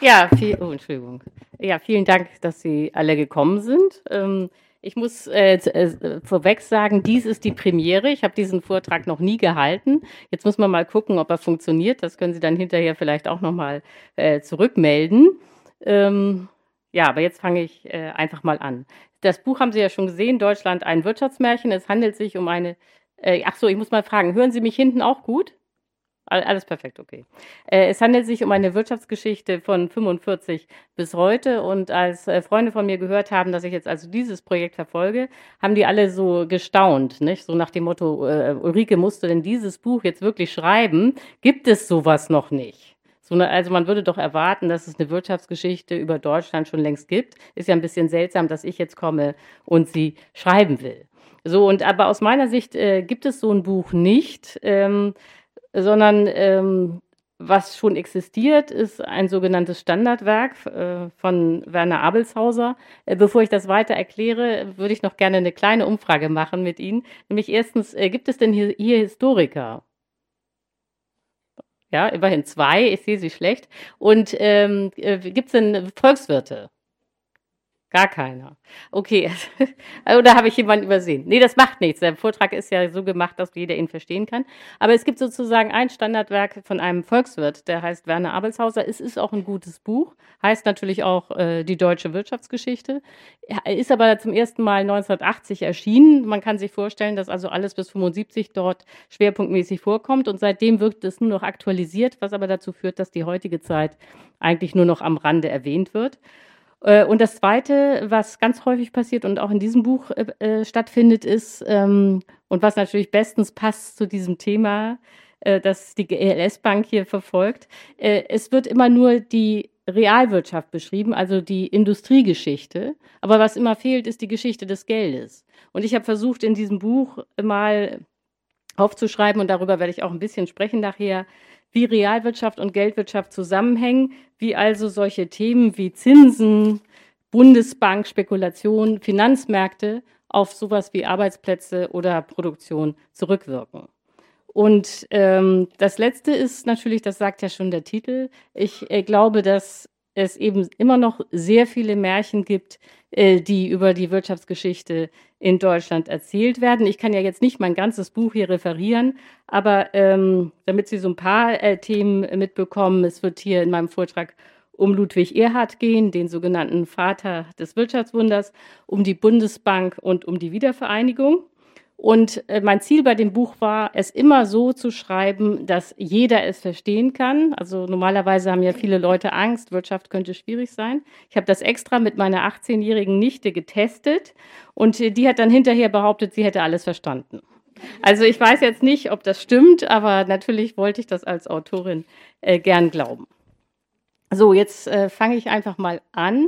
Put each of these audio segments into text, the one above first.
Ja, viel, oh, Entschuldigung. Ja, vielen Dank, dass Sie alle gekommen sind. Ähm, ich muss äh, äh, vorweg sagen, dies ist die Premiere. Ich habe diesen Vortrag noch nie gehalten. Jetzt muss man mal gucken, ob er funktioniert. Das können Sie dann hinterher vielleicht auch noch mal äh, zurückmelden. Ähm, ja, aber jetzt fange ich äh, einfach mal an. Das Buch haben Sie ja schon gesehen, Deutschland ein Wirtschaftsmärchen. Es handelt sich um eine. Äh, ach so, ich muss mal fragen, hören Sie mich hinten auch gut? Alles perfekt, okay. Äh, es handelt sich um eine Wirtschaftsgeschichte von 45 bis heute. Und als äh, Freunde von mir gehört haben, dass ich jetzt also dieses Projekt verfolge, haben die alle so gestaunt, nicht? So nach dem Motto, äh, Ulrike, musst du denn dieses Buch jetzt wirklich schreiben? Gibt es sowas noch nicht? Also man würde doch erwarten, dass es eine Wirtschaftsgeschichte über Deutschland schon längst gibt. Ist ja ein bisschen seltsam, dass ich jetzt komme und sie schreiben will. So, und aber aus meiner Sicht äh, gibt es so ein Buch nicht. Ähm, sondern ähm, was schon existiert, ist ein sogenanntes Standardwerk äh, von Werner Abelshauser. Äh, bevor ich das weiter erkläre, würde ich noch gerne eine kleine Umfrage machen mit Ihnen. Nämlich erstens, äh, gibt es denn hier, hier Historiker? Ja, immerhin zwei, ich sehe sie schlecht. Und ähm, äh, gibt es denn Volkswirte? Gar keiner. Okay. Oder habe ich jemanden übersehen? Nee, das macht nichts. Der Vortrag ist ja so gemacht, dass jeder ihn verstehen kann. Aber es gibt sozusagen ein Standardwerk von einem Volkswirt, der heißt Werner Abelshauser. Es ist auch ein gutes Buch. Heißt natürlich auch äh, die deutsche Wirtschaftsgeschichte. Ist aber zum ersten Mal 1980 erschienen. Man kann sich vorstellen, dass also alles bis 75 dort schwerpunktmäßig vorkommt. Und seitdem wird es nur noch aktualisiert, was aber dazu führt, dass die heutige Zeit eigentlich nur noch am Rande erwähnt wird. Äh, und das Zweite, was ganz häufig passiert und auch in diesem Buch äh, äh, stattfindet, ist, ähm, und was natürlich bestens passt zu diesem Thema, äh, das die GLS-Bank hier verfolgt, äh, es wird immer nur die Realwirtschaft beschrieben, also die Industriegeschichte. Aber was immer fehlt, ist die Geschichte des Geldes. Und ich habe versucht, in diesem Buch mal aufzuschreiben, und darüber werde ich auch ein bisschen sprechen nachher, wie Realwirtschaft und Geldwirtschaft zusammenhängen, wie also solche Themen wie Zinsen, Bundesbank, Spekulation, Finanzmärkte auf sowas wie Arbeitsplätze oder Produktion zurückwirken. Und ähm, das Letzte ist natürlich, das sagt ja schon der Titel, ich äh, glaube, dass es eben immer noch sehr viele Märchen gibt, äh, die über die Wirtschaftsgeschichte in Deutschland erzählt werden. Ich kann ja jetzt nicht mein ganzes Buch hier referieren, aber ähm, damit Sie so ein paar äh, Themen mitbekommen, es wird hier in meinem Vortrag um Ludwig Erhard gehen, den sogenannten Vater des Wirtschaftswunders, um die Bundesbank und um die Wiedervereinigung. Und äh, mein Ziel bei dem Buch war, es immer so zu schreiben, dass jeder es verstehen kann. Also normalerweise haben ja viele Leute Angst, Wirtschaft könnte schwierig sein. Ich habe das extra mit meiner 18-jährigen Nichte getestet und äh, die hat dann hinterher behauptet, sie hätte alles verstanden. Also ich weiß jetzt nicht, ob das stimmt, aber natürlich wollte ich das als Autorin äh, gern glauben. So, jetzt äh, fange ich einfach mal an.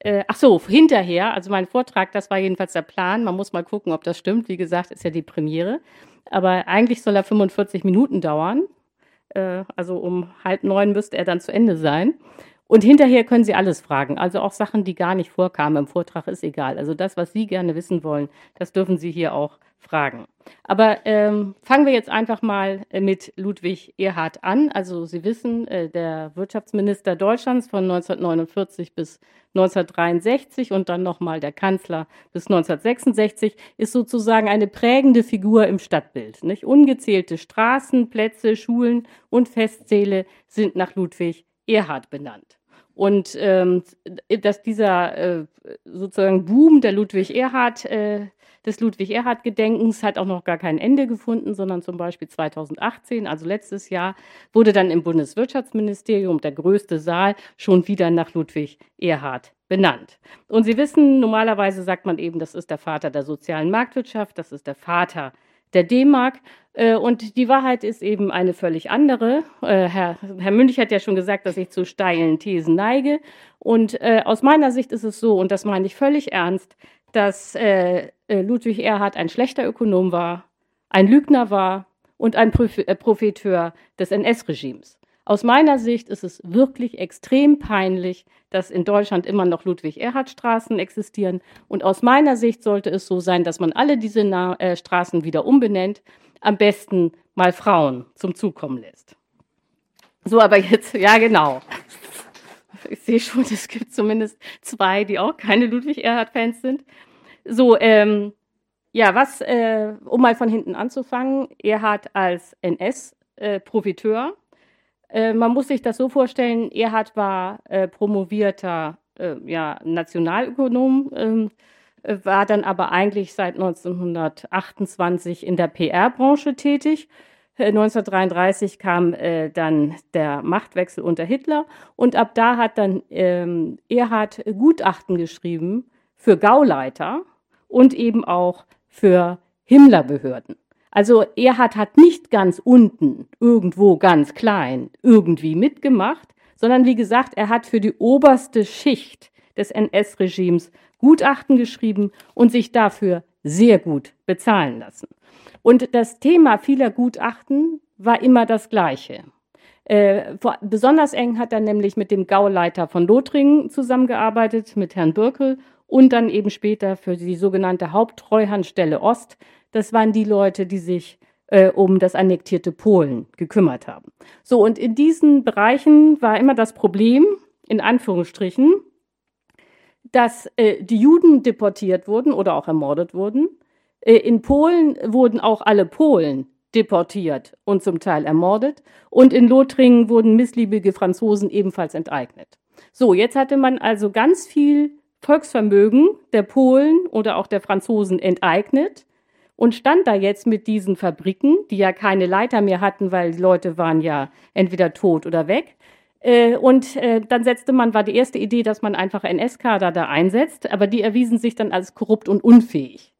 Äh, ach so, hinterher, also mein Vortrag, das war jedenfalls der Plan. Man muss mal gucken, ob das stimmt. Wie gesagt, ist ja die Premiere. Aber eigentlich soll er 45 Minuten dauern. Äh, also um halb neun müsste er dann zu Ende sein. Und hinterher können Sie alles fragen. Also auch Sachen, die gar nicht vorkamen im Vortrag, ist egal. Also das, was Sie gerne wissen wollen, das dürfen Sie hier auch fragen. Aber ähm, fangen wir jetzt einfach mal äh, mit Ludwig Erhard an. Also Sie wissen, äh, der Wirtschaftsminister Deutschlands von 1949 bis 1963 und dann nochmal der Kanzler bis 1966 ist sozusagen eine prägende Figur im Stadtbild. Nicht? Ungezählte Straßen, Plätze, Schulen und Festsäle sind nach Ludwig Erhard benannt. Und ähm, dass dieser äh, sozusagen Boom der Ludwig Erhard äh, des Ludwig-Erhard-Gedenkens hat auch noch gar kein Ende gefunden, sondern zum Beispiel 2018, also letztes Jahr, wurde dann im Bundeswirtschaftsministerium der größte Saal schon wieder nach Ludwig Erhard benannt. Und Sie wissen, normalerweise sagt man eben, das ist der Vater der sozialen Marktwirtschaft, das ist der Vater der D-Mark. Äh, und die Wahrheit ist eben eine völlig andere. Äh, Herr, Herr Münch hat ja schon gesagt, dass ich zu steilen Thesen neige. Und äh, aus meiner Sicht ist es so, und das meine ich völlig ernst, dass Ludwig Erhard ein schlechter Ökonom war, ein Lügner war und ein Profiteur des NS-Regimes. Aus meiner Sicht ist es wirklich extrem peinlich, dass in Deutschland immer noch Ludwig-Erhard-Straßen existieren. Und aus meiner Sicht sollte es so sein, dass man alle diese Na äh, Straßen wieder umbenennt, am besten mal Frauen zum Zug kommen lässt. So, aber jetzt, ja genau. ich sehe schon, es gibt zumindest zwei, die auch keine Ludwig Erhard-Fans sind. So, ähm, ja, was, äh, um mal von hinten anzufangen, Erhard als NS-Profiteur. Äh, äh, man muss sich das so vorstellen, Erhard war äh, promovierter äh, ja, Nationalökonom, ähm, war dann aber eigentlich seit 1928 in der PR-Branche tätig 1933 äh, kam äh, dann der Machtwechsel unter Hitler und ab da hat dann ähm, Erhard Gutachten geschrieben für Gauleiter und eben auch für Himmlerbehörden. Also Erhard hat nicht ganz unten, irgendwo ganz klein, irgendwie mitgemacht, sondern wie gesagt, er hat für die oberste Schicht des NS-Regimes Gutachten geschrieben und sich dafür sehr gut bezahlen lassen. Und das Thema vieler Gutachten war immer das gleiche. Äh, vor, besonders eng hat er nämlich mit dem Gauleiter von Lothringen zusammengearbeitet, mit Herrn Birkel und dann eben später für die sogenannte Haupttreuhandstelle Ost. Das waren die Leute, die sich äh, um das annektierte Polen gekümmert haben. So, und in diesen Bereichen war immer das Problem, in Anführungsstrichen, dass äh, die Juden deportiert wurden oder auch ermordet wurden äh, in Polen wurden auch alle Polen deportiert und zum Teil ermordet. Und in Lothringen wurden missliebige Franzosen ebenfalls enteignet. So, jetzt hatte man also ganz viel Volksvermögen der Polen oder auch der Franzosen enteignet und stand da jetzt mit diesen Fabriken, die ja keine Leiter mehr hatten, weil die Leute waren ja entweder tot oder weg. Äh, und äh, dann setzte man, war die erste Idee, dass man einfach NS-Kader da einsetzt, aber die erwiesen sich dann als korrupt und unfähig.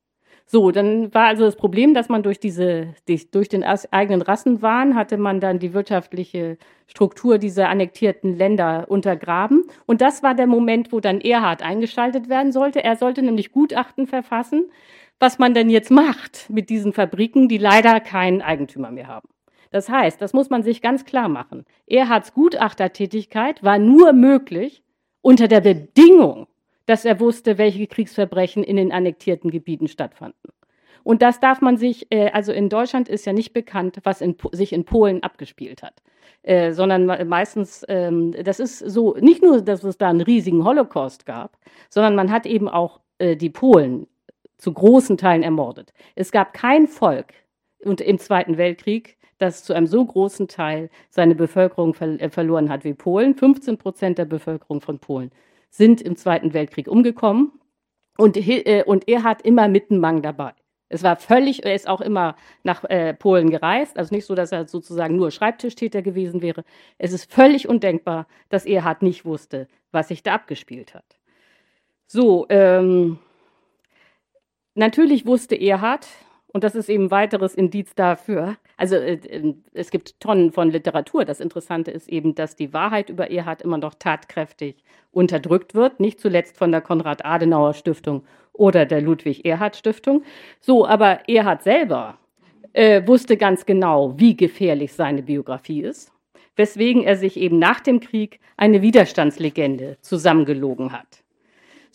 So, dann war also das Problem, dass man durch diese, durch den eigenen Rassenwahn hatte man dann die wirtschaftliche Struktur dieser annektierten Länder untergraben. Und das war der Moment, wo dann Erhard eingeschaltet werden sollte. Er sollte nämlich Gutachten verfassen, was man denn jetzt macht mit diesen Fabriken, die leider keinen Eigentümer mehr haben. Das heißt, das muss man sich ganz klar machen. Erhards Gutachtertätigkeit war nur möglich unter der Bedingung, dass er wusste, welche Kriegsverbrechen in den annektierten Gebieten stattfanden. Und das darf man sich, äh, also in Deutschland ist ja nicht bekannt, was in, sich in Polen abgespielt hat, äh, sondern meistens, ähm, das ist so, nicht nur, dass es da einen riesigen Holocaust gab, sondern man hat eben auch äh, die Polen zu großen Teilen ermordet. Es gab kein Volk und im Zweiten Weltkrieg, das zu einem so großen Teil seine Bevölkerung ver verloren hat wie Polen. 15 Prozent der Bevölkerung von Polen sind im Zweiten Weltkrieg umgekommen und, äh, und er hat immer Mittenmang dabei. Es war völlig, er ist auch immer nach äh, Polen gereist, also nicht so, dass er sozusagen nur Schreibtischtäter gewesen wäre. Es ist völlig undenkbar, dass Erhard nicht wusste, was sich da abgespielt hat. So, ähm, natürlich wusste Erhard, und das ist eben weiteres Indiz dafür. Also äh, äh, es gibt Tonnen von Literatur. Das Interessante ist eben, dass die Wahrheit über Erhard immer noch tatkräftig unterdrückt wird, nicht zuletzt von der Konrad-Adenauer-Stiftung oder der Ludwig-Erhard-Stiftung. So, aber Erhard selber äh, wusste ganz genau, wie gefährlich seine Biografie ist, weswegen er sich eben nach dem Krieg eine Widerstandslegende zusammengelogen hat.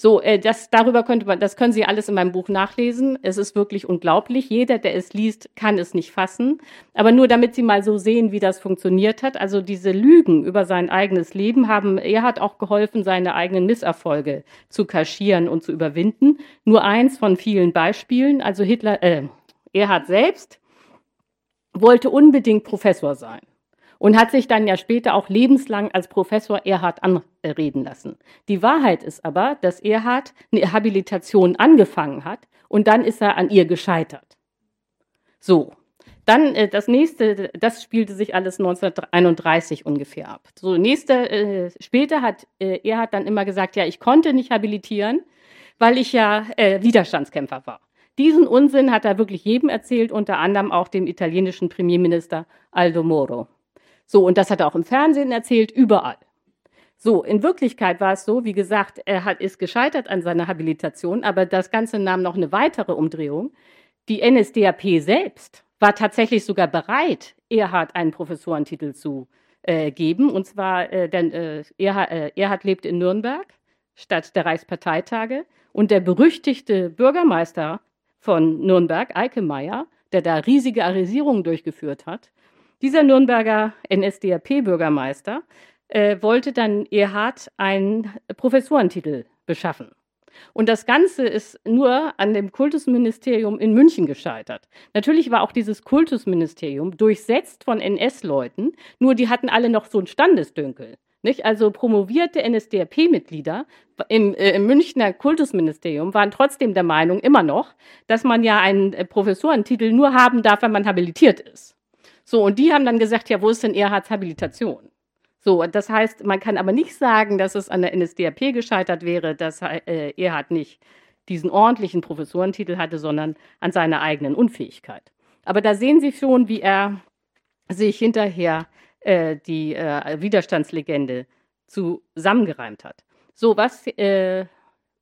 So, äh, das, darüber könnte man, das können Sie alles in meinem Buch nachlesen. Es ist wirklich unglaublich. Jeder, der es liest, kann es nicht fassen. Aber nur damit Sie mal so sehen, wie das funktioniert hat. Also diese Lügen über sein eigenes Leben haben, er hat auch geholfen, seine eigenen Misserfolge zu kaschieren und zu überwinden. Nur eins von vielen Beispielen. Also Hitler, äh, er hat selbst wollte unbedingt Professor sein und hat sich dann ja später auch lebenslang als Professor Erhard anreden lassen. Die Wahrheit ist aber, dass Erhard eine Habilitation angefangen hat und dann ist er an ihr gescheitert. So, dann äh, das nächste, das spielte sich alles 1931 ungefähr ab. So, nächste, äh, später hat äh, Erhard dann immer gesagt, ja, ich konnte nicht habilitieren, weil ich ja äh, Widerstandskämpfer war. Diesen Unsinn hat er wirklich jedem erzählt, unter anderem auch dem italienischen Premierminister Aldo Moro. So, und das hat er auch im Fernsehen erzählt, überall. So, in Wirklichkeit war es so, wie gesagt, er hat, ist gescheitert an seiner Habilitation, aber das Ganze nahm noch eine weitere Umdrehung. Die NSDAP selbst war tatsächlich sogar bereit, Erhard einen Professorentitel zu äh, geben. Und zwar, äh, denn äh, Erhard, äh, Erhard lebte in Nürnberg statt der Reichsparteitage. Und der berüchtigte Bürgermeister von Nürnberg, Eike Meyer, der da riesige Arisierungen durchgeführt hat, dieser Nürnberger NSDAP-Bürgermeister äh, wollte dann Erhard einen Professorentitel beschaffen. Und das Ganze ist nur an dem Kultusministerium in München gescheitert. Natürlich war auch dieses Kultusministerium durchsetzt von NS-Leuten, nur die hatten alle noch so ein Standesdünkel. Nicht? Also promovierte NSDAP-Mitglieder im, äh, im Münchner Kultusministerium waren trotzdem der Meinung immer noch, dass man ja einen äh, Professorentitel nur haben darf, wenn man habilitiert ist. So, und die haben dann gesagt, ja, wo ist denn Erhards Habilitation? So, das heißt, man kann aber nicht sagen, dass es an der NSDAP gescheitert wäre, dass äh, Erhard nicht diesen ordentlichen Professorentitel hatte, sondern an seiner eigenen Unfähigkeit. Aber da sehen Sie schon, wie er sich hinterher äh, die äh, Widerstandslegende zusammengereimt hat. So, was äh,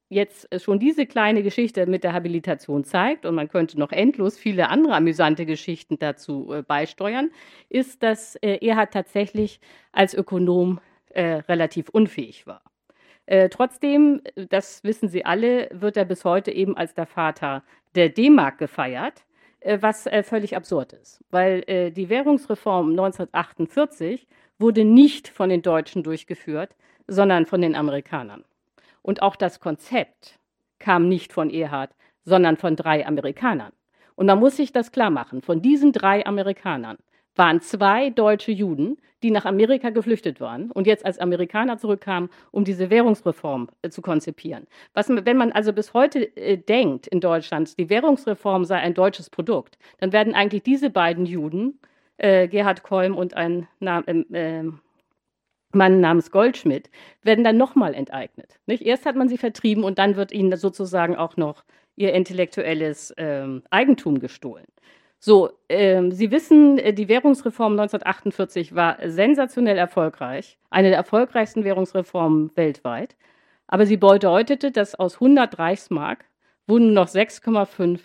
jetzt schon diese kleine Geschichte mit der Habilitation zeigt, und man könnte noch endlos viele andere amüsante Geschichten dazu äh, beisteuern, ist, dass äh, Erhard tatsächlich als Ökonom äh, relativ unfähig war. Äh, trotzdem, das wissen Sie alle, wird er bis heute eben als der Vater der D-Mark gefeiert. Äh, was äh, völlig absurd ist, weil die Währungsreform 1948 wurde nicht von den Deutschen durchgeführt, sondern von den Amerikanern. Und auch das Konzept kam nicht von Erhard, sondern von drei Amerikanern. Und man muss sich das klar machen, von diesen drei Amerikanern waren zwei deutsche Juden, die nach Amerika geflüchtet waren und jetzt als Amerikaner zurückkamen, um diese Währungsreform äh, zu konzipieren. Was, wenn man also bis heute äh, denkt in Deutschland, die Währungsreform sei ein deutsches Produkt, dann werden eigentlich diese beiden Juden, äh, Gerhard Kolm und ein na, ähm, äh, Mann namens Goldschmidt, werden dann nochmal enteignet. Nicht? Erst hat man sie vertrieben und dann wird ihnen sozusagen auch noch ihr intellektuelles ähm, Eigentum gestohlen. So, ähm, Sie wissen, äh, die Währungsreform 1948 war sensationell erfolgreich, eine der erfolgreichsten Währungsreformen weltweit. Aber sie bedeutete, dass aus 100 Reichsmark wurden noch 6,5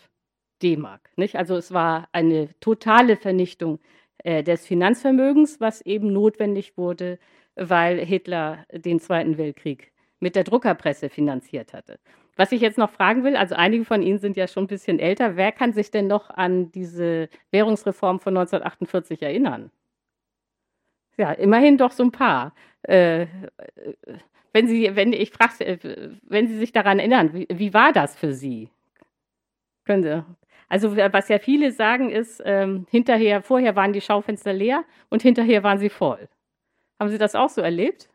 D-Mark. Also es war eine totale Vernichtung äh, des Finanzvermögens, was eben notwendig wurde, weil Hitler den Zweiten Weltkrieg mit der Druckerpresse finanziert hatte. Was ich jetzt noch fragen will, also einige von Ihnen sind ja schon ein bisschen älter, wer kann sich denn noch an diese Währungsreform von 1948 erinnern? Ja, immerhin doch so ein paar. Äh, wenn Sie, wenn ich frage, wenn Sie sich daran erinnern, wie, wie, war das für Sie? Können Sie? Also was ja viele sagen ist, ähm, hinterher, vorher waren die Schaufenster leer und hinterher waren sie voll. Haben Sie das auch so erlebt?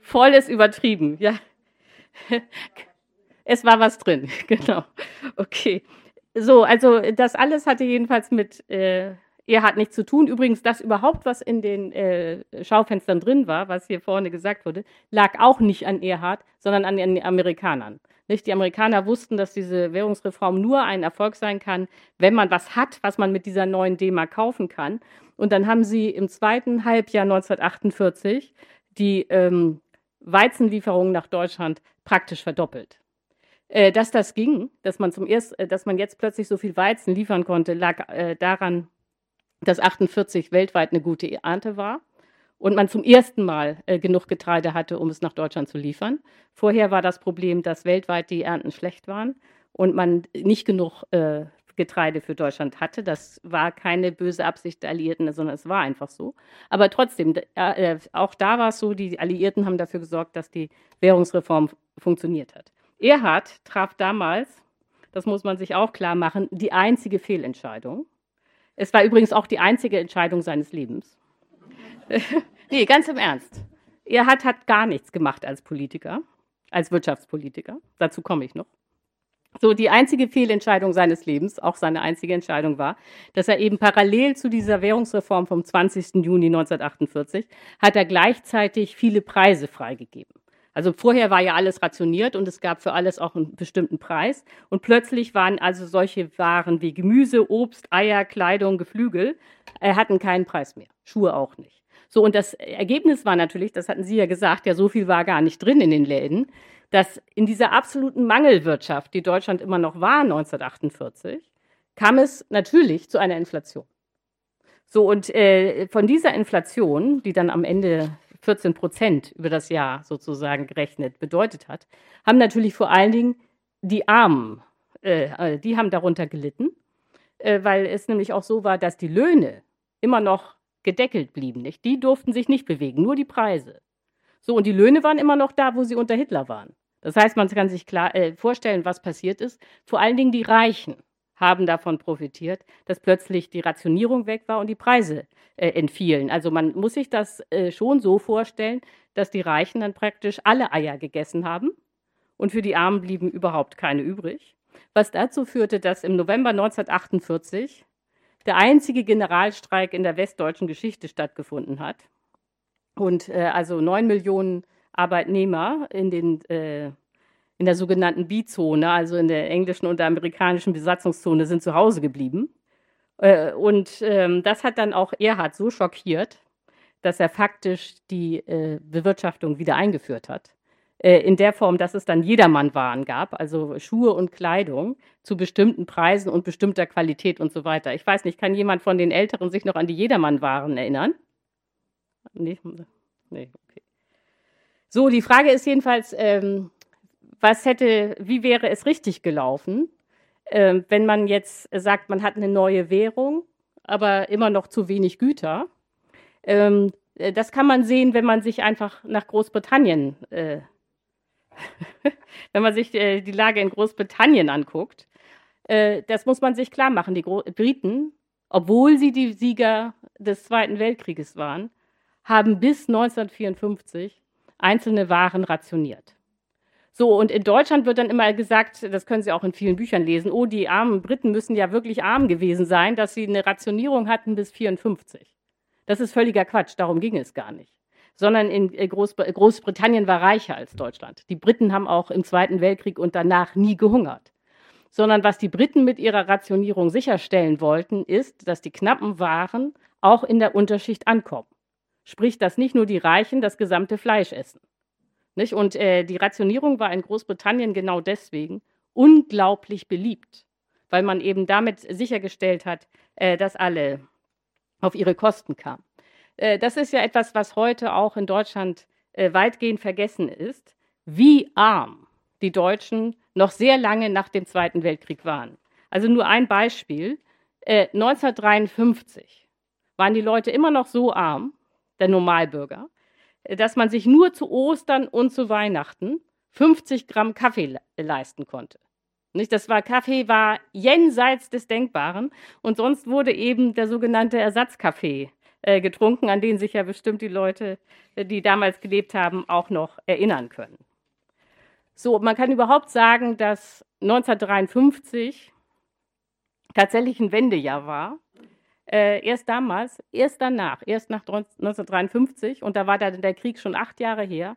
Voll ist übertrieben, ja. Es war was drin, genau. Okay. So, also das alles hatte jedenfalls mit äh, Erhard nichts zu tun. Übrigens, das überhaupt, was in den äh, Schaufenstern drin war, was hier vorne gesagt wurde, lag auch nicht an Erhard, sondern an den Amerikanern. Nicht? Die Amerikaner wussten, dass diese Währungsreform nur ein Erfolg sein kann, wenn man was hat, was man mit dieser neuen D-Mark kaufen kann. Und dann haben sie im zweiten Halbjahr 1948 die ähm, Weizenlieferungen nach Deutschland praktisch verdoppelt. Äh, dass das ging, dass man zum ersten, äh, dass man jetzt plötzlich so viel Weizen liefern konnte, lag äh, daran, dass 48 weltweit eine gute Ernte war und man zum ersten Mal äh, genug Getreide hatte, um es nach Deutschland zu liefern. Vorher war das Problem, dass weltweit die Ernten schlecht waren und man nicht genug äh, Getreide für Deutschland hatte. Das war keine böse Absicht der Alliierten, sondern es war einfach so. Aber trotzdem, äh, auch da war es so, die Alliierten haben dafür gesorgt, dass die Währungsreform funktioniert hat. Erhard traf damals, das muss man sich auch klar machen, die einzige Fehlentscheidung. Es war übrigens auch die einzige Entscheidung seines Lebens. nee, ganz im Ernst. Erhard hat gar nichts gemacht als Politiker, als Wirtschaftspolitiker. Dazu komme ich noch. So, die einzige Fehlentscheidung seines Lebens, auch seine einzige Entscheidung war, dass er eben parallel zu dieser Währungsreform vom 20. Juni 1948 hat er gleichzeitig viele Preise freigegeben. Also vorher war ja alles rationiert und es gab für alles auch einen bestimmten Preis. Und plötzlich waren also solche Waren wie Gemüse, Obst, Eier, Kleidung, Geflügel, äh, hatten keinen Preis mehr. Schuhe auch nicht. So, und das Ergebnis war natürlich, das hatten Sie ja gesagt, ja, so viel war gar nicht drin in den Läden, dass in dieser absoluten Mangelwirtschaft, die Deutschland immer noch war 1948, kam es natürlich zu einer Inflation. So, und äh, von dieser Inflation, die dann am Ende 14 Prozent über das Jahr sozusagen gerechnet bedeutet hat, haben natürlich vor allen Dingen die Armen, äh, äh, die haben darunter gelitten, äh, weil es nämlich auch so war, dass die Löhne immer noch gedeckelt blieben. Nicht? Die durften sich nicht bewegen, nur die Preise. So, und die Löhne waren immer noch da, wo sie unter Hitler waren. Das heißt, man kann sich klar äh, vorstellen, was passiert ist. Vor allen Dingen die Reichen haben davon profitiert, dass plötzlich die Rationierung weg war und die Preise äh, entfielen. Also man muss sich das äh, schon so vorstellen, dass die Reichen dann praktisch alle Eier gegessen haben und für die Armen blieben überhaupt keine übrig. Was dazu führte, dass im November 1948 der einzige Generalstreik in der westdeutschen Geschichte stattgefunden hat und äh, also neun Millionen Arbeitnehmer in den äh, in der sogenannten B-Zone, also in der englischen und der amerikanischen Besatzungszone, sind zu Hause geblieben. Äh, und ähm, das hat dann auch Erhard so schockiert, dass er faktisch die äh, Bewirtschaftung wieder eingeführt hat. Äh, in der Form, dass es dann Jedermannwaren gab, also Schuhe und Kleidung zu bestimmten Preisen und bestimmter Qualität und so weiter. Ich weiß nicht, kann jemand von den Älteren sich noch an die Jedermannwaren erinnern? Nee, nee, okay. So, die Frage ist jedenfalls, ähm, was hätte, wie wäre es richtig gelaufen, äh, wenn man jetzt sagt, man hat eine neue Währung, aber immer noch zu wenig Güter. Ähm, äh, das kann man sehen, wenn man sich einfach nach Großbritannien, äh, wenn man sich äh, die Lage in Großbritannien anguckt. Äh, das muss man sich klar machen. Die Gro Briten, obwohl sie die Sieger des Zweiten Weltkrieges waren, haben bis 1954 einzelne Waren rationiert. So, und in Deutschland wird dann immer gesagt, das können Sie auch in vielen Büchern lesen, oh, die armen Briten müssen ja wirklich arm gewesen sein, dass sie eine Rationierung hatten bis 54. Das ist völliger Quatsch, darum ging es gar nicht. Sondern in äh, Großbr Großbritannien war reicher als Deutschland. Die Briten haben auch im Zweiten Weltkrieg und danach nie gehungert. Sondern was die Briten mit ihrer Rationierung sicherstellen wollten, ist, dass die knappen Waren auch in der Unterschicht ankommen. Sprich, dass nicht nur die Reichen das gesamte Fleisch essen. Nicht? Und äh, die Rationierung war in Großbritannien genau deswegen unglaublich beliebt, weil man eben damit sichergestellt hat, äh, dass alle auf ihre Kosten kamen. Äh, das ist ja etwas, was heute auch in Deutschland äh, weitgehend vergessen ist, wie arm die Deutschen noch sehr lange nach dem Zweiten Weltkrieg waren. Also nur ein Beispiel. 1953 äh, waren die Leute immer noch so arm, der Normalbürger, dass man sich nur zu Ostern und zu Weihnachten 50 Gramm Kaffee leisten konnte. Nicht? Das war Kaffee war jenseits des Denkbaren und sonst wurde eben der sogenannte Ersatzkaffee äh, getrunken, an den sich ja bestimmt die Leute, äh, die damals gelebt haben, auch noch erinnern können. So, man kann überhaupt sagen, dass 1953 tatsächlich ein Wendejahr war äh, erst damals, erst danach, erst nach 1953, und da war dann der Krieg schon acht Jahre her,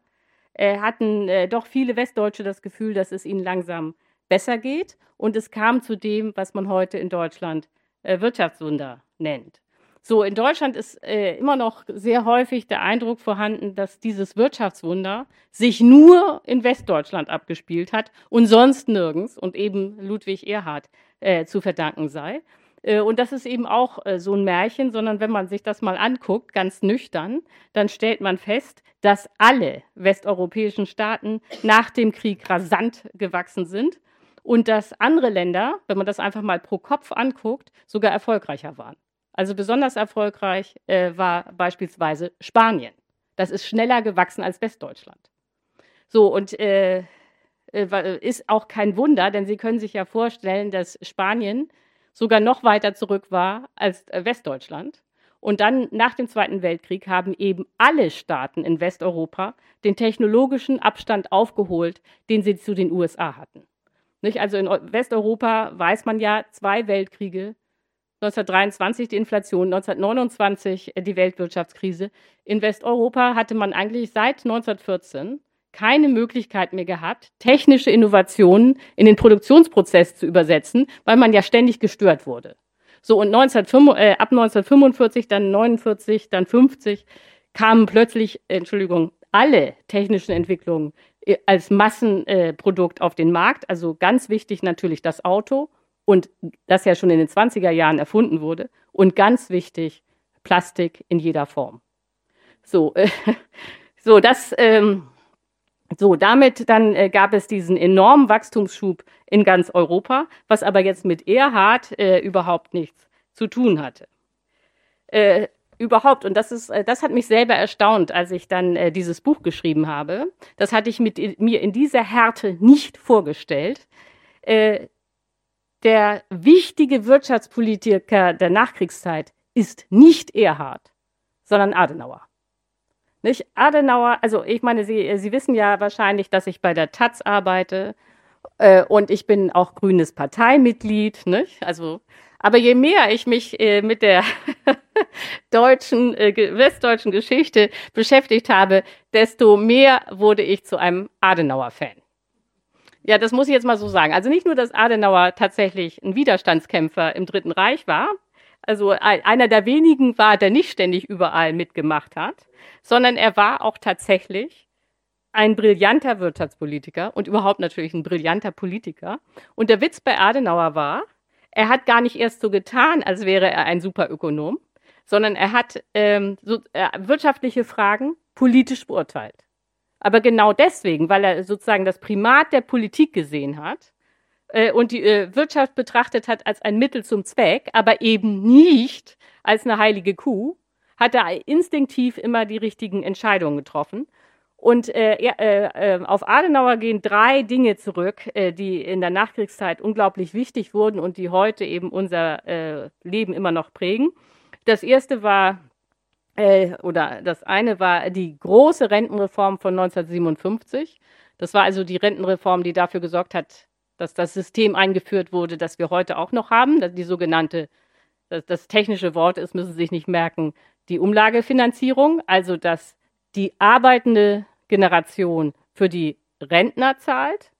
äh, hatten äh, doch viele Westdeutsche das Gefühl, dass es ihnen langsam besser geht. Und es kam zu dem, was man heute in Deutschland äh, Wirtschaftswunder nennt. So, in Deutschland ist äh, immer noch sehr häufig der Eindruck vorhanden, dass dieses Wirtschaftswunder sich nur in Westdeutschland abgespielt hat und sonst nirgends und eben Ludwig Erhard äh, zu verdanken sei. Äh, und das ist eben auch äh, so ein Märchen, sondern wenn man sich das mal anguckt, ganz nüchtern, dann stellt man fest, dass alle westeuropäischen Staaten nach dem Krieg rasant gewachsen sind und dass andere Länder, wenn man das einfach mal pro Kopf anguckt, sogar erfolgreicher waren. Also besonders erfolgreich äh, war beispielsweise Spanien. Das ist schneller gewachsen als Westdeutschland. So, und äh, ist auch kein Wunder, denn Sie können sich ja vorstellen, dass Spanien sogar noch weiter zurück war als äh, Westdeutschland. Und dann nach dem Zweiten Weltkrieg haben eben alle Staaten in Westeuropa den technologischen Abstand aufgeholt, den sie zu den USA hatten. Nicht? Also in Westeuropa weiß man ja, zwei Weltkriege, 1923 die Inflation, 1929 äh, die Weltwirtschaftskrise. In Westeuropa hatte man eigentlich seit 1914 keine Möglichkeit mehr gehabt, technische Innovationen in den Produktionsprozess zu übersetzen, weil man ja ständig gestört wurde. So, und 1905, äh, ab 1945, dann 49, dann 50 kamen plötzlich, Entschuldigung, alle technischen Entwicklungen äh, als Massenprodukt äh, auf den Markt. Also ganz wichtig natürlich das Auto und das ja schon in den 20er Jahren erfunden wurde. Und ganz wichtig Plastik in jeder Form. So, äh, so das ähm, so, damit dann äh, gab es diesen enormen Wachstumsschub in ganz Europa, was aber jetzt mit Erhard äh, überhaupt nichts zu tun hatte. Äh, überhaupt, und das ist, äh, das hat mich selber erstaunt, als ich dann äh, dieses Buch geschrieben habe. Das hatte ich mit, mir in dieser Härte nicht vorgestellt. Äh, der wichtige Wirtschaftspolitiker der Nachkriegszeit ist nicht Erhard, sondern Adenauer. Nicht? Adenauer, also ich meine, Sie, Sie wissen ja wahrscheinlich, dass ich bei der Taz arbeite äh, und ich bin auch grünes Parteimitglied. Nicht? Also, aber je mehr ich mich äh, mit der deutschen, äh, westdeutschen Geschichte beschäftigt habe, desto mehr wurde ich zu einem Adenauer-Fan. Ja, das muss ich jetzt mal so sagen. Also nicht nur, dass Adenauer tatsächlich ein Widerstandskämpfer im Dritten Reich war, also einer der wenigen war, der nicht ständig überall mitgemacht hat, sondern er war auch tatsächlich ein brillanter Wirtschaftspolitiker und überhaupt natürlich ein brillanter Politiker. Und der Witz bei Adenauer war, er hat gar nicht erst so getan, als wäre er ein Superökonom, sondern er hat ähm, so, äh, wirtschaftliche Fragen politisch beurteilt. Aber genau deswegen, weil er sozusagen das Primat der Politik gesehen hat äh, und die äh, Wirtschaft betrachtet hat als ein Mittel zum Zweck, aber eben nicht als eine heilige Kuh, hat er instinktiv immer die richtigen Entscheidungen getroffen. Und äh, äh, äh, auf Adenauer gehen drei Dinge zurück, äh, die in der Nachkriegszeit unglaublich wichtig wurden und die heute eben unser äh, Leben immer noch prägen. Das erste war, äh, oder das eine war die große Rentenreform von 1957. Das war also die Rentenreform, die dafür gesorgt hat, dass das System eingeführt wurde, das wir heute auch noch haben, die sogenannte, das, das technische Wort ist, müssen Sie sich nicht merken, die Umlagefinanzierung, also dass die arbeitende Generation für die Rentner zahlt.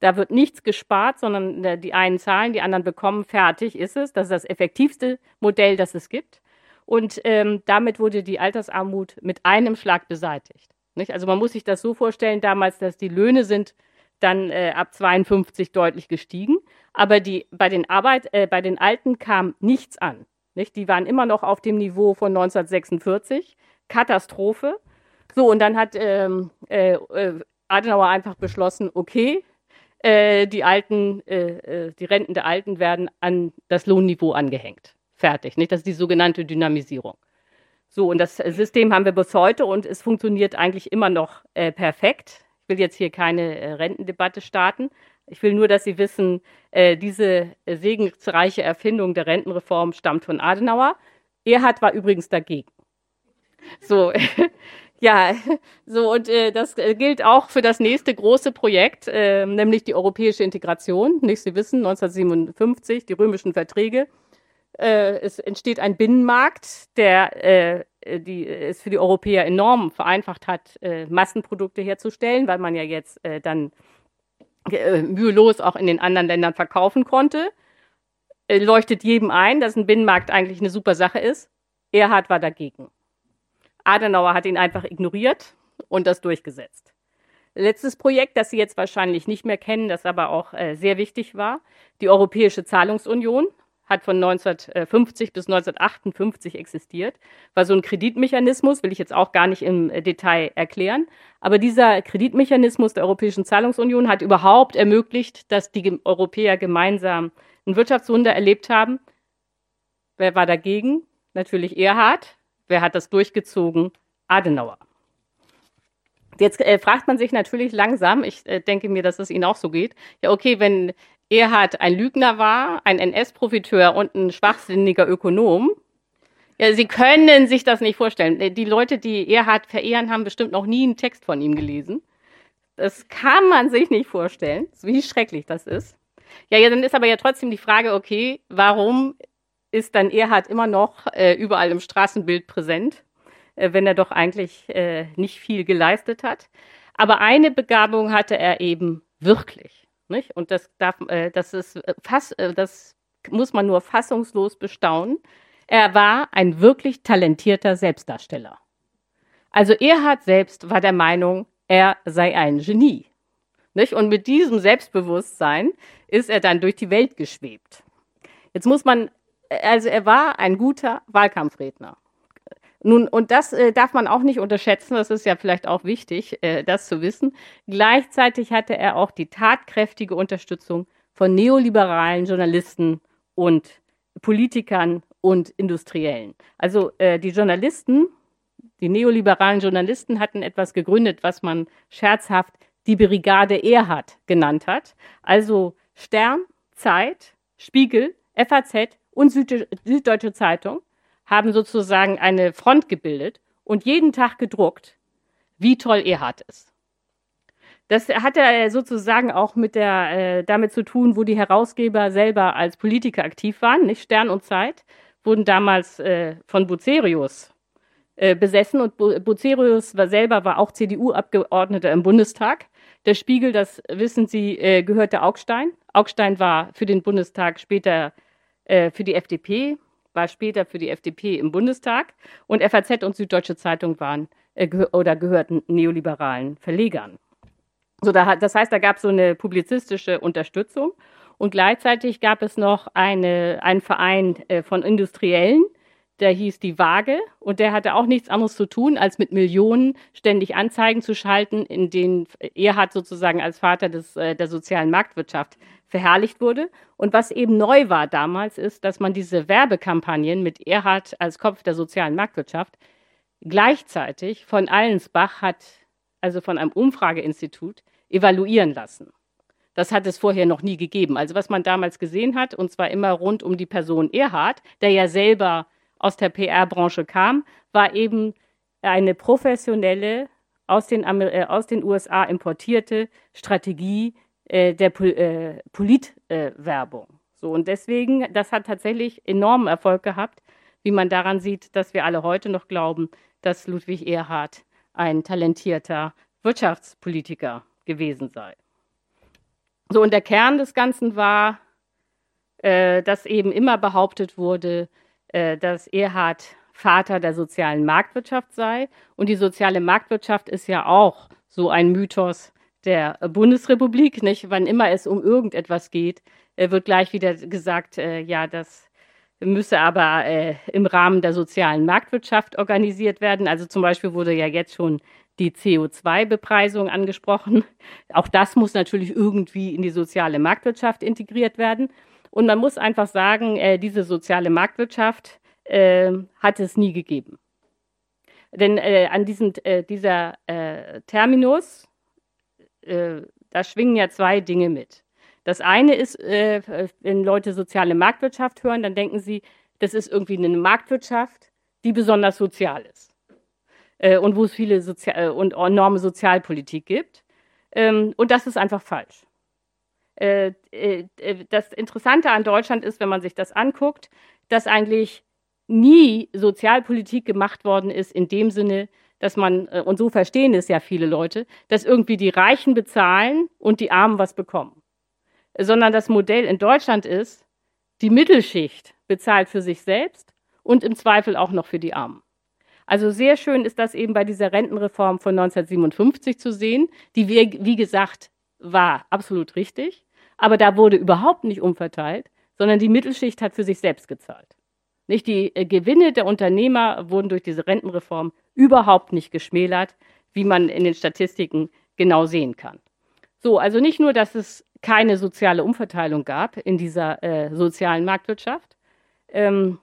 Da wird nichts gespart, sondern äh, die einen zahlen, die anderen bekommen, fertig ist es. Das ist das effektivste Modell, das es gibt. Und ähm, damit wurde die Altersarmut mit einem Schlag beseitigt. Nicht? Also man muss sich das so vorstellen, damals, dass die Löhne sind dann äh, ab 52 deutlich gestiegen, aber die, bei, den Arbeit, äh, bei den Alten kam nichts an. Nicht? Die waren immer noch auf dem Niveau von 1946. Katastrophe. So, und dann hat ähm, äh, äh, Adenauer einfach beschlossen, okay, äh, die Alten, äh, die Renten der Alten werden an das Lohnniveau angehängt. Fertig. Nicht? Das ist die sogenannte Dynamisierung. So, und das System haben wir bis heute und es funktioniert eigentlich immer noch perfekt. Ich will jetzt hier keine Rentendebatte starten. Ich will nur, dass Sie wissen, diese segensreiche Erfindung der Rentenreform stammt von Adenauer. Erhard war übrigens dagegen. So, Ja, so und äh, das äh, gilt auch für das nächste große Projekt, äh, nämlich die europäische Integration. Nicht Sie wissen, 1957 die römischen Verträge. Äh, es entsteht ein Binnenmarkt, der äh, die es für die Europäer enorm vereinfacht hat, äh, Massenprodukte herzustellen, weil man ja jetzt äh, dann äh, mühelos auch in den anderen Ländern verkaufen konnte. Äh, leuchtet jedem ein, dass ein Binnenmarkt eigentlich eine super Sache ist. Erhard war dagegen. Adenauer hat ihn einfach ignoriert und das durchgesetzt. Letztes Projekt, das Sie jetzt wahrscheinlich nicht mehr kennen, das aber auch äh, sehr wichtig war, die Europäische Zahlungsunion hat von 1950 bis 1958 existiert, war so ein Kreditmechanismus, will ich jetzt auch gar nicht im Detail erklären. Aber dieser Kreditmechanismus der Europäischen Zahlungsunion hat überhaupt ermöglicht, dass die Europäer gemeinsam ein Wirtschaftswunder erlebt haben. Wer war dagegen? Natürlich Erhard, Wer hat das durchgezogen? Adenauer. Jetzt äh, fragt man sich natürlich langsam, ich äh, denke mir, dass es Ihnen auch so geht, ja okay, wenn Erhard ein Lügner war, ein NS-Profiteur und ein schwachsinniger Ökonom, ja, Sie können sich das nicht vorstellen. Die Leute, die Erhard verehren, haben bestimmt noch nie einen Text von ihm gelesen. Das kann man sich nicht vorstellen, wie schrecklich das ist. Ja, ja, dann ist aber ja trotzdem die Frage, okay, warum ist dann Erhard immer noch äh, überall im Straßenbild präsent, äh, wenn er doch eigentlich äh, nicht viel geleistet hat. Aber eine Begabung hatte er eben wirklich. Nicht? Und das, darf, äh, das, ist äh, fast, äh, das muss man nur fassungslos bestaunen. Er war ein wirklich talentierter Selbstdarsteller. Also Erhard selbst war der Meinung, er sei ein Genie. Nicht? Und mit diesem Selbstbewusstsein ist er dann durch die Welt geschwebt. Jetzt muss man also er war ein guter Wahlkampfredner. Nun, und das äh, darf man auch nicht unterschätzen, das ist ja vielleicht auch wichtig, äh, das zu wissen. Gleichzeitig hatte er auch die tatkräftige Unterstützung von neoliberalen Journalisten und Politikern und Industriellen. Also äh, die Journalisten, die neoliberalen Journalisten hatten etwas gegründet, was man scherzhaft die Brigade Erhard genannt hat. Also Stern, Zeit, Spiegel, FAZ und Süddeutsche Zeitung haben sozusagen eine Front gebildet und jeden Tag gedruckt, wie toll Erhard ist. Das hatte sozusagen auch mit der, äh, damit zu tun, wo die Herausgeber selber als Politiker aktiv waren. Nicht Stern und Zeit wurden damals äh, von Bucerius äh, besessen und Bucerius war selber war auch CDU-Abgeordneter im Bundestag. Der Spiegel, das wissen Sie, äh, gehörte Augstein. Augstein war für den Bundestag später äh, für die FDP, war später für die FDP im Bundestag und FAZ und Süddeutsche Zeitung waren äh, oder gehörten neoliberalen Verlegern. So, da, das heißt, da gab es so eine publizistische Unterstützung und gleichzeitig gab es noch eine, einen Verein äh, von Industriellen, der hieß Die Waage und der hatte auch nichts anderes zu tun, als mit Millionen ständig Anzeigen zu schalten, in denen Erhard sozusagen als Vater des, äh, der sozialen Marktwirtschaft verherrlicht wurde. Und was eben neu war damals, ist, dass man diese Werbekampagnen mit Erhard als Kopf der sozialen Marktwirtschaft gleichzeitig von Allensbach hat, also von einem Umfrageinstitut, evaluieren lassen. Das hat es vorher noch nie gegeben. Also was man damals gesehen hat, und zwar immer rund um die Person Erhard, der ja selber aus der PR-Branche kam, war eben eine professionelle, aus den, äh, aus den USA importierte Strategie äh, der Pol äh, Politwerbung. so, und deswegen, das hat tatsächlich enormen Erfolg gehabt, wie man daran sieht, dass wir alle heute noch glauben, dass Ludwig Erhard ein talentierter Wirtschaftspolitiker gewesen sei. So, und der Kern des Ganzen war, äh, dass eben immer behauptet wurde, dass Erhard Vater der sozialen Marktwirtschaft sei. Und die soziale Marktwirtschaft ist ja auch so ein Mythos der Bundesrepublik, nicht? Wann immer es um irgendetwas geht, äh, wird gleich wieder gesagt, äh, ja, das müsse aber äh, im Rahmen der sozialen Marktwirtschaft organisiert werden. Also zum Beispiel wurde ja jetzt schon die CO2-Bepreisung angesprochen. Auch das muss natürlich irgendwie in die soziale Marktwirtschaft integriert werden. Und man muss einfach sagen, äh, diese soziale Marktwirtschaft äh, hat es nie gegeben. Denn äh, an diesem, äh, dieser äh, Terminus, äh, da schwingen ja zwei Dinge mit. Das eine ist, wenn Leute soziale Marktwirtschaft hören, dann denken sie, das ist irgendwie eine Marktwirtschaft, die besonders sozial ist und wo es viele Sozial und enorme Sozialpolitik gibt. Ähm, und das ist einfach falsch. Äh, äh, äh, das Interessante an Deutschland ist, wenn man sich das anguckt, dass eigentlich nie Sozialpolitik gemacht worden ist in dem Sinne, dass man, und so verstehen es ja viele Leute, dass irgendwie die Reichen bezahlen und die Armen was bekommen. Sondern das Modell in Deutschland ist, die Mittelschicht bezahlt für sich selbst und im Zweifel auch noch für die Armen. Also sehr schön ist das eben bei dieser Rentenreform von 1957 zu sehen, die, wie gesagt, war absolut richtig. Aber da wurde überhaupt nicht umverteilt, sondern die Mittelschicht hat für sich selbst gezahlt. Nicht die äh, Gewinne der Unternehmer wurden durch diese Rentenreform überhaupt nicht geschmälert, wie man in den Statistiken genau sehen kann. So, also nicht nur, dass es keine soziale Umverteilung gab in dieser äh, sozialen Marktwirtschaft, ähm,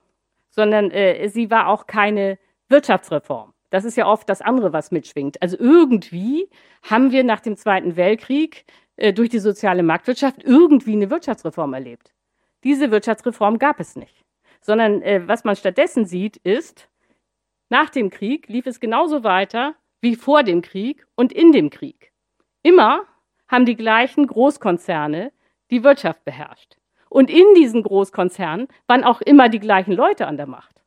sondern äh, sie war auch keine Wirtschaftsreform. Das ist ja oft das andere, was mitschwingt. Also irgendwie haben wir nach dem Zweiten Weltkrieg äh, durch die soziale Marktwirtschaft irgendwie eine Wirtschaftsreform erlebt. Diese Wirtschaftsreform gab es nicht, sondern äh, was man stattdessen sieht, ist, nach dem Krieg lief es genauso weiter wie vor dem Krieg und in dem Krieg. Immer haben die gleichen Großkonzerne die Wirtschaft beherrscht. Und in diesen Großkonzernen waren auch immer die gleichen Leute an der Macht.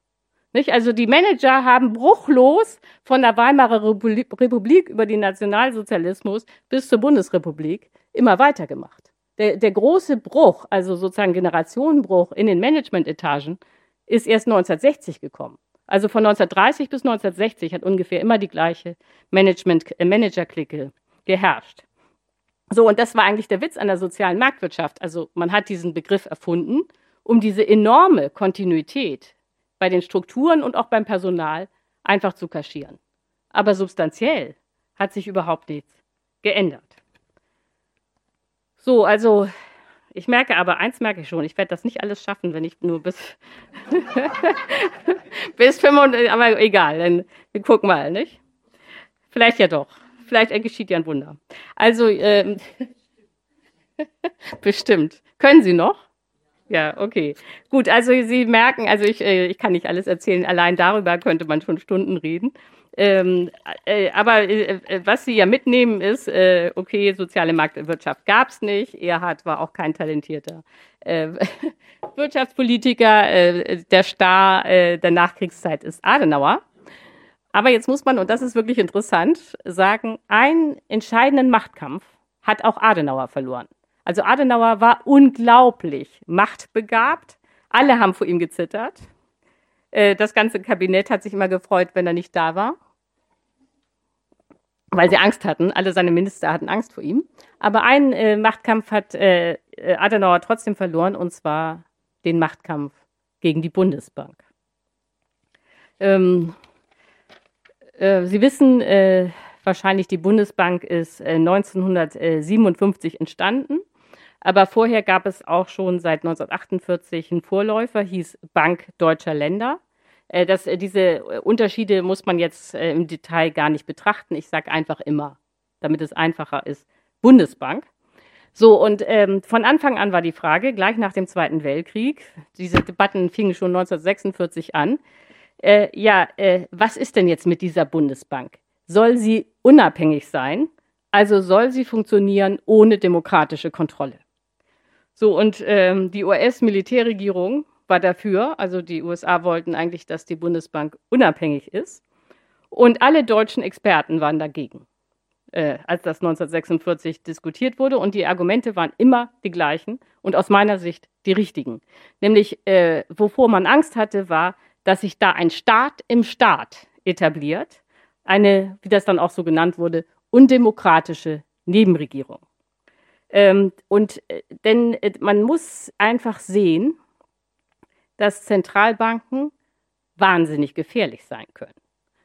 Nicht? Also die Manager haben bruchlos von der Weimarer Republik über den Nationalsozialismus bis zur Bundesrepublik immer weitergemacht. Der, der große Bruch, also sozusagen Generationenbruch in den Managementetagen, ist erst 1960 gekommen. Also von 1930 bis 1960 hat ungefähr immer die gleiche Management, äh, Manager-Clique geherrscht. So, und das war eigentlich der Witz an der sozialen Marktwirtschaft. Also man hat diesen Begriff erfunden, um diese enorme Kontinuität bei den Strukturen und auch beim Personal einfach zu kaschieren. Aber substanziell hat sich überhaupt nichts geändert. So, also Ich merke aber, eins merke ich schon, ich werde das nicht alles schaffen, wenn ich nur bis, bis 35, aber egal, dann wir gucken mal, nicht? Vielleicht ja doch. Vielleicht geschieht ja ein Wunder. Also, ähm, bestimmt. Können Sie noch? Ja, okay. Gut, also Sie merken, also ich, äh, ich kann nicht alles erzählen, allein darüber könnte man schon Stunden reden. Ähm, äh, aber äh, äh, was Sie ja mitnehmen ist, äh, okay, soziale Marktwirtschaft gab es nicht. Erhard war auch kein talentierter äh, Wirtschaftspolitiker. Äh, der Star der Nachkriegszeit ist Adenauer. Aber jetzt muss man, und das ist wirklich interessant, sagen, einen entscheidenden Machtkampf hat auch Adenauer verloren. Also Adenauer war unglaublich machtbegabt. Alle haben vor ihm gezittert. Äh, das ganze Kabinett hat sich immer gefreut, wenn er nicht da war, weil sie Angst hatten. Alle seine Minister hatten Angst vor ihm. Aber einen äh, Machtkampf hat äh, Adenauer trotzdem verloren, und zwar den Machtkampf gegen die Bundesbank. Ähm, äh, sie wissen äh, wahrscheinlich, die Bundesbank ist 1957 äh, entstanden. Aber vorher gab es auch schon seit 1948 einen Vorläufer, hieß Bank Deutscher Länder. Äh, das, äh, diese Unterschiede muss man jetzt äh, im Detail gar nicht betrachten. Ich sage einfach immer, damit es einfacher ist, Bundesbank. So, und ähm, von Anfang an war die Frage, gleich nach dem Zweiten Weltkrieg, diese Debatten fingen schon 1946 an, äh, ja, äh, was ist denn jetzt mit dieser Bundesbank? Soll sie unabhängig sein? Also soll sie funktionieren ohne demokratische Kontrolle? So, und ähm, die US-Militärregierung war dafür, also die USA wollten eigentlich, dass die Bundesbank unabhängig ist. Und alle deutschen Experten waren dagegen, äh, als das 1946 diskutiert wurde. Und die Argumente waren immer die gleichen und aus meiner Sicht die richtigen. Nämlich, äh, wovor man Angst hatte, war, dass sich da ein Staat im Staat etabliert, eine, wie das dann auch so genannt wurde, undemokratische Nebenregierung. Ähm, und äh, denn äh, man muss einfach sehen, dass Zentralbanken wahnsinnig gefährlich sein können.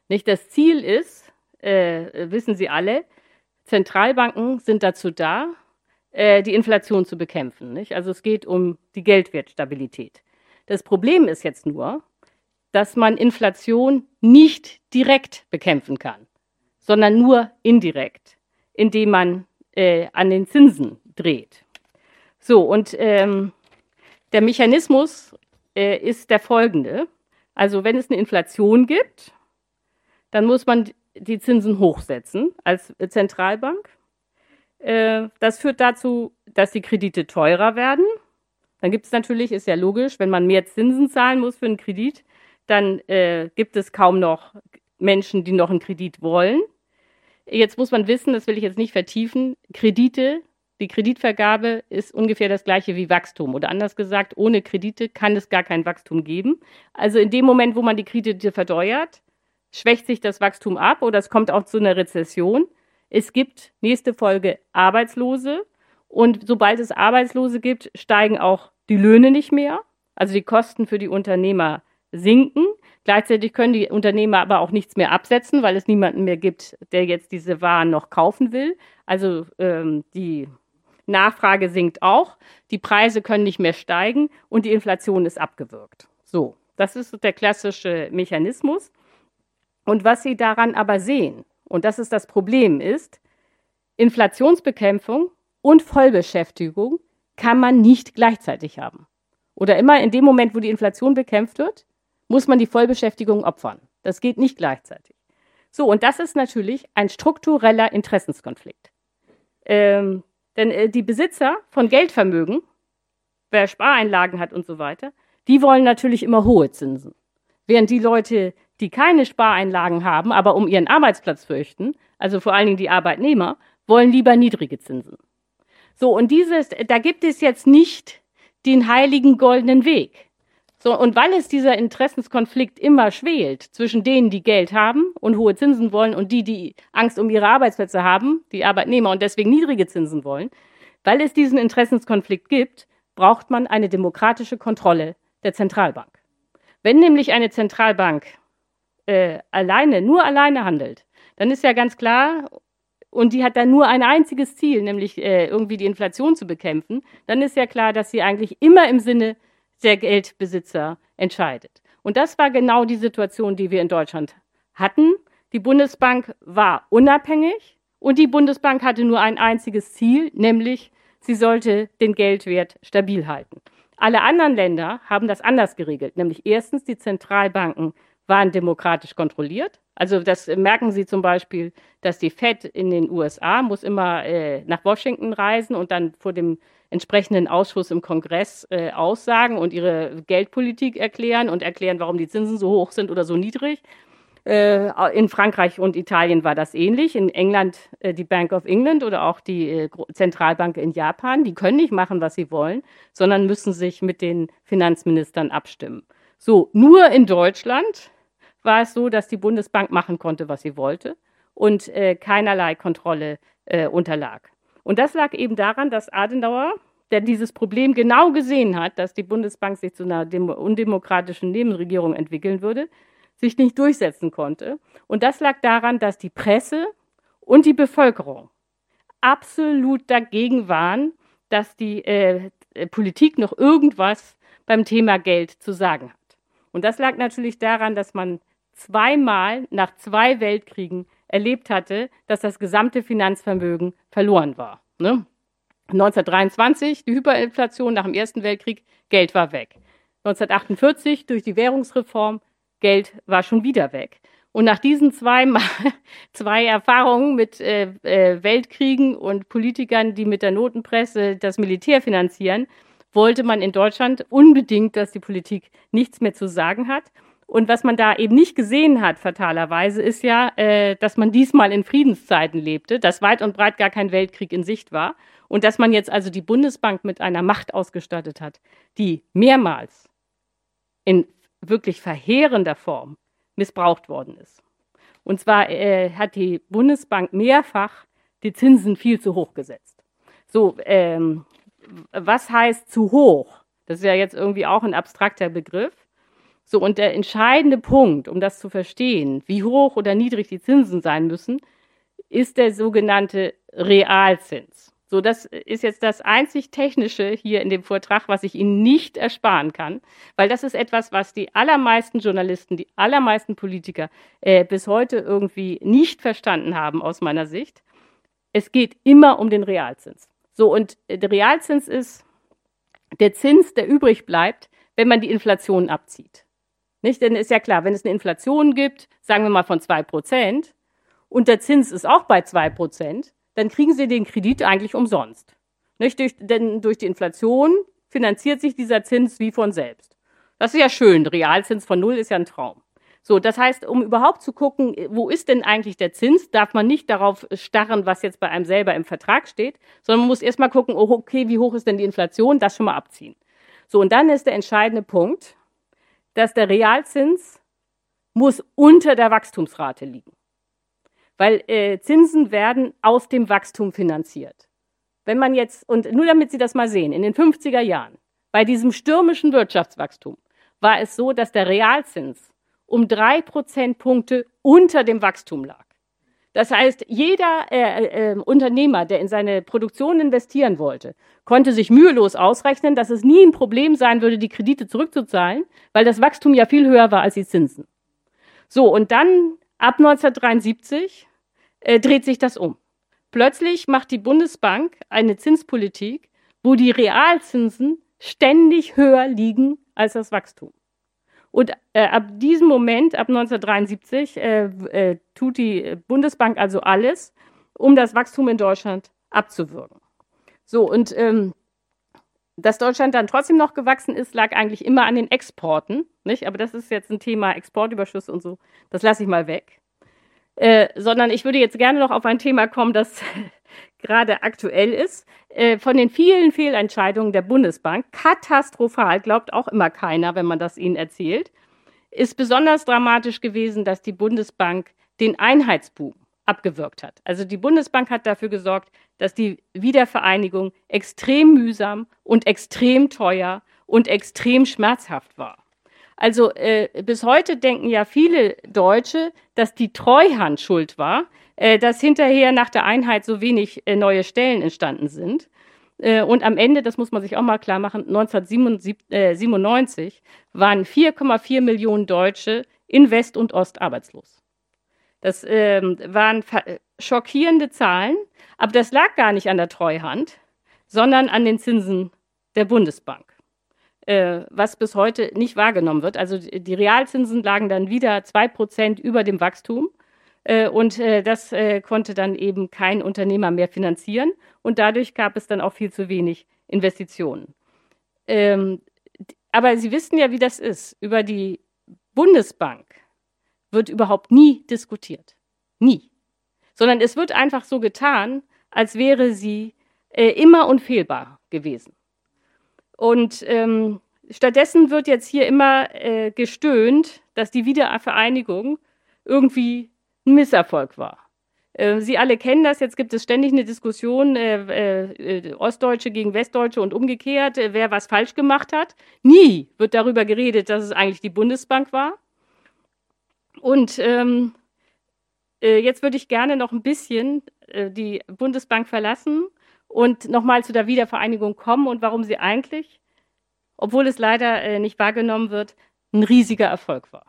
Nicht das Ziel ist, äh, wissen Sie alle, Zentralbanken sind dazu da, äh, die Inflation zu bekämpfen. Nicht? Also es geht um die Geldwertstabilität. Das Problem ist jetzt nur, dass man Inflation nicht direkt bekämpfen kann, sondern nur indirekt, indem man äh, an den Zinsen dreht. So, und ähm, der Mechanismus äh, ist der folgende. Also wenn es eine Inflation gibt, dann muss man die Zinsen hochsetzen als Zentralbank. Äh, das führt dazu, dass die Kredite teurer werden. Dann gibt es natürlich, ist ja logisch, wenn man mehr Zinsen zahlen muss für einen Kredit, dann äh, gibt es kaum noch Menschen, die noch einen Kredit wollen. Jetzt muss man wissen, das will ich jetzt nicht vertiefen, Kredite, die Kreditvergabe ist ungefähr das gleiche wie Wachstum. Oder anders gesagt, ohne Kredite kann es gar kein Wachstum geben. Also in dem Moment, wo man die Kredite verteuert, schwächt sich das Wachstum ab oder es kommt auch zu einer Rezession. Es gibt nächste Folge Arbeitslose und sobald es Arbeitslose gibt, steigen auch die Löhne nicht mehr. Also die Kosten für die Unternehmer sinken. Gleichzeitig können die Unternehmer aber auch nichts mehr absetzen, weil es niemanden mehr gibt, der jetzt diese Waren noch kaufen will. Also ähm, die Nachfrage sinkt auch, die Preise können nicht mehr steigen und die Inflation ist abgewürgt. So, das ist der klassische Mechanismus. Und was Sie daran aber sehen, und das ist das Problem, ist, Inflationsbekämpfung und Vollbeschäftigung kann man nicht gleichzeitig haben. Oder immer in dem Moment, wo die Inflation bekämpft wird, muss man die Vollbeschäftigung opfern. Das geht nicht gleichzeitig. So, und das ist natürlich ein struktureller Interessenskonflikt. Ähm, denn äh, die Besitzer von Geldvermögen, wer Spareinlagen hat und so weiter, die wollen natürlich immer hohe Zinsen. Während die Leute, die keine Spareinlagen haben, aber um ihren Arbeitsplatz fürchten, also vor allen Dingen die Arbeitnehmer, wollen lieber niedrige Zinsen. So, und dieses, da gibt es jetzt nicht den heiligen goldenen Weg. So, und weil es dieser Interessenskonflikt immer schwelt zwischen denen, die Geld haben und hohe Zinsen wollen und die, die Angst um ihre Arbeitsplätze haben, die Arbeitnehmer und deswegen niedrige Zinsen wollen, weil es diesen Interessenskonflikt gibt, braucht man eine demokratische Kontrolle der Zentralbank. Wenn nämlich eine Zentralbank äh, alleine, nur alleine handelt, dann ist ja ganz klar, und die hat dann nur ein einziges Ziel, nämlich äh, irgendwie die Inflation zu bekämpfen, dann ist ja klar, dass sie eigentlich immer im Sinne der Geldbesitzer entscheidet. Und das war genau die Situation, die wir in Deutschland hatten. Die Bundesbank war unabhängig und die Bundesbank hatte nur ein einziges Ziel, nämlich sie sollte den Geldwert stabil halten. Alle anderen Länder haben das anders geregelt, nämlich erstens die Zentralbanken waren demokratisch kontrolliert. Also das merken Sie zum Beispiel, dass die Fed in den USA muss immer äh, nach Washington reisen und dann vor dem entsprechenden Ausschuss im Kongress äh, aussagen und ihre Geldpolitik erklären und erklären, warum die Zinsen so hoch sind oder so niedrig. Äh, in Frankreich und Italien war das ähnlich. In England äh, die Bank of England oder auch die äh, Zentralbank in Japan, die können nicht machen, was sie wollen, sondern müssen sich mit den Finanzministern abstimmen. So, nur in Deutschland war es so, dass die Bundesbank machen konnte, was sie wollte und äh, keinerlei Kontrolle äh, unterlag. Und das lag eben daran, dass Adenauer, der dieses Problem genau gesehen hat, dass die Bundesbank sich zu einer undemokratischen Nebenregierung entwickeln würde, sich nicht durchsetzen konnte. Und das lag daran, dass die Presse und die Bevölkerung absolut dagegen waren, dass die äh, Politik noch irgendwas beim Thema Geld zu sagen hat. Und das lag natürlich daran, dass man zweimal nach zwei Weltkriegen erlebt hatte, dass das gesamte Finanzvermögen verloren war. Ne? 1923 die Hyperinflation nach dem Ersten Weltkrieg, Geld war weg. 1948 durch die Währungsreform, Geld war schon wieder weg. Und nach diesen zwei, zwei Erfahrungen mit äh, äh, Weltkriegen und Politikern, die mit der Notenpresse das Militär finanzieren, wollte man in Deutschland unbedingt, dass die Politik nichts mehr zu sagen hat. Und was man da eben nicht gesehen hat, fatalerweise, ist ja, äh, dass man diesmal in Friedenszeiten lebte, dass weit und breit gar kein Weltkrieg in Sicht war und dass man jetzt also die Bundesbank mit einer Macht ausgestattet hat, die mehrmals in wirklich verheerender Form missbraucht worden ist. Und zwar äh, hat die Bundesbank mehrfach die Zinsen viel zu hoch gesetzt. So, ähm, was heißt zu hoch? Das ist ja jetzt irgendwie auch ein abstrakter Begriff. So, und der entscheidende Punkt, um das zu verstehen, wie hoch oder niedrig die Zinsen sein müssen, ist der sogenannte Realzins. So, das ist jetzt das einzig Technische hier in dem Vortrag, was ich Ihnen nicht ersparen kann, weil das ist etwas, was die allermeisten Journalisten, die allermeisten Politiker äh, bis heute irgendwie nicht verstanden haben aus meiner Sicht. Es geht immer um den Realzins. So, und der Realzins ist der Zins, der übrig bleibt, wenn man die Inflation abzieht. Nicht? Denn ist ja klar, wenn es eine Inflation gibt, sagen wir mal von zwei Prozent, und der Zins ist auch bei zwei Prozent, dann kriegen Sie den Kredit eigentlich umsonst. Nicht? Durch, denn durch die Inflation finanziert sich dieser Zins wie von selbst. Das ist ja schön. Realzins von null ist ja ein Traum. So, das heißt, um überhaupt zu gucken, wo ist denn eigentlich der Zins, darf man nicht darauf starren, was jetzt bei einem selber im Vertrag steht, sondern man muss erstmal gucken, oh, okay, wie hoch ist denn die Inflation, das schon mal abziehen. So, und dann ist der entscheidende Punkt, dass der Realzins muss unter der Wachstumsrate liegen. Weil äh, Zinsen werden aus dem Wachstum finanziert. Wenn man jetzt, und nur damit Sie das mal sehen, in den 50er Jahren, bei diesem stürmischen Wirtschaftswachstum, war es so, dass der Realzins um drei Prozentpunkte unter dem Wachstum lag. Das heißt, jeder äh, äh, Unternehmer, der in seine Produktion investieren wollte, konnte sich mühelos ausrechnen, dass es nie ein Problem sein würde, die Kredite zurückzuzahlen, weil das Wachstum ja viel höher war als die Zinsen. So, und dann ab 1973 äh, dreht sich das um. Plötzlich macht die Bundesbank eine Zinspolitik, wo die Realzinsen ständig höher liegen als das Wachstum. Und äh, ab diesem Moment, ab 1973, äh, äh, tut die Bundesbank also alles, um das Wachstum in Deutschland abzuwürgen. So, und ähm, dass Deutschland dann trotzdem noch gewachsen ist, lag eigentlich immer an den Exporten. Nicht? Aber das ist jetzt ein Thema Exportüberschuss und so. Das lasse ich mal weg. Äh, sondern ich würde jetzt gerne noch auf ein Thema kommen, das gerade aktuell ist. Äh, von den vielen Fehlentscheidungen der Bundesbank, katastrophal, glaubt auch immer keiner, wenn man das ihnen erzählt, ist besonders dramatisch gewesen, dass die Bundesbank den Einheitsboom abgewirkt hat. Also die Bundesbank hat dafür gesorgt, dass die Wiedervereinigung extrem mühsam und extrem teuer und extrem schmerzhaft war. Also äh, bis heute denken ja viele Deutsche, dass die Treuhand schuld war, dass hinterher nach der Einheit so wenig äh, neue Stellen entstanden sind. Äh, und am Ende, das muss man sich auch mal klar machen, 1997 waren 4,4 Millionen Deutsche in West und Ost arbeitslos. Das ähm, waren schockierende Zahlen, aber das lag gar nicht an der Treuhand, sondern an den Zinsen der Bundesbank, äh, was bis heute nicht wahrgenommen wird. Also die Realzinsen lagen dann wieder zwei Prozent über dem Wachstum. Äh, und äh, das äh, konnte dann eben kein Unternehmer mehr finanzieren. Und dadurch gab es dann auch viel zu wenig Investitionen. Ähm, aber Sie wissen ja, wie das ist. Über die Bundesbank wird überhaupt nie diskutiert. Nie. Sondern es wird einfach so getan, als wäre sie immer unfehlbar gewesen. Und ähm, stattdessen wird jetzt hier immer äh, gestöhnt, dass die Wiedervereinigung irgendwie ein Misserfolg war. Äh, Sie alle kennen das, jetzt gibt es ständig eine Diskussion, äh, äh, Ostdeutsche gegen Westdeutsche und umgekehrt, äh, wer was falsch gemacht hat. Nie wird darüber geredet, dass es eigentlich die Bundesbank war. Und ähm, äh, jetzt würde ich gerne noch ein bisschen äh, die Bundesbank verlassen und nochmal zu der Wiedervereinigung kommen und warum sie eigentlich, obwohl es leider äh, nicht wahrgenommen wird, ein riesiger Erfolg war.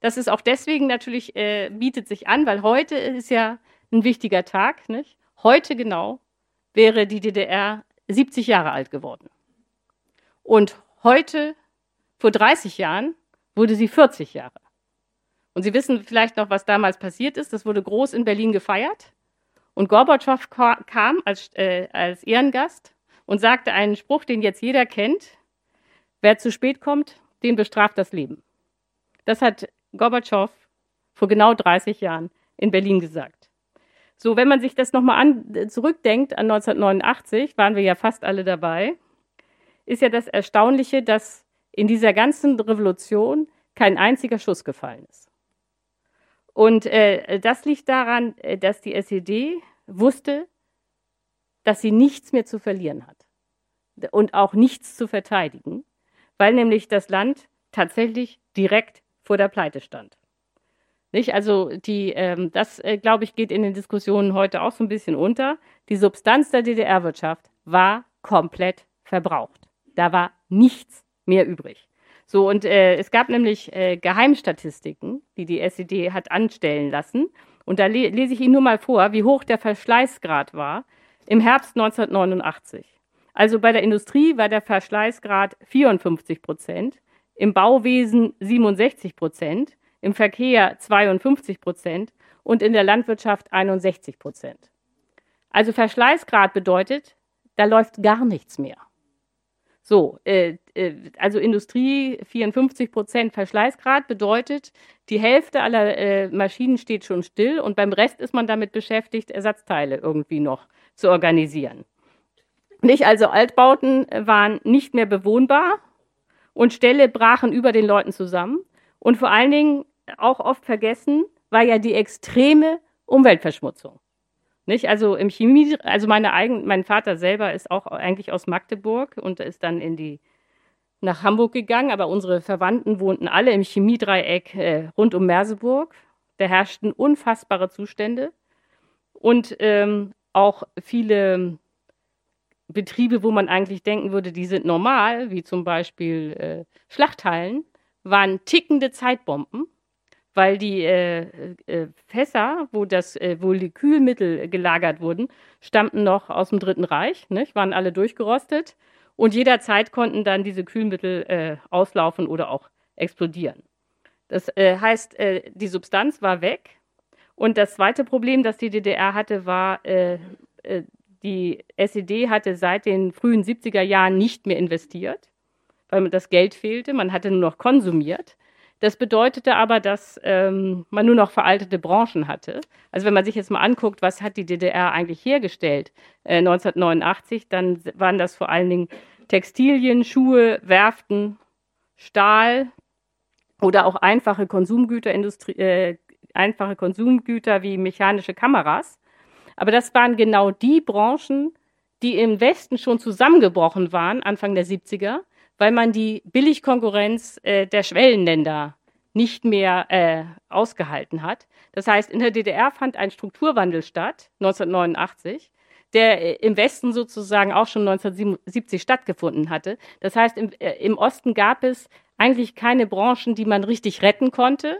Das ist auch deswegen natürlich, äh, bietet sich an, weil heute ist ja ein wichtiger Tag. Nicht? Heute genau wäre die DDR 70 Jahre alt geworden. Und heute, vor 30 Jahren, wurde sie 40 Jahre. Und Sie wissen vielleicht noch, was damals passiert ist. Das wurde groß in Berlin gefeiert. Und Gorbatschow kam als, äh, als Ehrengast und sagte einen Spruch, den jetzt jeder kennt. Wer zu spät kommt, den bestraft das Leben. Das hat Gorbatschow vor genau 30 Jahren in Berlin gesagt. So, wenn man sich das nochmal an, zurückdenkt an 1989, waren wir ja fast alle dabei, ist ja das Erstaunliche, dass in dieser ganzen Revolution kein einziger Schuss gefallen ist. Und äh, das liegt daran, äh, dass die SED wusste, dass sie nichts mehr zu verlieren hat und auch nichts zu verteidigen, weil nämlich das Land tatsächlich direkt vor der Pleite stand. Nicht? Also die, ähm, das, äh, glaube ich, geht in den Diskussionen heute auch so ein bisschen unter. Die Substanz der DDR-Wirtschaft war komplett verbraucht. Da war nichts mehr übrig. So, und äh, es gab nämlich äh, Geheimstatistiken, die die SED hat anstellen lassen. Und da le lese ich Ihnen nur mal vor, wie hoch der Verschleißgrad war im Herbst 1989. Also bei der Industrie war der Verschleißgrad 54 Prozent, im Bauwesen 67 Prozent, im Verkehr 52 Prozent und in der Landwirtschaft 61 Prozent. Also Verschleißgrad bedeutet, da läuft gar nichts mehr. So, äh, äh, also Industrie 54 Prozent Verschleißgrad bedeutet, die Hälfte aller äh, Maschinen steht schon still und beim Rest ist man damit beschäftigt, Ersatzteile irgendwie noch zu organisieren. Nicht, also Altbauten waren nicht mehr bewohnbar und Ställe brachen über den Leuten zusammen. Und vor allen Dingen auch oft vergessen war ja die extreme Umweltverschmutzung. Nicht? Also im Chemie, also meine eigen, mein Vater selber ist auch eigentlich aus Magdeburg und ist dann in die nach Hamburg gegangen, aber unsere Verwandten wohnten alle im Chemiedreieck äh, rund um Merseburg. Da herrschten unfassbare Zustände und ähm, auch viele Betriebe, wo man eigentlich denken würde, die sind normal, wie zum Beispiel äh, Schlachthallen, waren tickende Zeitbomben weil die äh, äh, Fässer, wo das, äh, wo die Kühlmittel gelagert wurden, stammten noch aus dem Dritten Reich, nicht? waren alle durchgerostet und jederzeit konnten dann diese Kühlmittel äh, auslaufen oder auch explodieren. Das äh, heißt, äh, die Substanz war weg. Und das zweite Problem, das die DDR hatte, war, die SED hatte seit den frühen 70er Jahren nicht mehr investiert, weil das Geld fehlte. Man hatte nur noch konsumiert. Das bedeutete aber, dass ähm, man nur noch veraltete Branchen hatte. Also wenn man sich jetzt mal anguckt, was hat die DDR eigentlich hergestellt äh, 1989, dann waren das vor allen Dingen Textilien, Schuhe, Werften, Stahl oder auch einfache Konsumgüterindustrie, äh, einfache Konsumgüter wie mechanische Kameras. Aber das waren genau die Branchen, die im Westen schon zusammengebrochen waren, Anfang der 70er, weil man die Billigkonkurrenz äh, der Schwellenländer nicht mehr äh, ausgehalten hat. Das heißt, in der DDR fand ein Strukturwandel statt, 1989, der äh, im Westen sozusagen auch schon 1970 stattgefunden hatte. Das heißt, im, äh, im Osten gab es eigentlich keine Branchen, die man richtig retten konnte.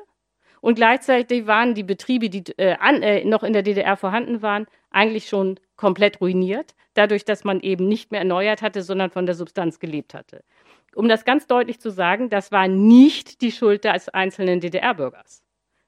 Und gleichzeitig waren die Betriebe, die äh, an, äh, noch in der DDR vorhanden waren, eigentlich schon komplett ruiniert, dadurch, dass man eben nicht mehr erneuert hatte, sondern von der Substanz gelebt hatte. Um das ganz deutlich zu sagen, das war nicht die Schuld des einzelnen DDR-Bürgers.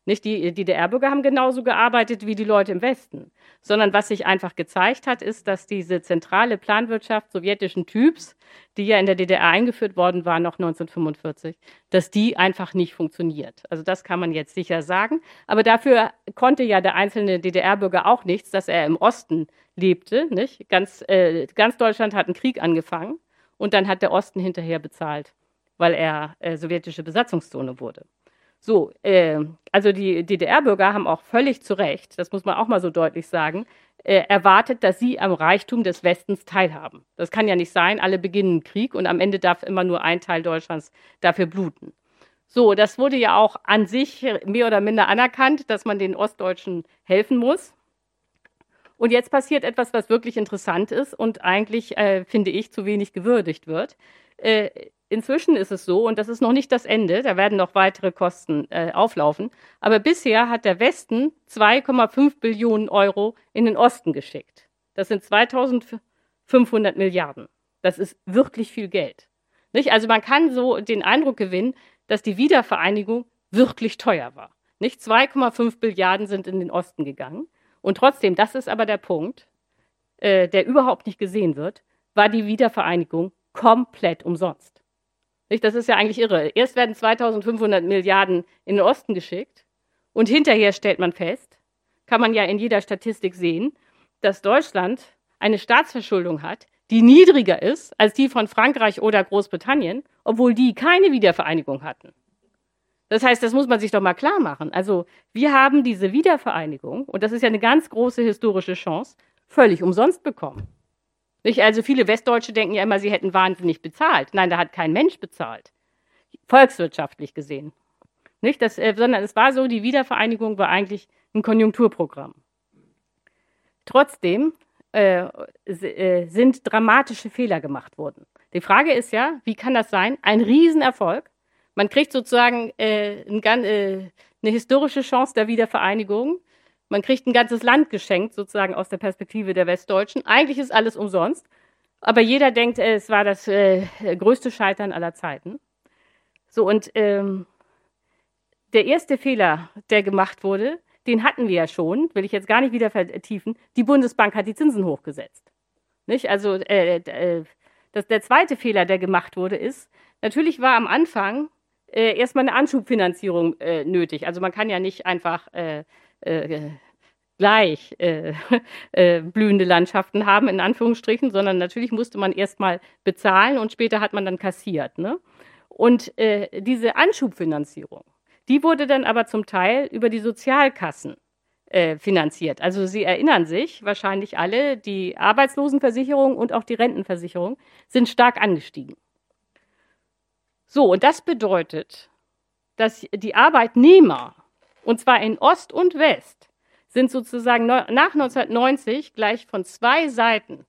Nicht die DDR-Bürger haben genauso gearbeitet wie die Leute im Westen, sondern was sich einfach gezeigt hat, ist, dass diese zentrale Planwirtschaft sowjetischen Typs, die ja in der DDR eingeführt worden war, noch 1945, dass die einfach nicht funktioniert. Also das kann man jetzt sicher sagen. Aber dafür konnte ja der einzelne DDR-Bürger auch nichts, dass er im Osten lebte. Nicht? Ganz, äh, ganz Deutschland hat einen Krieg angefangen und dann hat der Osten hinterher bezahlt, weil er äh, sowjetische Besatzungszone wurde. So, äh, also die DDR-Bürger haben auch völlig zu Recht, das muss man auch mal so deutlich sagen, äh, erwartet, dass sie am Reichtum des Westens teilhaben. Das kann ja nicht sein, alle beginnen Krieg und am Ende darf immer nur ein Teil Deutschlands dafür bluten. So, das wurde ja auch an sich mehr oder minder anerkannt, dass man den Ostdeutschen helfen muss. Und jetzt passiert etwas, was wirklich interessant ist und eigentlich, äh, finde ich, zu wenig gewürdigt wird. Äh, Inzwischen ist es so, und das ist noch nicht das Ende, da werden noch weitere Kosten äh, auflaufen, aber bisher hat der Westen 2,5 Billionen Euro in den Osten geschickt. Das sind 2500 Milliarden. Das ist wirklich viel Geld. Nicht? Also man kann so den Eindruck gewinnen, dass die Wiedervereinigung wirklich teuer war. Nicht 2,5 Milliarden sind in den Osten gegangen. Und trotzdem, das ist aber der Punkt, äh, der überhaupt nicht gesehen wird, war die Wiedervereinigung komplett umsonst. Das ist ja eigentlich irre. Erst werden 2500 Milliarden in den Osten geschickt und hinterher stellt man fest, kann man ja in jeder Statistik sehen, dass Deutschland eine Staatsverschuldung hat, die niedriger ist als die von Frankreich oder Großbritannien, obwohl die keine Wiedervereinigung hatten. Das heißt, das muss man sich doch mal klar machen. Also wir haben diese Wiedervereinigung, und das ist ja eine ganz große historische Chance, völlig umsonst bekommen. Nicht? Also viele Westdeutsche denken ja immer, sie hätten wahnsinnig bezahlt. Nein, da hat kein Mensch bezahlt. Volkswirtschaftlich gesehen. Nicht? Das, äh, sondern es war so, die Wiedervereinigung war eigentlich ein Konjunkturprogramm. Trotzdem äh, äh, sind dramatische Fehler gemacht worden. Die Frage ist ja, wie kann das sein? Ein Riesenerfolg. Man kriegt sozusagen äh, ein, äh, eine historische Chance der Wiedervereinigung man kriegt ein ganzes Land geschenkt, sozusagen aus der Perspektive der Westdeutschen. Eigentlich ist alles umsonst. Aber jeder denkt, äh, es war das äh, größte Scheitern aller Zeiten. So, und ähm, der erste Fehler, der gemacht wurde, den hatten wir ja schon, will ich jetzt gar nicht wieder vertiefen. Die Bundesbank hat die Zinsen hochgesetzt. Nicht? Also äh, äh, das, der zweite Fehler, der gemacht wurde, ist, natürlich war am Anfang äh, erstmal eine Anschubfinanzierung äh, nötig. Also man kann ja nicht einfach äh, gleich äh, äh, blühende Landschaften haben, in Anführungsstrichen, sondern natürlich musste man erstmal bezahlen und später hat man dann kassiert. Ne? Und äh, diese Anschubfinanzierung, die wurde dann aber zum Teil über die Sozialkassen äh, finanziert. Also Sie erinnern sich wahrscheinlich alle, die Arbeitslosenversicherung und auch die Rentenversicherung sind stark angestiegen. So, und das bedeutet, dass die Arbeitnehmer und zwar in Ost und West, sind sozusagen nach 1990 gleich von zwei Seiten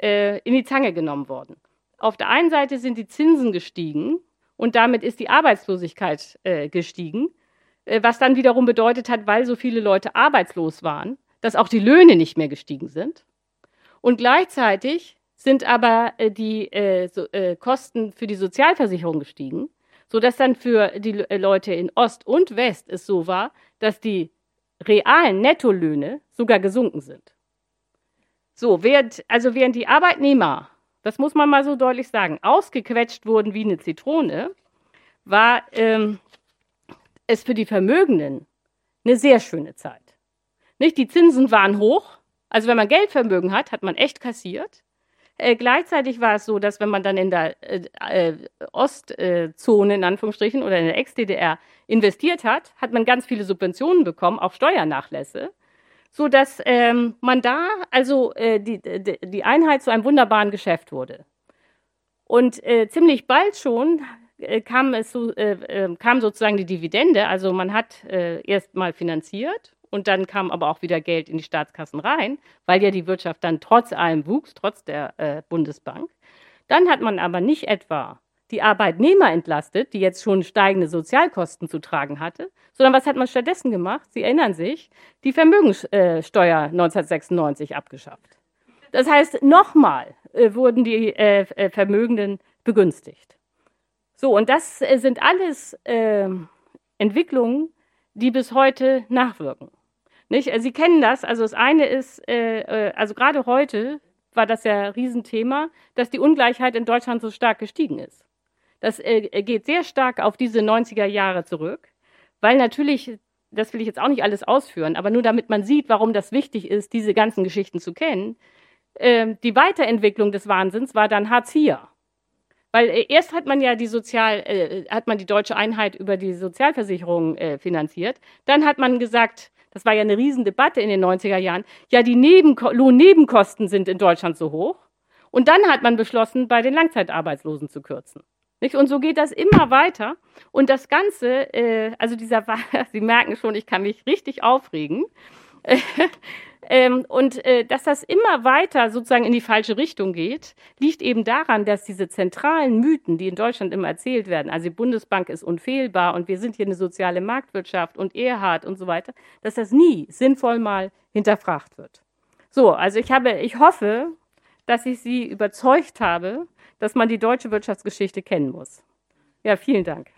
äh, in die Zange genommen worden. Auf der einen Seite sind die Zinsen gestiegen und damit ist die Arbeitslosigkeit äh, gestiegen, äh, was dann wiederum bedeutet hat, weil so viele Leute arbeitslos waren, dass auch die Löhne nicht mehr gestiegen sind. Und gleichzeitig sind aber äh, die äh, so, äh, Kosten für die Sozialversicherung gestiegen sodass dann für die äh, Leute in Ost und West es so war, dass die realen Nettolöhne sogar gesunken sind. So, während, also während die Arbeitnehmer, das muss man mal so deutlich sagen, ausgequetscht wurden wie eine Zitrone, war ähm, es für die Vermögenden eine sehr schöne Zeit. Nicht? Die Zinsen waren hoch, also wenn man Geldvermögen hat, hat man echt kassiert. Äh, gleichzeitig war es so, dass wenn man dann in der äh, äh, Ostzone in Anführungsstrichen oder in der Ex-DDR investiert hat, hat man ganz viele Subventionen bekommen, auch Steuernachlässe, so dass ähm, man da also äh, die, die, Einheit zu einem wunderbaren Geschäft wurde. Und äh, ziemlich bald schon äh, kam, es so, kam sozusagen die Dividende. Also man hat äh, erst mal finanziert und dann kam aber auch wieder Geld in die Staatskassen rein, weil ja die Wirtschaft dann trotz allem wuchs, trotz der äh, Bundesbank. Dann hat man aber nicht etwa die Arbeitnehmer entlastet, die jetzt schon steigende Sozialkosten zu tragen hatte, sondern was hat man stattdessen gemacht? Sie erinnern sich, die Vermögenssteuer 1996 abgeschafft. Das heißt, nochmal äh, wurden die äh, äh, Vermögenden begünstigt. So, und das äh, sind alles äh, Entwicklungen, die bis heute nachwirken. Nicht? Sie kennen das. Also das eine ist, äh, also gerade heute war das ja Riesenthema, dass die Ungleichheit in Deutschland so stark gestiegen ist. Das geht sehr stark auf diese 90er Jahre zurück, weil natürlich, das will ich jetzt auch nicht alles ausführen, aber nur damit man sieht, warum das wichtig ist, diese ganzen Geschichten zu kennen, äh, die Weiterentwicklung des Wahnsinns war dann Hartz IV. Weil äh, erst hat man ja die Sozial, äh, hat man die deutsche Einheit über die Sozialversicherung äh, finanziert. Dann hat man gesagt, das war ja eine Riesendebatte in den 90er Jahren, ja, die Nebenko Lohnnebenkosten sind in Deutschland so hoch. Und dann hat man beschlossen, bei den Langzeitarbeitslosen zu kürzen. Nicht? Und so geht das immer weiter. Und das Ganze, äh, also dieser, Sie merken schon, ich kann mich richtig aufregen. Ähm, und äh, dass das immer weiter sozusagen in die falsche Richtung geht, liegt eben daran, dass diese zentralen Mythen, die in Deutschland immer erzählt werden, also die Bundesbank ist unfehlbar und wir sind hier eine soziale Marktwirtschaft und Erhard und so weiter, dass das nie sinnvoll mal hinterfragt wird. So, also ich habe, ich hoffe, dass ich Sie überzeugt habe, dass man die deutsche Wirtschaftsgeschichte kennen muss. Ja, vielen Dank.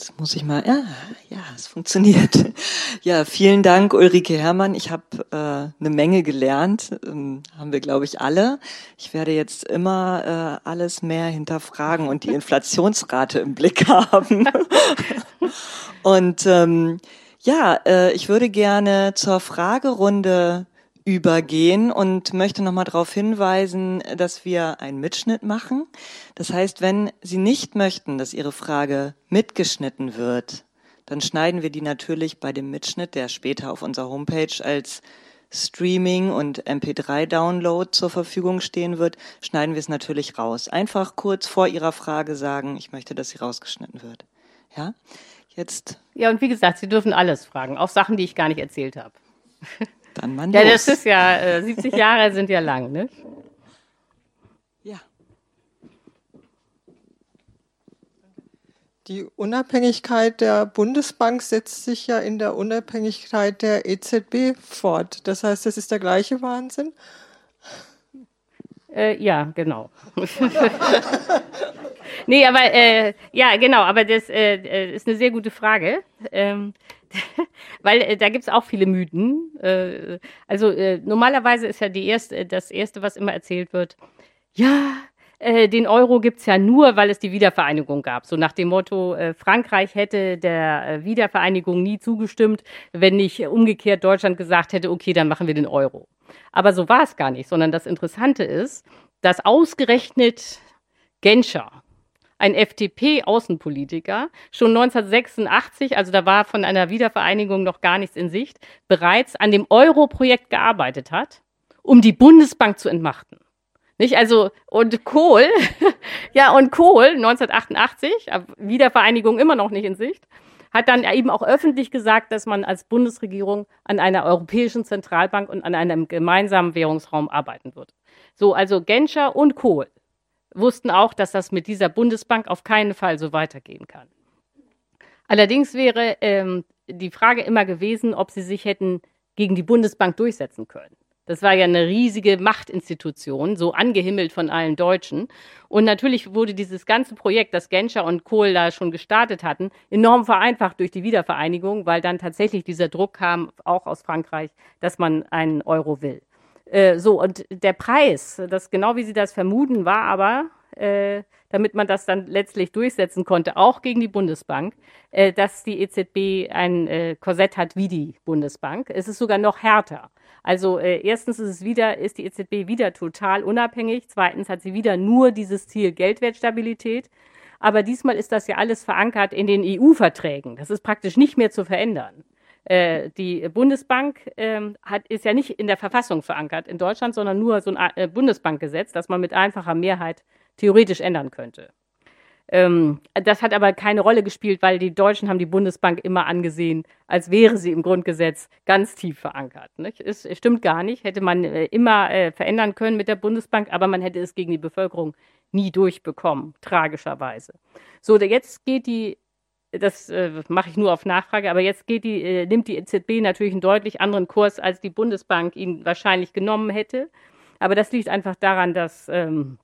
Jetzt muss ich mal, ja, ja, es funktioniert. Ja, vielen Dank, Ulrike Herrmann. Ich habe äh, eine Menge gelernt, ähm, haben wir, glaube ich, alle. Ich werde jetzt immer äh, alles mehr hinterfragen und die Inflationsrate im Blick haben. und ähm, ja, äh, ich würde gerne zur Fragerunde übergehen und möchte nochmal darauf hinweisen, dass wir einen Mitschnitt machen. Das heißt, wenn Sie nicht möchten, dass Ihre Frage mitgeschnitten wird, dann schneiden wir die natürlich bei dem Mitschnitt, der später auf unserer Homepage als Streaming und MP3-Download zur Verfügung stehen wird, schneiden wir es natürlich raus. Einfach kurz vor Ihrer Frage sagen, ich möchte, dass sie rausgeschnitten wird. Ja, jetzt. Ja, und wie gesagt, Sie dürfen alles fragen, auch Sachen, die ich gar nicht erzählt habe. Dann man Ja, das ist ja, äh, 70 Jahre sind ja lang, ne? Ja. Die Unabhängigkeit der Bundesbank setzt sich ja in der Unabhängigkeit der EZB fort. Das heißt, das ist der gleiche Wahnsinn? Äh, ja, genau. nee, aber äh, ja, genau, aber das äh, äh ist eine sehr gute Frage. Ähm, weil äh, da gibt es auch viele Mythen. Äh, also äh, normalerweise ist ja die erste, das Erste, was immer erzählt wird, ja, äh, den Euro gibt es ja nur, weil es die Wiedervereinigung gab. So nach dem Motto, äh, Frankreich hätte der äh, Wiedervereinigung nie zugestimmt, wenn nicht umgekehrt Deutschland gesagt hätte, okay, dann machen wir den Euro. Aber so war es gar nicht, sondern das Interessante ist, dass ausgerechnet Genscher, ein FDP-Außenpolitiker, schon 1986, also da war von einer Wiedervereinigung noch gar nichts in Sicht, bereits an dem Euro-Projekt gearbeitet hat, um die Bundesbank zu entmachten. Nicht? Also, und Kohl, ja, und Kohl, 1988, Wiedervereinigung immer noch nicht in Sicht, hat dann eben auch öffentlich gesagt, dass man als Bundesregierung an einer europäischen Zentralbank und an einem gemeinsamen Währungsraum arbeiten wird. So, also Genscher und Kohl wussten auch, dass das mit dieser Bundesbank auf keinen Fall so weitergehen kann. Allerdings wäre ähm, die Frage immer gewesen, ob sie sich hätten gegen die Bundesbank durchsetzen können. Das war ja eine riesige Machtinstitution, so angehimmelt von allen Deutschen. Und natürlich wurde dieses ganze Projekt, das Genscher und Kohl da schon gestartet hatten, enorm vereinfacht durch die Wiedervereinigung, weil dann tatsächlich dieser Druck kam, auch aus Frankreich, dass man einen Euro will. Äh, so, und der Preis, das genau wie Sie das vermuten, war aber, äh, damit man das dann letztlich durchsetzen konnte, auch gegen die Bundesbank, äh, dass die EZB ein äh, Korsett hat wie die Bundesbank. Es ist sogar noch härter. Also äh, erstens ist es wieder, ist die EZB wieder total unabhängig. Zweitens hat sie wieder nur dieses Ziel Geldwertstabilität. Aber diesmal ist das ja alles verankert in den EU-Verträgen. Das ist praktisch nicht mehr zu verändern. Äh, die Bundesbank ähm, hat, ist ja nicht in der Verfassung verankert in Deutschland, sondern nur so ein äh, Bundesbankgesetz, das man mit einfacher Mehrheit theoretisch ändern könnte. Ähm, das hat aber keine Rolle gespielt, weil die Deutschen haben die Bundesbank immer angesehen, als wäre sie im Grundgesetz ganz tief verankert. Nicht? Es, stimmt gar nicht, hätte man äh, immer äh, verändern können mit der Bundesbank, aber man hätte es gegen die Bevölkerung nie durchbekommen, tragischerweise. So, jetzt geht die, das äh, mache ich nur auf Nachfrage, aber jetzt geht die, äh, nimmt die EZB natürlich einen deutlich anderen Kurs, als die Bundesbank ihn wahrscheinlich genommen hätte. Aber das liegt einfach daran, dass ähm,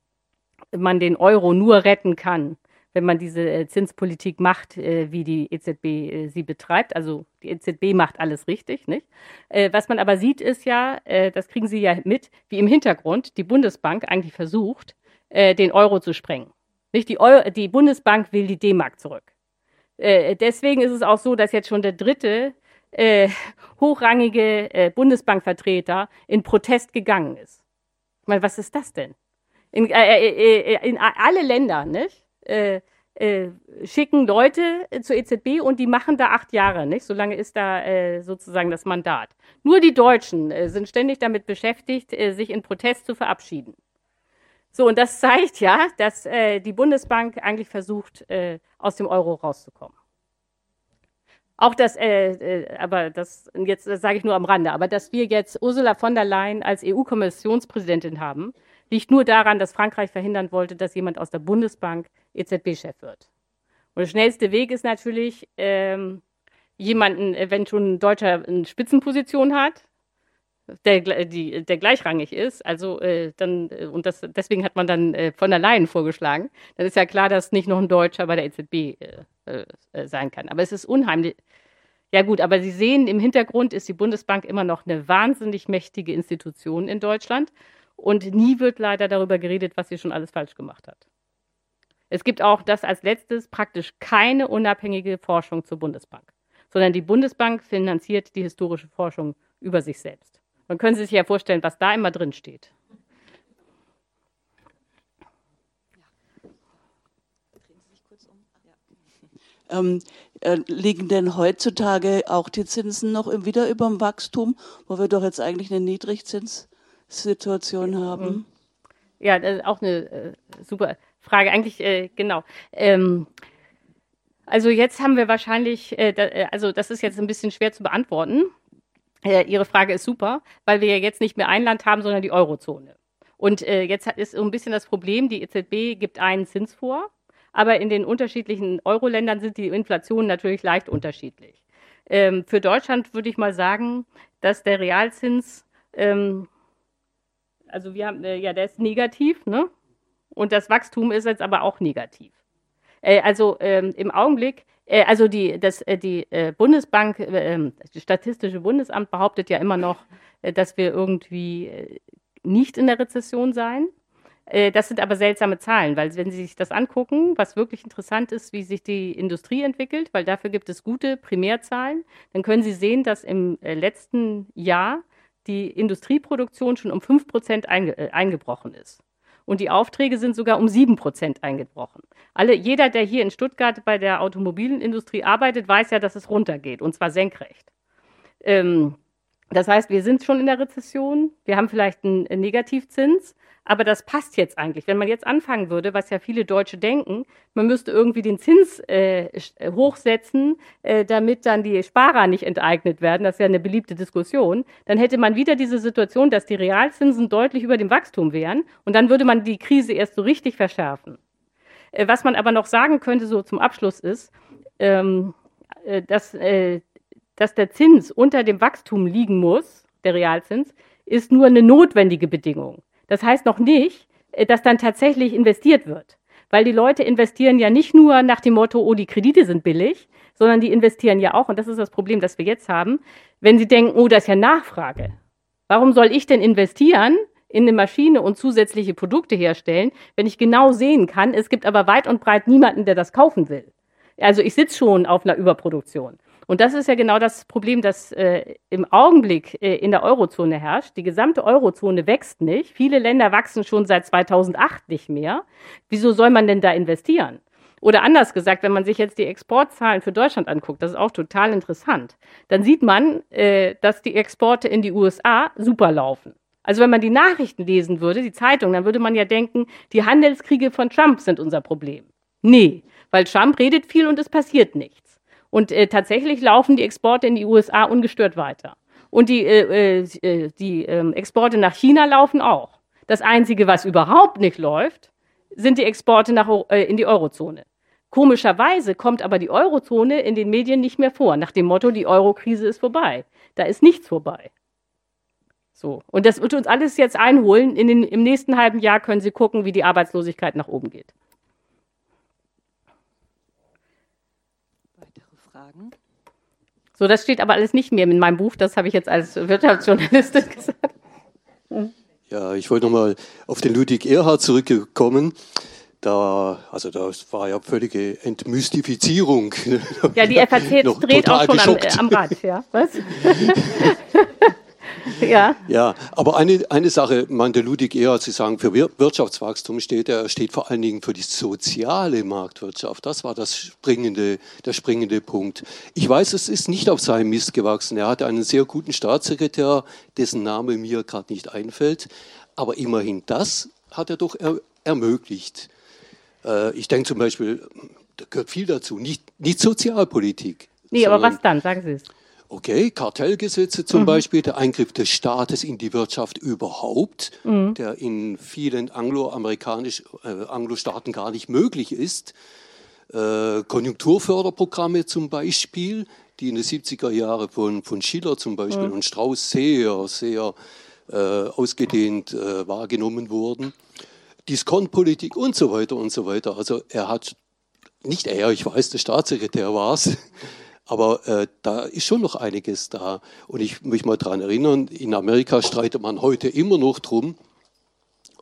man den Euro nur retten kann, wenn man diese äh, Zinspolitik macht, äh, wie die EZB äh, sie betreibt. Also die EZB macht alles richtig, nicht? was man aber sieht, ist ja, das kriegen Sie ja mit, wie im Hintergrund die Bundesbank eigentlich versucht, den Euro zu sprengen. Nicht die, Euro, die Bundesbank will die D-Mark zurück. Deswegen ist es auch so, dass jetzt schon der dritte äh, hochrangige äh, Bundesbankvertreter in Protest gegangen ist. Ich meine, was ist das denn? In, äh, in alle Länder, nicht? äh, äh, schicken Leute zur EZB und die machen da acht Jahre, nicht? Solange ist da äh, sozusagen das Mandat. Nur die Deutschen äh, sind ständig damit beschäftigt, äh, sich in Protest zu verabschieden. So, und das zeigt ja, dass äh, die Bundesbank eigentlich versucht, äh, aus dem Euro rauszukommen. Auch das, äh, äh, aber das, jetzt sage ich nur am Rande, aber dass wir jetzt Ursula von der Leyen als EU-Kommissionspräsidentin haben, liegt nur daran, dass Frankreich verhindern wollte, dass jemand aus der Bundesbank EZB-Chef wird. Und der schnellste Weg ist natürlich, ähm, jemanden, wenn schon ein Deutscher eine Spitzenposition hat, der, die, der gleichrangig ist, also äh, dann, äh, und das, deswegen hat man dann äh, von der Leyen vorgeschlagen, dann ist ja klar, dass nicht noch ein Deutscher bei der EZB äh, äh, sein kann. Aber es ist unheimlich. Ja gut, aber Sie sehen, im Hintergrund ist die Bundesbank immer noch eine wahnsinnig mächtige Institution in Deutschland und nie wird leider darüber geredet, was sie schon alles falsch gemacht hat. Es gibt auch das als letztes praktisch keine unabhängige Forschung zur Bundesbank, sondern die Bundesbank finanziert die historische Forschung über sich selbst. Man können Sie sich ja vorstellen, was da immer drin steht. Ähm, äh, liegen denn heutzutage auch die Zinsen noch wieder über dem Wachstum, wo wir doch jetzt eigentlich eine Niedrigzins Situation haben? Ja, das ist auch eine äh, super Frage. Eigentlich, äh, genau. Ähm, also jetzt haben wir wahrscheinlich, äh, äh, also das ist jetzt ein bisschen schwer zu beantworten. Äh, Ihre Frage ist super, weil wir ja jetzt nicht mehr ein Land haben, sondern die Eurozone. Und äh, jetzt ist so ein bisschen das Problem, die EZB gibt einen Zins vor, aber in den unterschiedlichen Euro-Ländern sind die Inflationen natürlich leicht unterschiedlich. Ähm, für Deutschland würde ich mal sagen, dass der Realzins ähm, also wir haben, äh, ja, der ist negativ, ne? Und das Wachstum ist jetzt aber auch negativ. Äh, also ähm, im Augenblick, also die, das, äh, die äh, Bundesbank, ähm, das Statistische Bundesamt behauptet ja immer noch, äh, dass wir irgendwie nicht in der Rezession seien. Das sind aber seltsame Zahlen, weil wenn Sie sich das angucken, was wirklich interessant ist, wie sich die Industrie entwickelt, weil dafür gibt es gute Primärzahlen, dann können Sie sehen, dass im letzten Jahr die Industrieproduktion schon um 5 Prozent einge äh, eingebrochen ist. Und die Aufträge sind sogar um 7 Prozent eingebrochen. Alle, jeder, der hier in Stuttgart bei der Automobilindustrie arbeitet, weiß ja, dass es runtergeht, und zwar senkrecht. Ähm, das heißt, wir sind schon in der Rezession, wir haben vielleicht einen Negativzins, aber das passt jetzt eigentlich. Wenn man jetzt anfangen würde, was ja viele Deutsche denken, man müsste irgendwie den Zins äh, äh, hochsetzen, äh, damit dann die Sparer nicht enteignet werden, das ist ja eine beliebte Diskussion, dann hätte man wieder diese Situation, dass die Realzinsen deutlich über dem Wachstum wären und dann würde man die Krise erst so richtig verschärfen. Äh, was man aber noch sagen könnte, so zum Abschluss ist, ähm, äh, dass, äh, dass der Zins unter dem Wachstum liegen muss, der Realzins, ist nur eine notwendige Bedingung. Das heißt noch nicht, äh, dass dann tatsächlich investiert wird. Weil die Leute investieren ja nicht nur nach dem Motto, oh, die Kredite sind billig, sondern die investieren ja auch, und das ist das Problem, das wir jetzt haben, wenn sie denken, oh, das ist ja Nachfrage. Warum soll ich denn investieren in eine Maschine und zusätzliche Produkte herstellen, wenn ich genau sehen kann, es gibt aber weit und breit niemanden, der das kaufen will? Also ich sitze schon auf einer Überproduktion. Und das ist ja genau das Problem, das äh, im Augenblick äh, in der Eurozone herrscht. Die gesamte Eurozone wächst nicht. Viele Länder wachsen schon seit 2008 nicht mehr. Wieso soll man denn da investieren? Oder anders gesagt, wenn man sich jetzt die Exportzahlen für Deutschland anguckt, das ist auch total interessant, dann sieht man, äh, dass die Exporte in die USA super laufen. Also wenn man die Nachrichten lesen würde, die Zeitung, dann würde man ja denken, die Handelskriege von Trump sind unser Problem. Nee, weil Trump redet viel und es passiert nichts. Und äh, tatsächlich laufen die Exporte in die USA ungestört weiter. Und die, äh, äh, die äh, Exporte nach China laufen auch. Das Einzige, was überhaupt nicht läuft, sind die Exporte nach, äh, in die Eurozone. Komischerweise kommt aber die Eurozone in den Medien nicht mehr vor, nach dem Motto, die Eurokrise ist vorbei. Da ist nichts vorbei. So. Und das wird uns alles jetzt einholen. In den, Im nächsten halben Jahr können Sie gucken, wie die Arbeitslosigkeit nach oben geht. Fragen? So, das steht aber alles nicht mehr in meinem Buch. Das habe ich jetzt als Wirtschaftsjournalistin gesagt. Ja, ich wollte nochmal auf den Ludwig Erhard zurückkommen. Da, also das war ja völlige Entmystifizierung. Ja, die FAZ dreht auch schon am, am Rad, ja. Was? ja. Ja, aber eine, eine Sache, der Ludwig Erhard, Sie sagen, für Wirtschaftswachstum steht er, steht vor allen Dingen für die soziale Marktwirtschaft. Das war das springende, der springende Punkt. Ich weiß, es ist nicht auf seinem Mist gewachsen. Er hatte einen sehr guten Staatssekretär, dessen Name mir gerade nicht einfällt. Aber immerhin das hat er doch er, ermöglicht. Äh, ich denke zum Beispiel, da gehört viel dazu, nicht, nicht Sozialpolitik. Nee, aber was dann? Sagen Sie es. Okay, Kartellgesetze zum mhm. Beispiel, der Eingriff des Staates in die Wirtschaft überhaupt, mhm. der in vielen angloamerikanisch, äh, Anglo-Staaten gar nicht möglich ist. Äh, Konjunkturförderprogramme zum Beispiel, die in den 70er Jahren von, von Schiller zum Beispiel mhm. und Strauß sehr, sehr äh, ausgedehnt äh, wahrgenommen wurden. Diskontpolitik und so weiter und so weiter. Also er hat, nicht er, ich weiß, der Staatssekretär war es, aber äh, da ist schon noch einiges da. Und ich muss mal daran erinnern, in Amerika streitet man heute immer noch drum,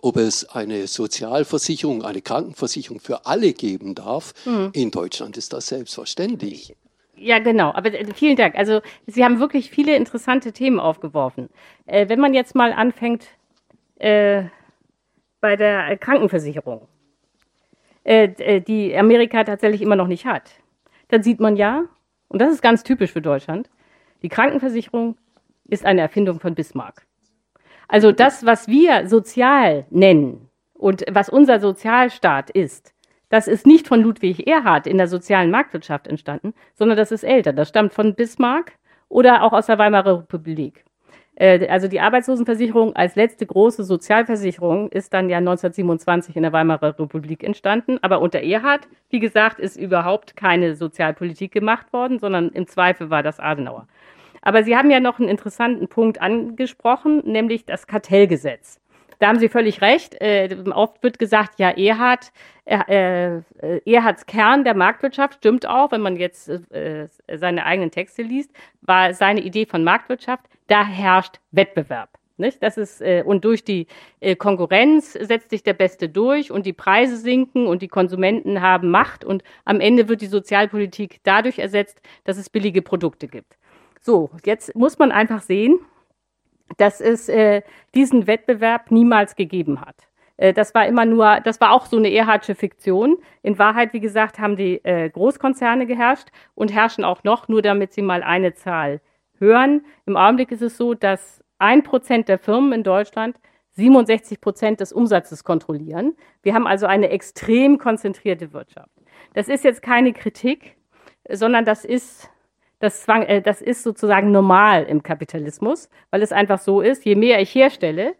ob es eine Sozialversicherung, eine Krankenversicherung für alle geben darf. Mhm. In Deutschland ist das selbstverständlich. Ja, genau. Aber äh, vielen Dank. Also Sie haben wirklich viele interessante Themen aufgeworfen. Äh, wenn man jetzt mal anfängt äh, bei der Krankenversicherung, äh, äh, die Amerika tatsächlich immer noch nicht hat, dann sieht man ja, und das ist ganz typisch für Deutschland, die Krankenversicherung ist eine Erfindung von Bismarck. Also das, was wir sozial nennen und was unser Sozialstaat ist, das ist nicht von Ludwig Erhard in der sozialen Marktwirtschaft entstanden, sondern das ist älter. Das stammt von Bismarck oder auch aus der Weimarer Republik. Äh, also die Arbeitslosenversicherung als letzte große Sozialversicherung ist dann ja 1927 in der Weimarer Republik entstanden. Aber unter Erhard, wie gesagt, ist überhaupt keine Sozialpolitik gemacht worden, sondern im Zweifel war das Adenauer. Aber Sie haben ja noch einen interessanten Punkt angesprochen, nämlich das Kartellgesetz. Da haben Sie völlig recht. Äh, oft wird gesagt, ja, Erhard, äh, äh, Erhards Kern der Marktwirtschaft stimmt auch, wenn man jetzt äh, seine eigenen Texte liest, war seine Idee von Marktwirtschaft, da herrscht Wettbewerb. Nicht? Das ist, äh, und durch die äh, Konkurrenz setzt sich der Beste durch und die Preise sinken und die Konsumenten haben Macht und am Ende wird die Sozialpolitik dadurch ersetzt, dass es billige Produkte gibt. So, jetzt muss man einfach sehen, dass es äh, diesen Wettbewerb niemals gegeben hat. Äh, das war immer nur, das war auch so eine Erhardsche Fiktion. In Wahrheit, wie gesagt, haben die äh, Großkonzerne geherrscht und herrschen auch noch, nur damit Sie mal eine Zahl hören. Im Augenblick ist es so, dass ein Prozent der Firmen in Deutschland 67 Prozent des Umsatzes kontrollieren. Wir haben also eine extrem konzentrierte Wirtschaft. Das ist jetzt keine Kritik, sondern das ist das, zwang, äh, das ist sozusagen normal im Kapitalismus, weil es einfach so ist, je mehr ich herstelle,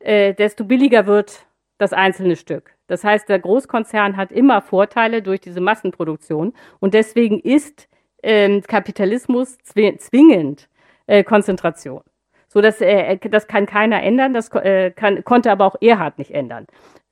äh, desto billiger wird das einzelne Stück. Das heißt, der Großkonzern hat immer Vorteile durch diese Massenproduktion und deswegen ist äh, Kapitalismus zwingend äh, Konzentration. So, dass, äh, das kann keiner ändern, das äh, kann, konnte aber auch Erhard nicht ändern.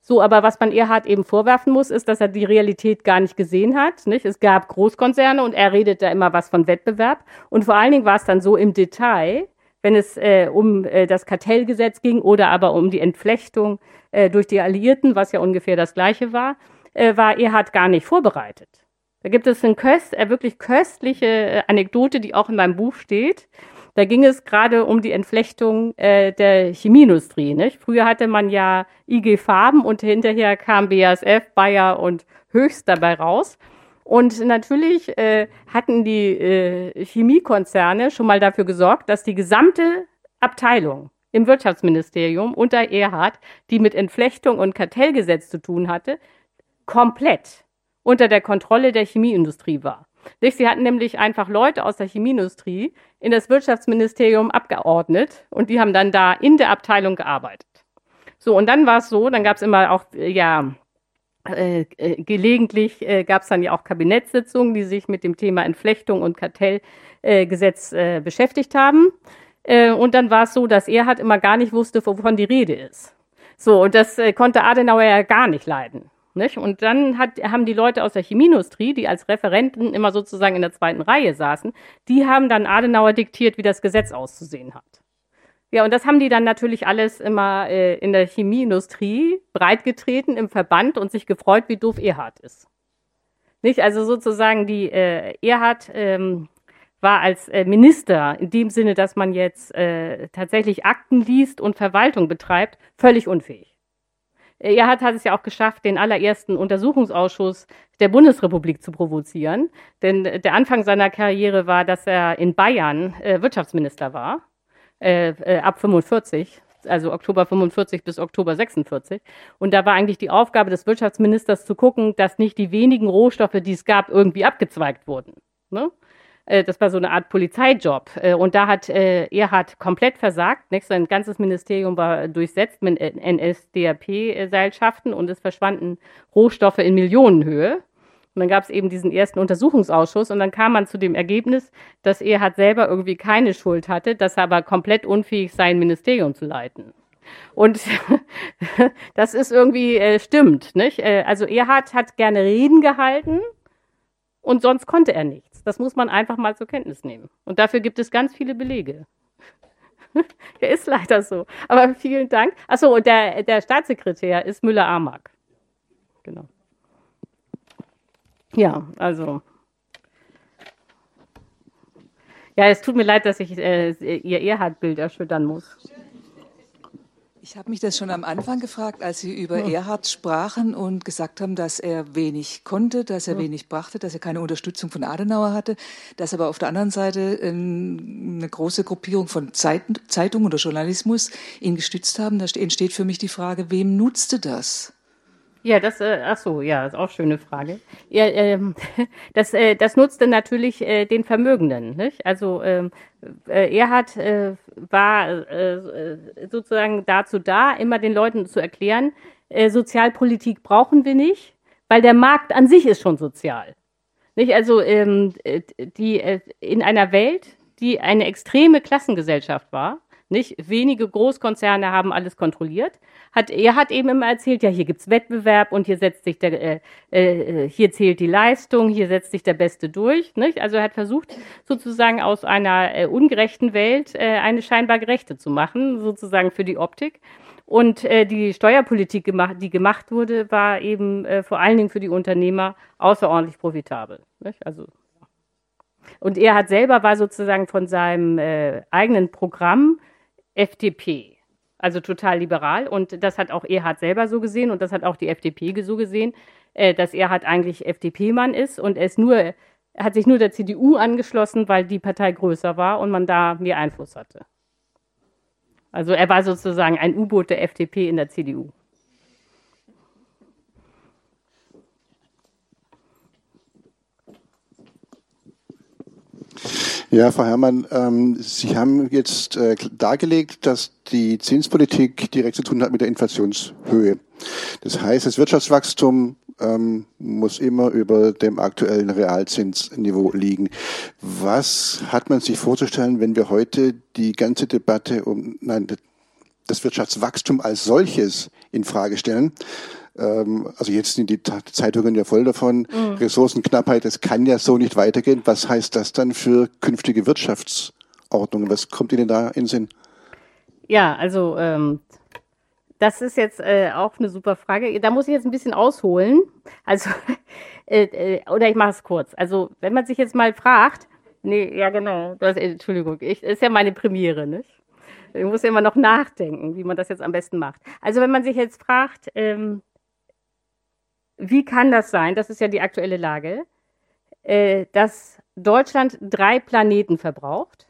So, aber was man Erhard eben vorwerfen muss, ist, dass er die Realität gar nicht gesehen hat. Nicht? Es gab Großkonzerne und er redet da immer was von Wettbewerb. Und vor allen Dingen war es dann so im Detail, wenn es äh, um äh, das Kartellgesetz ging oder aber um die Entflechtung äh, durch die Alliierten, was ja ungefähr das gleiche war, äh, war Erhard gar nicht vorbereitet. Da gibt es eine köst, äh, wirklich köstliche äh, Anekdote, die auch in meinem Buch steht. Da ging es gerade um die Entflechtung äh, der Chemieindustrie. Nicht? Früher hatte man ja IG Farben und hinterher kam BASF, Bayer und Höchst dabei raus. Und natürlich äh, hatten die äh, Chemiekonzerne schon mal dafür gesorgt, dass die gesamte Abteilung im Wirtschaftsministerium unter Erhard, die mit Entflechtung und Kartellgesetz zu tun hatte, komplett unter der Kontrolle der Chemieindustrie war. Sie hatten nämlich einfach Leute aus der Chemieindustrie in das Wirtschaftsministerium abgeordnet und die haben dann da in der Abteilung gearbeitet. So, und dann war es so, dann gab es immer auch, äh, ja, äh, äh, gelegentlich äh, gab es dann ja auch Kabinettssitzungen, die sich mit dem Thema Entflechtung und Kartellgesetz äh, beschäftigt haben. Äh, und dann war es so, dass er halt immer gar nicht wusste, wovon die Rede ist. So, und das konnte Adenauer ja gar nicht leiden. Nicht? Und dann hat, haben die Leute aus der Chemieindustrie, die als Referenten immer sozusagen in der zweiten Reihe saßen, die haben dann Adenauer diktiert, wie das Gesetz auszusehen hat. Ja, und das haben die dann natürlich alles immer äh, in der Chemieindustrie breitgetreten im Verband und sich gefreut, wie doof Erhard ist. Nicht? Also sozusagen die äh, Erhard ähm, war als äh, Minister in dem Sinne, dass man jetzt äh, tatsächlich Akten liest und Verwaltung betreibt, völlig unfähig. Er hat, hat es ja auch geschafft, den allerersten Untersuchungsausschuss der Bundesrepublik zu provozieren. Denn der Anfang seiner Karriere war, dass er in Bayern äh, Wirtschaftsminister war, äh, äh, ab 45, also Oktober 45 bis Oktober 46. Und da war eigentlich die Aufgabe des Wirtschaftsministers zu gucken, dass nicht die wenigen Rohstoffe, die es gab, irgendwie abgezweigt wurden. Ne? Äh, das war so eine Art Polizeijob. Äh, und da hat äh, Erhard komplett versagt. Sein ganzes Ministerium war durchsetzt mit NSDAP-Seilschaften und es verschwanden Rohstoffe in Millionenhöhe. Und dann gab es eben diesen ersten Untersuchungsausschuss und dann kam man zu dem Ergebnis, dass Erhard selber irgendwie keine Schuld hatte, dass er aber komplett unfähig sein Ministerium zu leiten. Und das ist irgendwie äh, stimmt, nicht? also Erhard hat gerne Reden gehalten und sonst konnte er nichts. Das muss man einfach mal zur Kenntnis nehmen. Und dafür gibt es ganz viele Belege. er ist leider so. Aber vielen Dank. Achso, und der, der Staatssekretär ist Müller-Amack. Genau. Ja, also. Ja, es tut mir leid, dass ich äh, Ihr Erhard-Bild erschüttern muss. Ich habe mich das schon am Anfang gefragt, als Sie über ja. Erhard sprachen und gesagt haben, dass er wenig konnte, dass er ja. wenig brachte, dass er keine Unterstützung von Adenauer hatte, dass aber auf der anderen Seite ähm, eine große Gruppierung von Zeitungen oder Journalismus ihn gestützt haben. Da entsteht für mich die Frage, wem nutzte das? Ja, das, äh, ach so, ja, ist auch eine schöne Frage. Ja, ähm, das, äh, das nutzte natürlich äh, den Vermögenden. Nicht? Also ähm, äh, Erhard äh, war äh, sozusagen dazu da, immer den Leuten zu erklären, äh, Sozialpolitik brauchen wir nicht, weil der Markt an sich ist schon sozial. Nicht? Also ähm, die äh, in einer Welt, die eine extreme Klassengesellschaft war, nicht? Wenige Großkonzerne haben alles kontrolliert. Hat, er hat eben immer erzählt, ja, hier gibt's Wettbewerb und hier setzt sich der, äh, äh, hier zählt die Leistung, hier setzt sich der Beste durch. Nicht? Also er hat versucht, sozusagen aus einer äh, ungerechten Welt äh, eine scheinbar gerechte zu machen, sozusagen für die Optik. Und äh, die Steuerpolitik, gemacht, die gemacht wurde, war eben äh, vor allen Dingen für die Unternehmer außerordentlich profitabel. Nicht? Also und er hat selber war sozusagen von seinem äh, eigenen Programm FDP. Also total liberal. Und das hat auch Erhard selber so gesehen und das hat auch die FDP so gesehen, äh, dass Erhard eigentlich FDP-Mann ist und er ist nur, hat sich nur der CDU angeschlossen, weil die Partei größer war und man da mehr Einfluss hatte. Also er war sozusagen ein U-Boot der FDP in der CDU. Ja, Frau Herrmann, ähm, Sie haben jetzt äh, dargelegt, dass die Zinspolitik direkt zu tun hat mit der Inflationshöhe. Das heißt, das Wirtschaftswachstum ähm, muss immer über dem aktuellen Realzinsniveau liegen. Was hat man sich vorzustellen, wenn wir heute die ganze Debatte um nein, das Wirtschaftswachstum als solches in Frage stellen? Ähm, also jetzt sind die Zeitungen ja voll davon, mhm. Ressourcenknappheit, das kann ja so nicht weitergehen. Was heißt das dann für künftige Wirtschaftsordnungen? Was kommt Ihnen da in den Sinn? Ja, also ähm, das ist jetzt äh, auch eine super Frage. Da muss ich jetzt ein bisschen ausholen. Also, äh, äh, oder ich mache es kurz. Also, wenn man sich jetzt mal fragt, Nee, ja, genau. Das, Entschuldigung, ich, ist ja meine Premiere, nicht? Ich muss ja immer noch nachdenken, wie man das jetzt am besten macht. Also wenn man sich jetzt fragt, ähm, wie kann das sein, das ist ja die aktuelle Lage, äh, dass Deutschland drei Planeten verbraucht.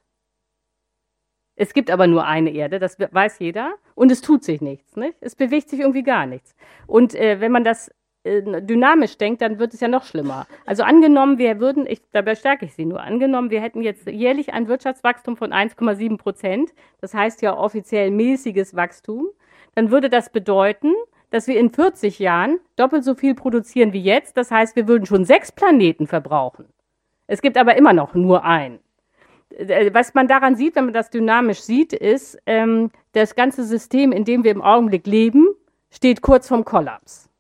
Es gibt aber nur eine Erde, das weiß jeder, und es tut sich nichts. Nicht? Es bewegt sich irgendwie gar nichts. Und äh, wenn man das äh, dynamisch denkt, dann wird es ja noch schlimmer. Also angenommen, wir würden, ich, da bestärke ich Sie nur, angenommen, wir hätten jetzt jährlich ein Wirtschaftswachstum von 1,7 Prozent, das heißt ja offiziell mäßiges Wachstum, dann würde das bedeuten, dass wir in 40 Jahren doppelt so viel produzieren wie jetzt. Das heißt, wir würden schon sechs Planeten verbrauchen. Es gibt aber immer noch nur einen. Äh, was man daran sieht, wenn man das dynamisch sieht, ist, ähm, das ganze System, in dem wir im Augenblick leben, steht kurz vorm Kollaps.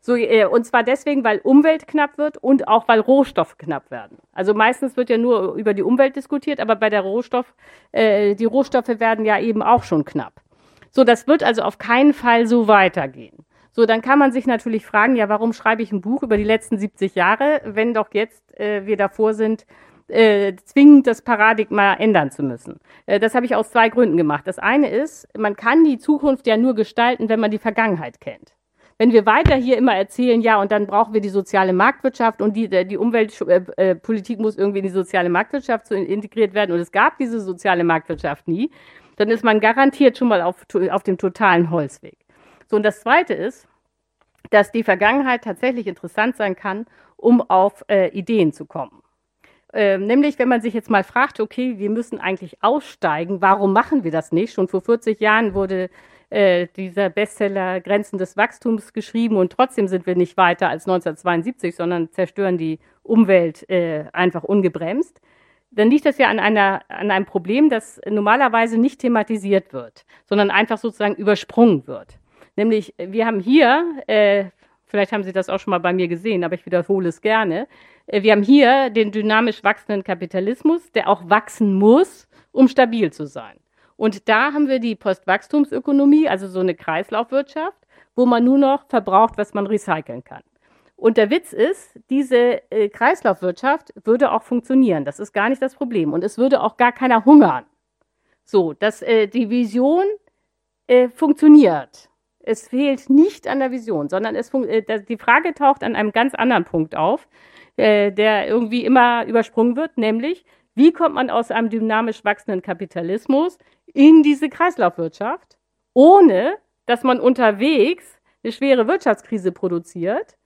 So, äh, und zwar deswegen, weil Umwelt knapp wird und auch weil Rohstoffe knapp werden. Also meistens wird ja nur über die Umwelt diskutiert, aber bei der Rohstoff, äh, die Rohstoffe werden ja eben auch schon knapp. So, das wird also auf keinen Fall so weitergehen. So, dann kann man sich natürlich fragen, ja, warum schreibe ich ein Buch über die letzten 70 Jahre, wenn doch jetzt äh, wir davor sind, äh, zwingend das Paradigma ändern zu müssen. Äh, das habe ich aus zwei Gründen gemacht. Das eine ist, man kann die Zukunft ja nur gestalten, wenn man die Vergangenheit kennt. Wenn wir weiter hier immer erzählen, ja, und dann brauchen wir die soziale Marktwirtschaft und die, die Umweltpolitik muss irgendwie in die soziale Marktwirtschaft integriert werden und es gab diese soziale Marktwirtschaft nie, dann ist man garantiert schon mal auf, auf dem totalen Holzweg. So, und das Zweite ist, dass die Vergangenheit tatsächlich interessant sein kann, um auf äh, Ideen zu kommen. Ähm, nämlich, wenn man sich jetzt mal fragt, okay, wir müssen eigentlich aussteigen, warum machen wir das nicht? Schon vor 40 Jahren wurde äh, dieser Bestseller Grenzen des Wachstums geschrieben und trotzdem sind wir nicht weiter als 1972, sondern zerstören die Umwelt äh, einfach ungebremst. Dann liegt das ja an, einer, an einem Problem, das normalerweise nicht thematisiert wird, sondern einfach sozusagen übersprungen wird. Nämlich, wir haben hier, äh, vielleicht haben Sie das auch schon mal bei mir gesehen, aber ich wiederhole es gerne, äh, wir haben hier den dynamisch wachsenden Kapitalismus, der auch wachsen muss, um stabil zu sein. Und da haben wir die Postwachstumsökonomie, also so eine Kreislaufwirtschaft, wo man nur noch verbraucht, was man recyceln kann. Und der Witz ist, diese äh, Kreislaufwirtschaft würde auch funktionieren. Das ist gar nicht das Problem. Und es würde auch gar keiner hungern. So, dass äh, die Vision äh, funktioniert. Es fehlt nicht an der Vision, sondern es äh, die Frage taucht an einem ganz anderen Punkt auf, äh, der irgendwie immer übersprungen wird, nämlich, wie kommt man aus einem dynamisch wachsenden Kapitalismus in diese Kreislaufwirtschaft, ohne dass man unterwegs eine schwere Wirtschaftskrise produziert,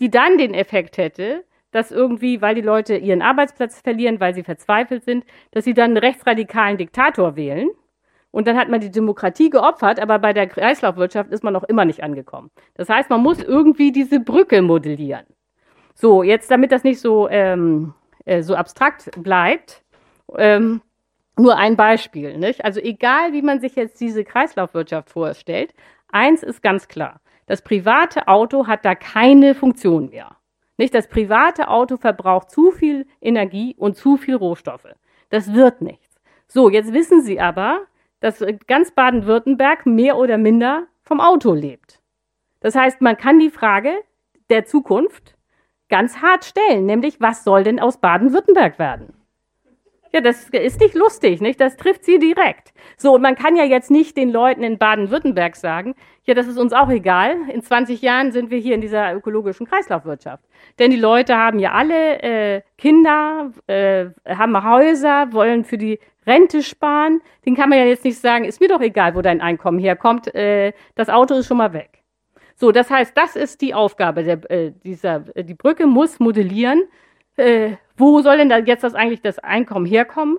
die dann den Effekt hätte, dass irgendwie, weil die Leute ihren Arbeitsplatz verlieren, weil sie verzweifelt sind, dass sie dann einen rechtsradikalen Diktator wählen. Und dann hat man die Demokratie geopfert, aber bei der Kreislaufwirtschaft ist man noch immer nicht angekommen. Das heißt, man muss irgendwie diese Brücke modellieren. So, jetzt damit das nicht so, ähm, äh, so abstrakt bleibt, ähm, nur ein Beispiel. Nicht? Also egal, wie man sich jetzt diese Kreislaufwirtschaft vorstellt, eins ist ganz klar. Das private Auto hat da keine Funktion mehr. Nicht? Das private Auto verbraucht zu viel Energie und zu viel Rohstoffe. Das wird nichts. So, jetzt wissen Sie aber, dass ganz Baden-Württemberg mehr oder minder vom Auto lebt. Das heißt, man kann die Frage der Zukunft ganz hart stellen, nämlich was soll denn aus Baden-Württemberg werden? Ja, das ist nicht lustig, nicht? Das trifft sie direkt. So, und man kann ja jetzt nicht den Leuten in Baden-Württemberg sagen, ja, das ist uns auch egal. In 20 Jahren sind wir hier in dieser ökologischen Kreislaufwirtschaft. Denn die Leute haben ja alle äh, Kinder, äh, haben Häuser, wollen für die Rente sparen. Den kann man ja jetzt nicht sagen, ist mir doch egal, wo dein Einkommen herkommt. Äh, das Auto ist schon mal weg. So, das heißt, das ist die Aufgabe der, äh, dieser, äh, die Brücke muss modellieren, äh, wo soll denn da jetzt das eigentlich das Einkommen herkommen,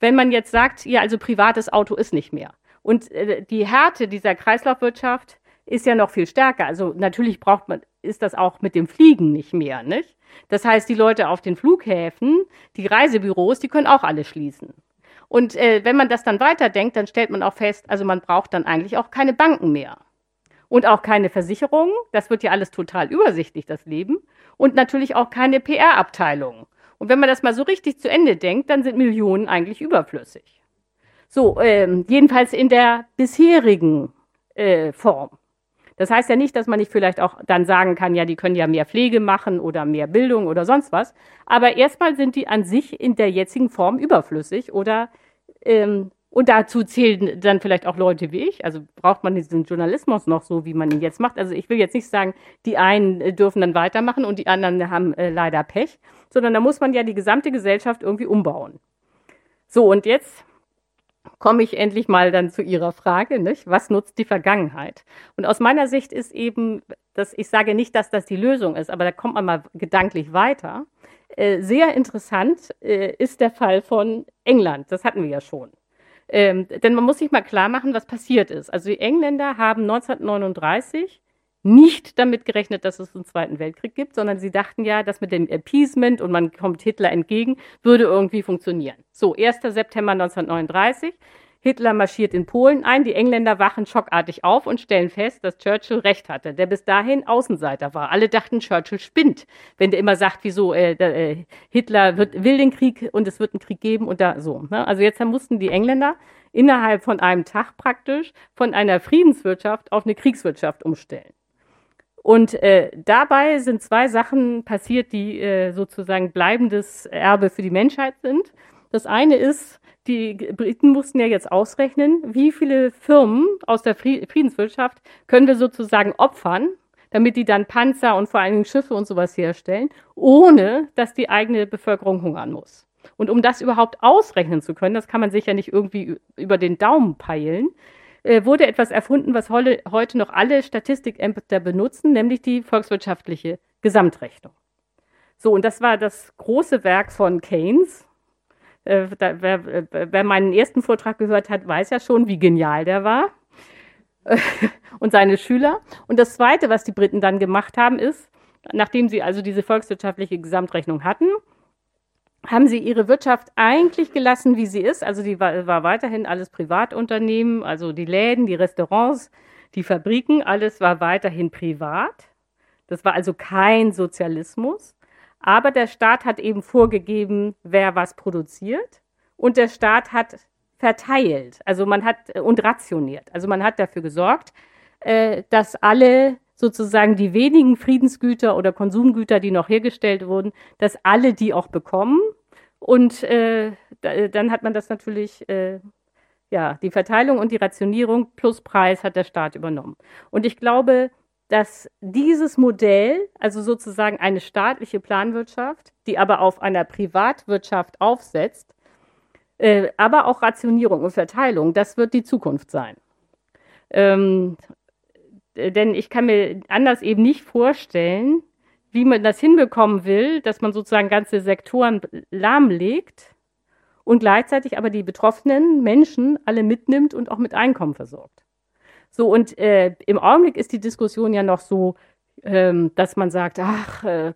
wenn man jetzt sagt, ja, also privates Auto ist nicht mehr. Und äh, die Härte dieser Kreislaufwirtschaft ist ja noch viel stärker. Also natürlich braucht man, ist das auch mit dem Fliegen nicht mehr, nicht? Das heißt, die Leute auf den Flughäfen, die Reisebüros, die können auch alle schließen. Und äh, wenn man das dann weiterdenkt, dann stellt man auch fest, also man braucht dann eigentlich auch keine Banken mehr. Und auch keine Versicherungen. Das wird ja alles total übersichtlich, das Leben und natürlich auch keine PR-Abteilung. Und wenn man das mal so richtig zu Ende denkt, dann sind Millionen eigentlich überflüssig. So, ähm, jedenfalls in der bisherigen äh, Form. Das heißt ja nicht, dass man nicht vielleicht auch dann sagen kann, ja, die können ja mehr Pflege machen oder mehr Bildung oder sonst was. Aber erstmal sind die an sich in der jetzigen Form überflüssig oder ähm, und dazu zählen dann vielleicht auch Leute wie ich. Also braucht man diesen Journalismus noch so, wie man ihn jetzt macht. Also ich will jetzt nicht sagen, die einen äh, dürfen dann weitermachen und die anderen haben äh, leider Pech, sondern da muss man ja die gesamte Gesellschaft irgendwie umbauen. So, und jetzt komme ich endlich mal dann zu Ihrer Frage, nicht? was nutzt die Vergangenheit? Und aus meiner Sicht ist eben, dass ich sage nicht, dass das die Lösung ist, aber da kommt man mal gedanklich weiter. Äh, sehr interessant äh, ist der Fall von England. Das hatten wir ja schon. Ähm, denn man muss sich mal klar machen, was passiert ist. Also die Engländer haben 1939 nicht damit gerechnet, dass es einen Zweiten Weltkrieg gibt, sondern sie dachten ja, dass mit dem Appeasement und man kommt Hitler entgegen, würde irgendwie funktionieren. So, 1. September 1939. Hitler marschiert in Polen ein, die Engländer wachen schockartig auf und stellen fest, dass Churchill recht hatte, der bis dahin Außenseiter war. Alle dachten, Churchill spinnt, wenn der immer sagt, wieso äh, äh, Hitler wird, will den Krieg und es wird einen Krieg geben und da so. Ne? Also jetzt mussten die Engländer innerhalb von einem Tag praktisch von einer Friedenswirtschaft auf eine Kriegswirtschaft umstellen. Und äh, dabei sind zwei Sachen passiert, die äh, sozusagen bleibendes Erbe für die Menschheit sind. Das eine ist, die Briten mussten ja jetzt ausrechnen, wie viele Firmen aus der Friedenswirtschaft können wir sozusagen opfern, damit die dann Panzer und vor allen Dingen Schiffe und sowas herstellen, ohne dass die eigene Bevölkerung hungern muss. Und um das überhaupt ausrechnen zu können, das kann man sich ja nicht irgendwie über den Daumen peilen, äh, wurde etwas erfunden, was heute noch alle Statistikämter benutzen, nämlich die volkswirtschaftliche Gesamtrechnung. So, und das war das große Werk von Keynes, äh, da, wer, wer, meinen ersten Vortrag gehört hat, weiß ja schon, wie genial der war. und seine Schüler. Und das Zweite, was die Briten dann gemacht haben, ist, nachdem sie also diese volkswirtschaftliche Gesamtrechnung hatten, haben sie ihre Wirtschaft eigentlich gelassen, wie sie ist. Also die war, war weiterhin alles Privatunternehmen, also die Läden, die Restaurants, die Fabriken, alles war weiterhin privat. Das war also kein Sozialismus. Aber der Staat hat eben vorgegeben, wer was produziert. Und der Staat hat verteilt, also man hat und rationiert. Also man hat dafür gesorgt, äh, dass alle sozusagen die wenigen Friedensgüter oder Konsumgüter, die noch hergestellt wurden, dass alle die auch bekommen. Und äh, dann hat man das natürlich, äh, ja, die Verteilung und die Rationierung plus Preis hat der Staat übernommen. Und ich glaube, dass dieses Modell, also sozusagen eine staatliche Planwirtschaft, die aber auf einer Privatwirtschaft aufsetzt, äh, aber auch Rationierung und Verteilung, das wird die Zukunft sein. Ähm, denn ich kann mir anders eben nicht vorstellen, wie man das hinbekommen will, dass man sozusagen ganze Sektoren lahmlegt und gleichzeitig aber die betroffenen Menschen alle mitnimmt und auch mit Einkommen versorgt. So, und äh, im Augenblick ist die Diskussion ja noch so, ähm, dass man sagt, ach, äh,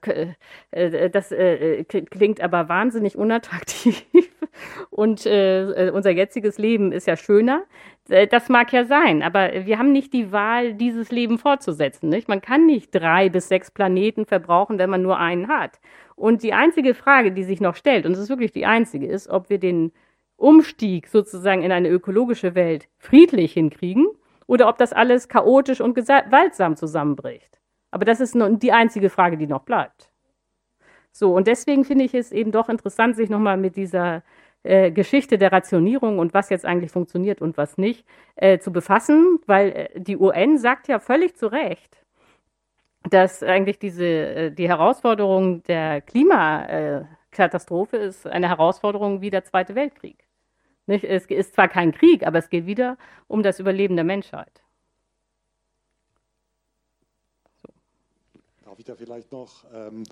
äh, das äh, klingt aber wahnsinnig unattraktiv und äh, unser jetziges Leben ist ja schöner. Äh, das mag ja sein, aber wir haben nicht die Wahl, dieses Leben fortzusetzen. Nicht? Man kann nicht drei bis sechs Planeten verbrauchen, wenn man nur einen hat. Und die einzige Frage, die sich noch stellt, und es ist wirklich die einzige, ist, ob wir den Umstieg sozusagen in eine ökologische Welt friedlich hinkriegen oder ob das alles chaotisch und gewaltsam zusammenbricht. Aber das ist die einzige Frage, die noch bleibt. So, und deswegen finde ich es eben doch interessant, sich nochmal mit dieser äh, Geschichte der Rationierung und was jetzt eigentlich funktioniert und was nicht äh, zu befassen, weil äh, die UN sagt ja völlig zu Recht, dass eigentlich diese, äh, die Herausforderung der Klimakatastrophe ist eine Herausforderung wie der Zweite Weltkrieg. Nicht? Es ist zwar kein Krieg, aber es geht wieder um das Überleben der Menschheit. Darf ich da vielleicht noch ähm,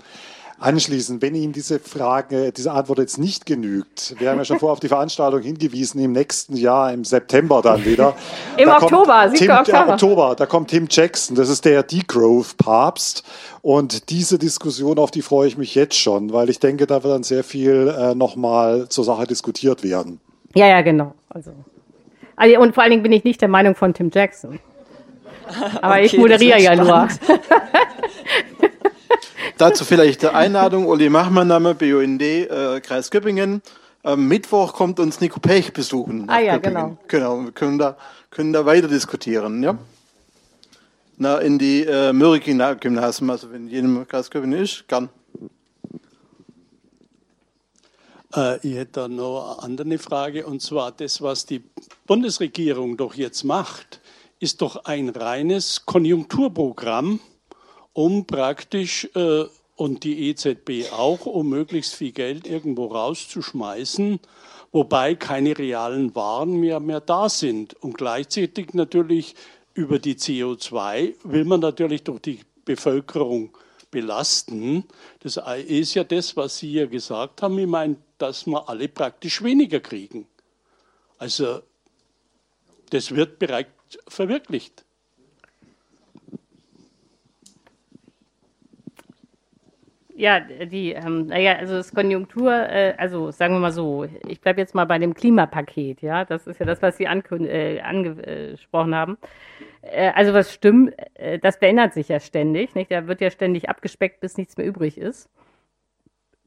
anschließen? Wenn Ihnen diese Frage, diese Antwort jetzt nicht genügt, wir haben ja schon vorher auf die Veranstaltung hingewiesen, im nächsten Jahr, im September dann wieder. Im da Oktober, Tim, Oktober. Oktober. Da kommt Tim Jackson, das ist der Degrowth-Papst. Und diese Diskussion, auf die freue ich mich jetzt schon, weil ich denke, da wird dann sehr viel äh, nochmal zur Sache diskutiert werden. Ja, ja, genau. Also. also. Und vor allen Dingen bin ich nicht der Meinung von Tim Jackson. Aber okay, ich moderiere ja nur. Dazu vielleicht der Einladung, Uli Machmann, Name BUND, äh, Kreis Göppingen. Am Mittwoch kommt uns Nico Pech besuchen. Ah ja, Göppingen. genau. Genau, wir können da, können da weiter diskutieren. Ja? na, in die äh, Mürrik-Gymnasium, also wenn jedem Kreisköping ist, gern. Äh, ich hätte da noch eine andere Frage, und zwar das, was die Bundesregierung doch jetzt macht, ist doch ein reines Konjunkturprogramm, um praktisch, äh, und die EZB auch, um möglichst viel Geld irgendwo rauszuschmeißen, wobei keine realen Waren mehr, mehr da sind. Und gleichzeitig natürlich über die CO2 will man natürlich durch die Bevölkerung belasten. Das ist ja das, was Sie ja gesagt haben. Ich meine, dass wir alle praktisch weniger kriegen. Also das wird bereits verwirklicht. Ja, die, ähm, naja, also das Konjunktur, äh, also sagen wir mal so, ich bleibe jetzt mal bei dem Klimapaket, ja, das ist ja das, was Sie äh, angesprochen haben. Äh, also was stimmt, äh, das verändert sich ja ständig, nicht? Da wird ja ständig abgespeckt, bis nichts mehr übrig ist.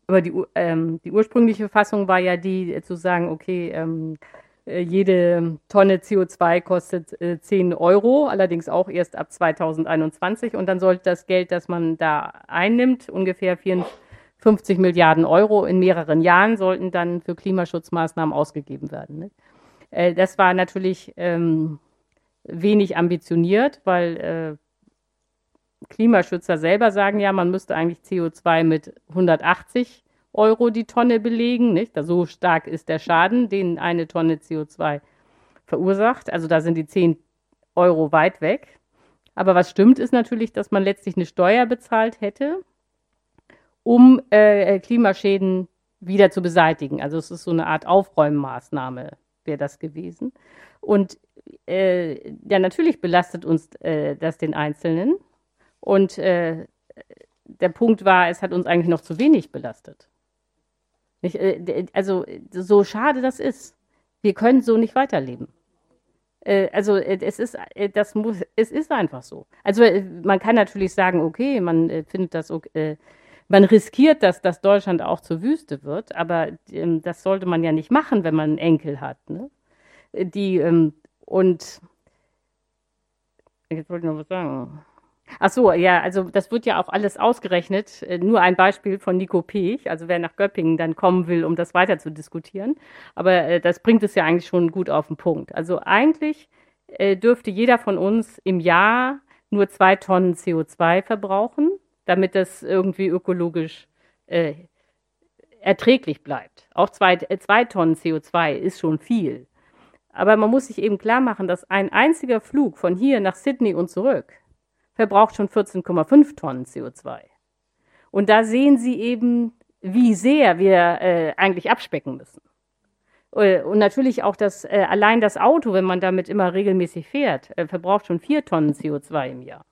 Aber die, ähm, die ursprüngliche Fassung war ja die, äh, zu sagen, okay, ähm, äh, jede Tonne CO2 kostet äh, 10 Euro, allerdings auch erst ab 2021. Und dann sollte das Geld, das man da einnimmt, ungefähr 54 Milliarden Euro in mehreren Jahren, sollten dann für Klimaschutzmaßnahmen ausgegeben werden. Ne? Äh, das war natürlich ähm, wenig ambitioniert, weil äh, Klimaschützer selber sagen ja, man müsste eigentlich CO2 mit 180 Euro die Tonne belegen. Nicht? So stark ist der Schaden, den eine Tonne CO2 verursacht. Also da sind die 10 Euro weit weg. Aber was stimmt, ist natürlich, dass man letztlich eine Steuer bezahlt hätte, um äh, Klimaschäden wieder zu beseitigen. Also es ist so eine Art Aufräummaßnahme, wäre das gewesen. Und äh, ja, natürlich belastet uns äh, das den Einzelnen. Und äh, der Punkt war, es hat uns eigentlich noch zu wenig belastet. Nicht, äh, also so schade das ist. Wir können so nicht weiterleben. Äh, also äh, es ist, äh, das muss, es ist einfach so. Also äh, man kann natürlich sagen, okay, man äh, findet das okay, man riskiert, dass, dass Deutschland auch zur Wüste wird, aber ähm, das sollte man ja nicht machen, wenn man einen Enkel hat. Ne? Die ähm, und jetzt wollte ich noch was sagen. Ach so, ja, also das wird ja auch alles ausgerechnet. Äh, nur ein Beispiel von Nico Pech, also wer nach Göppingen dann kommen will, um das weiter zu diskutieren. Aber äh, das bringt es ja eigentlich schon gut auf den Punkt. Also eigentlich äh, dürfte jeder von uns im Jahr nur zwei Tonnen CO2 verbrauchen, damit das irgendwie ökologisch äh, erträglich bleibt. Auch zwei, zwei Tonnen CO2 ist schon viel. Aber man muss sich eben klar machen, dass ein einziger Flug von hier nach Sydney und zurück verbraucht schon 14,5 Tonnen CO2. Und da sehen Sie eben, wie sehr wir äh, eigentlich abspecken müssen. Äh, und natürlich auch das, äh, allein das Auto, wenn man damit immer regelmäßig fährt, äh, verbraucht schon vier Tonnen CO2 im Jahr.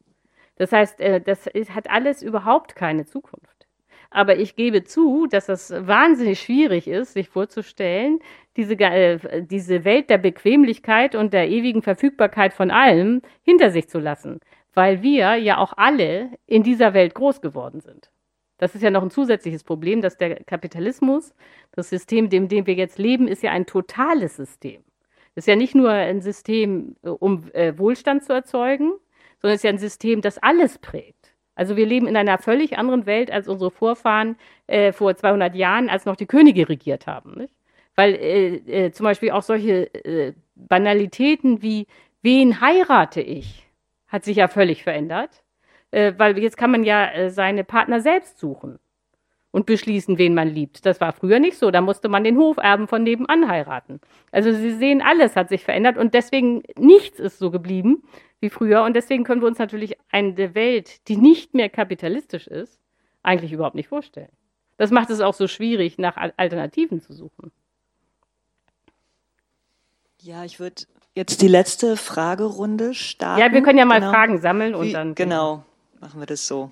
Das heißt, äh, das hat alles überhaupt keine Zukunft. Aber ich gebe zu, dass das wahnsinnig schwierig ist, sich vorzustellen, diese, äh, diese Welt der Bequemlichkeit und der ewigen Verfügbarkeit von allem hinter sich zu lassen weil wir ja auch alle in dieser Welt groß geworden sind. Das ist ja noch ein zusätzliches Problem, dass der Kapitalismus, das System, in dem wir jetzt leben, ist ja ein totales System. Es ist ja nicht nur ein System, um äh, Wohlstand zu erzeugen, sondern es ist ja ein System, das alles prägt. Also wir leben in einer völlig anderen Welt als unsere Vorfahren äh, vor 200 Jahren, als noch die Könige regiert haben. Nicht? Weil äh, äh, zum Beispiel auch solche äh, Banalitäten wie, wen heirate ich? Hat sich ja völlig verändert, äh, weil jetzt kann man ja äh, seine Partner selbst suchen und beschließen, wen man liebt. Das war früher nicht so. Da musste man den Hoferben von nebenan heiraten. Also Sie sehen, alles hat sich verändert und deswegen nichts ist so geblieben wie früher. Und deswegen können wir uns natürlich eine Welt, die nicht mehr kapitalistisch ist, eigentlich überhaupt nicht vorstellen. Das macht es auch so schwierig, nach Alternativen zu suchen. Ja, ich würde jetzt die letzte Fragerunde starten. Ja, wir können ja mal genau. Fragen sammeln und Wie, dann. Genau, machen wir das so.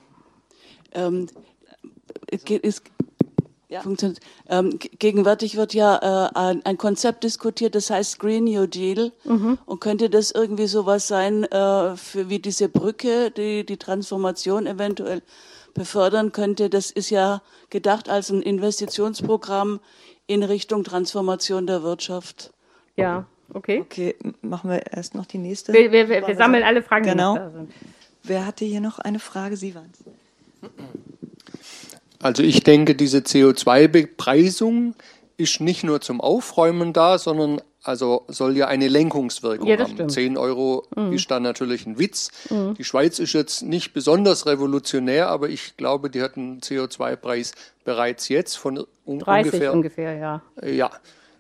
Ähm, geht, es, ja. Ähm, gegenwärtig wird ja äh, ein, ein, Konzept diskutiert, das heißt Green New Deal. Mhm. Und könnte das irgendwie sowas sein, äh, für wie diese Brücke, die die Transformation eventuell befördern könnte? Das ist ja gedacht als ein Investitionsprogramm in Richtung Transformation der Wirtschaft. Ja. Okay. Okay, machen wir erst noch die nächste. Wir, wir, wir, wir sammeln alle Fragen, genau. die da sind. wer hatte hier noch eine Frage? Sie waren Also ich denke, diese CO2-Bepreisung ist nicht nur zum Aufräumen da, sondern also soll ja eine Lenkungswirkung Ja, das haben. stimmt. 10 Euro ist dann natürlich ein Witz. Mhm. Die Schweiz ist jetzt nicht besonders revolutionär, aber ich glaube, die hat einen CO2-Preis bereits jetzt von un 30 ungefähr ungefähr, ja. ja.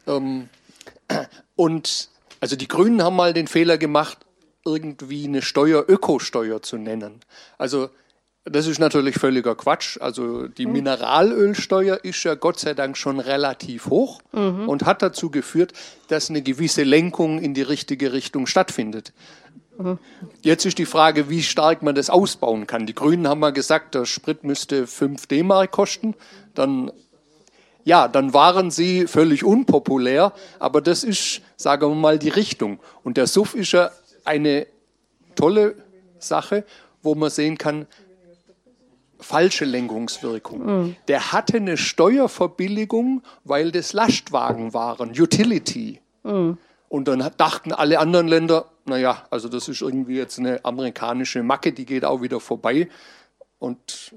Ähm, und also die Grünen haben mal den Fehler gemacht, irgendwie eine Steuer Ökosteuer zu nennen. Also das ist natürlich völliger Quatsch. Also die Mineralölsteuer ist ja Gott sei Dank schon relativ hoch Mhm. und hat dazu geführt, dass eine gewisse Lenkung in die richtige Richtung stattfindet. Mhm. Jetzt ist die Frage, wie stark man das ausbauen kann. Die Grünen haben mal gesagt, der Sprit müsste 5 D-Mark kosten. Dann ja, dann waren sie völlig unpopulär, aber das ist, sagen wir mal, die Richtung. Und der Suff ist ja eine tolle Sache, wo man sehen kann, falsche Lenkungswirkung. Mhm. Der hatte eine Steuerverbilligung, weil das Lastwagen waren, Utility. Mhm. Und dann dachten alle anderen Länder, naja, also das ist irgendwie jetzt eine amerikanische Macke, die geht auch wieder vorbei. Und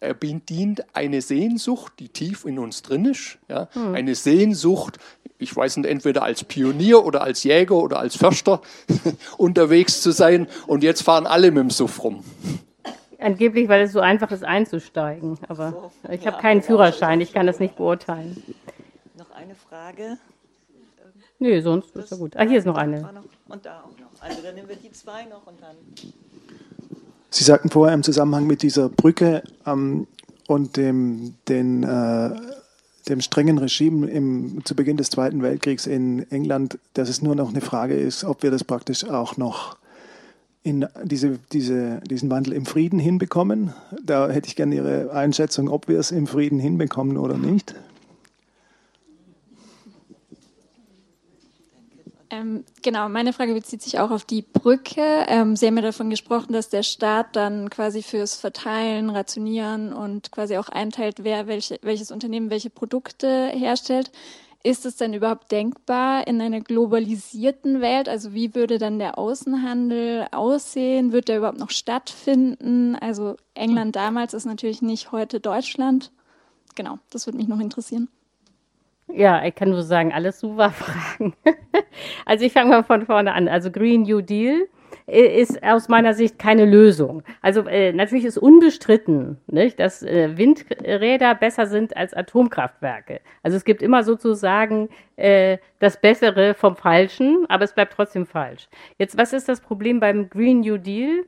er bedient eine Sehnsucht, die tief in uns drin ist. Ja? Hm. Eine Sehnsucht, ich weiß nicht, entweder als Pionier oder als Jäger oder als Förster unterwegs zu sein. Und jetzt fahren alle mit dem Suff rum. Angeblich, weil es so einfach ist einzusteigen. Aber ich habe keinen Führerschein, ich kann das nicht beurteilen. Noch eine Frage. Nee, sonst ist ja gut. Ah, hier ist noch eine. Und da auch noch. Also dann nehmen wir die zwei noch und dann. Sie sagten vorher im Zusammenhang mit dieser Brücke ähm, und dem, den, äh, dem strengen Regime im, zu Beginn des Zweiten Weltkriegs in England, dass es nur noch eine Frage ist, ob wir das praktisch auch noch in diese, diese, diesen Wandel im Frieden hinbekommen. Da hätte ich gerne Ihre Einschätzung, ob wir es im Frieden hinbekommen oder nicht. Ähm, genau, meine Frage bezieht sich auch auf die Brücke. Ähm, Sie haben ja davon gesprochen, dass der Staat dann quasi fürs Verteilen, Rationieren und quasi auch einteilt, wer welche, welches Unternehmen welche Produkte herstellt. Ist es denn überhaupt denkbar in einer globalisierten Welt? Also wie würde dann der Außenhandel aussehen? Wird der überhaupt noch stattfinden? Also England damals ist natürlich nicht heute Deutschland. Genau, das würde mich noch interessieren. Ja, ich kann nur sagen, alles super Fragen. also ich fange mal von vorne an. Also Green New Deal ist aus meiner Sicht keine Lösung. Also äh, natürlich ist unbestritten, nicht, dass äh, Windräder besser sind als Atomkraftwerke. Also es gibt immer sozusagen äh, das Bessere vom Falschen, aber es bleibt trotzdem falsch. Jetzt, was ist das Problem beim Green New Deal?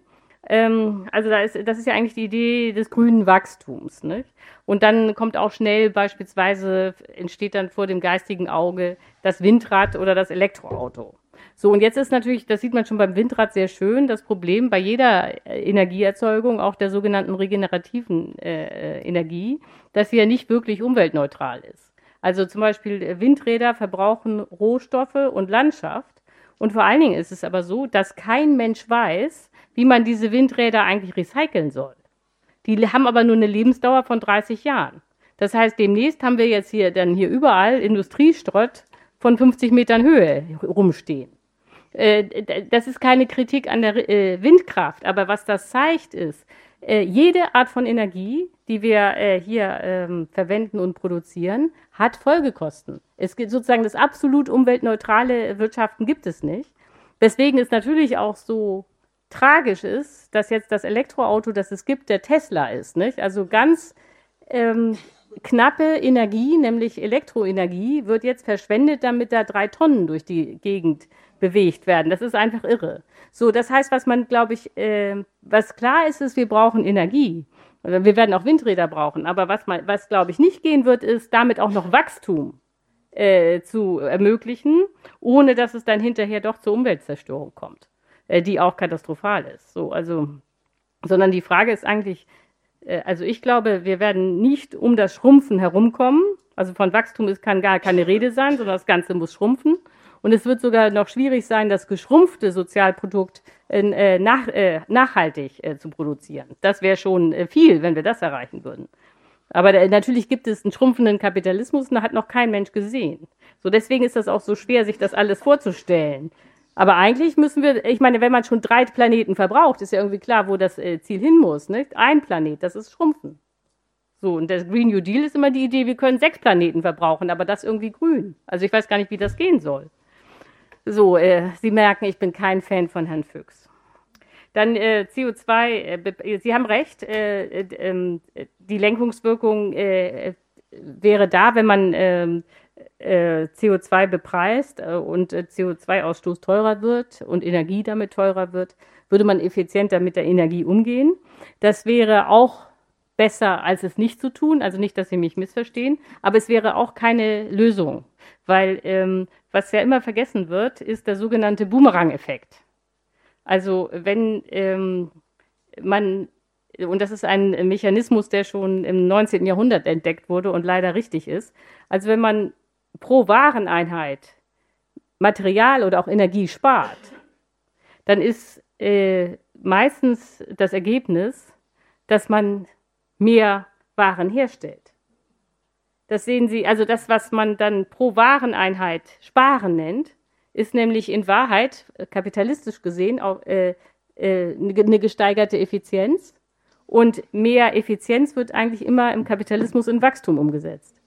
Ähm, also da ist, das ist ja eigentlich die Idee des grünen Wachstums. Nicht? Und dann kommt auch schnell beispielsweise, entsteht dann vor dem geistigen Auge das Windrad oder das Elektroauto. So, und jetzt ist natürlich, das sieht man schon beim Windrad sehr schön, das Problem bei jeder äh, Energieerzeugung, auch der sogenannten regenerativen äh, Energie, dass sie ja nicht wirklich umweltneutral ist. Also zum Beispiel äh, Windräder verbrauchen Rohstoffe und Landschaft. Und vor allen Dingen ist es aber so, dass kein Mensch weiß, wie man diese Windräder eigentlich recyceln soll. Die haben aber nur eine Lebensdauer von 30 Jahren. Das heißt, demnächst haben wir jetzt hier dann hier überall Industriestrott von 50 Metern Höhe rumstehen. Äh, das ist keine Kritik an der äh, Windkraft, aber was das zeigt ist, äh, jede Art von Energie, die wir hier ähm, verwenden und produzieren, hat Folgekosten. Es gibt sozusagen das absolut umweltneutrale Wirtschaften gibt es nicht. Deswegen ist natürlich auch so tragisch ist, dass jetzt das Elektroauto, das es gibt, der Tesla ist. Nicht? Also ganz ähm, knappe Energie, nämlich Elektroenergie, wird jetzt verschwendet, damit da drei Tonnen durch die Gegend bewegt werden. Das ist einfach irre. So, das heißt, was man, glaube ich, äh, was klar ist, ist, wir brauchen Energie. Also Wir werden auch Windräder brauchen. Aber was, man, was glaube ich, nicht gehen wird, ist, damit auch noch Wachstum äh, zu ermöglichen, ohne dass es dann hinterher doch zur Umweltzerstörung kommt äh, die auch katastrophal ist. So, also, sondern die Frage ist eigentlich, äh, also ich glaube, wir werden nicht um das Schrumpfen herumkommen. Also von Wachstum ist, kann gar keine Rede sein, sondern das Ganze muss schrumpfen. Und es wird sogar noch schwierig sein, das geschrumpfte Sozialprodukt äh, nach, nachhaltig zu produzieren. Das wäre schon viel, wenn wir das erreichen würden. Aber natürlich gibt es einen schrumpfenden Kapitalismus und da hat noch kein Mensch gesehen. So deswegen ist das auch so schwer, sich das alles vorzustellen. Aber eigentlich müssen wir, ich meine, wenn man schon drei Planeten verbraucht, ist ja irgendwie klar, wo das äh, Ziel hin muss. Nicht? Ein Planet, das ist Schrumpfen. So, und der Green New Deal ist immer die Idee, wir können sechs Planeten verbrauchen, aber das irgendwie grün. Also ich weiß gar nicht, wie das gehen soll. So, äh, Sie merken, ich bin kein Fan von Herrn Füchs. Dann äh, CO2, äh, Sie haben recht, äh, äh, ähm, die Lenkungswirkung äh, wäre da, wenn man ähm, CO2 bepreist und CO2-Ausstoß teurer wird und Energie damit teurer wird, würde man effizienter mit der Energie umgehen. Das wäre auch besser, als es nicht zu tun. Also nicht, dass Sie mich missverstehen, aber es wäre auch keine Lösung, weil ähm, was ja immer vergessen wird, ist der sogenannte Boomerang-Effekt. Also wenn ähm, man, und das ist ein Mechanismus, der schon im 19. Jahrhundert entdeckt wurde und leider richtig ist, also wenn man pro Wareneinheit Material oder auch Energie spart, dann ist äh, meistens das Ergebnis, dass man mehr Waren herstellt. Das sehen Sie, also das, was man dann pro Wareneinheit sparen nennt, ist nämlich in Wahrheit, äh, kapitalistisch gesehen, auch äh, äh, eine gesteigerte Effizienz. Und mehr Effizienz wird eigentlich immer im Kapitalismus in Wachstum umgesetzt.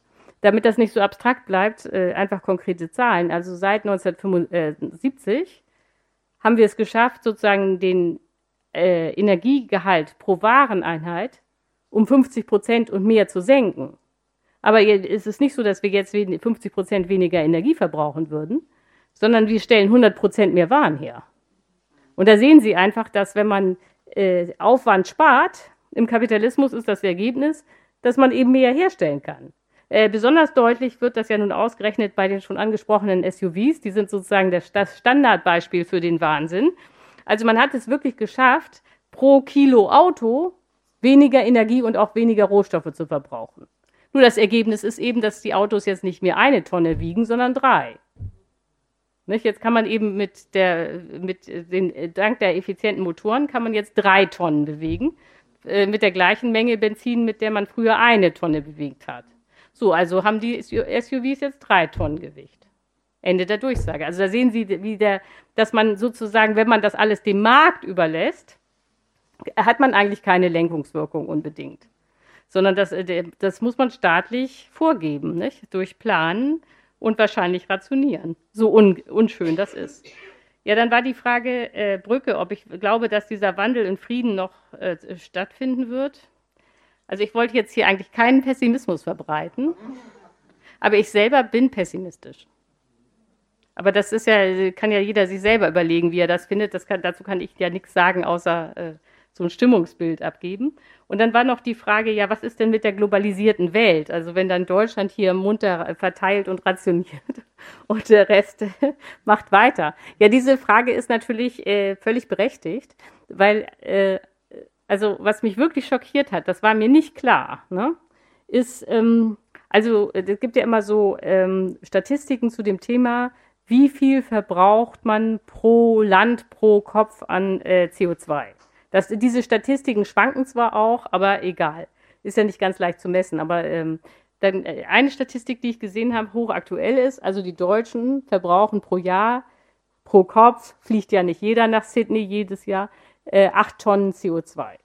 Damit das nicht so abstrakt bleibt, äh, einfach konkrete Zahlen. Also seit 1975 haben wir es geschafft, sozusagen den äh, Energiegehalt pro Wareneinheit um 50 Prozent und mehr zu senken. Aber es ist nicht so, dass wir jetzt 50 Prozent weniger Energie verbrauchen würden, sondern wir stellen 100 Prozent mehr Waren her. Und da sehen Sie einfach, dass wenn man äh, Aufwand spart, im Kapitalismus ist das Ergebnis, dass man eben mehr herstellen kann. Äh, besonders deutlich wird das ja nun ausgerechnet bei den schon angesprochenen SUVs. Die sind sozusagen das, das Standardbeispiel für den Wahnsinn. Also man hat es wirklich geschafft, pro Kilo Auto weniger Energie und auch weniger Rohstoffe zu verbrauchen. Nur das Ergebnis ist eben, dass die Autos jetzt nicht mehr eine Tonne wiegen, sondern drei. Nicht? Jetzt kann man eben mit der, mit den, dank der effizienten Motoren kann man jetzt drei Tonnen bewegen, äh, mit der gleichen Menge Benzin, mit der man früher eine Tonne bewegt hat. So, also haben die SUVs jetzt drei Tonnen Gewicht. Ende der Durchsage. Also da sehen Sie, wie der, dass man sozusagen, wenn man das alles dem Markt überlässt, hat man eigentlich keine Lenkungswirkung unbedingt. Sondern das, äh, das muss man staatlich vorgeben, nicht? durch Planen und wahrscheinlich rationieren. So un unschön das ist. Ja, dann war die Frage äh, Brücke, ob ich glaube, dass dieser Wandel in Frieden noch äh, stattfinden wird. Also ich wollte jetzt hier eigentlich keinen Pessimismus verbreiten, aber ich selber bin pessimistisch. Aber das ist ja, kann ja jeder sich selber überlegen, wie er das findet. Das kann, dazu kann ich ja nichts sagen, außer äh, so ein Stimmungsbild abgeben. Und dann war noch die Frage, ja, was ist denn mit der globalisierten Welt? Also wenn dann Deutschland hier munter verteilt und rationiert und der Rest macht weiter. Ja, diese Frage ist natürlich äh, völlig berechtigt, weil, äh, also was mich wirklich schockiert hat, das war mir nicht klar, ne, ist, ähm, also es gibt ja immer so ähm, Statistiken zu dem Thema, wie viel verbraucht man pro Land, pro Kopf an äh, CO2. Das, diese Statistiken schwanken zwar auch, aber egal. Ist ja nicht ganz leicht zu messen. Aber ähm, dann äh, eine Statistik, die ich gesehen habe, hochaktuell ist, also die Deutschen verbrauchen pro Jahr, pro Kopf, fliegt ja nicht jeder nach Sydney jedes Jahr, äh, 8 Tonnen CO2.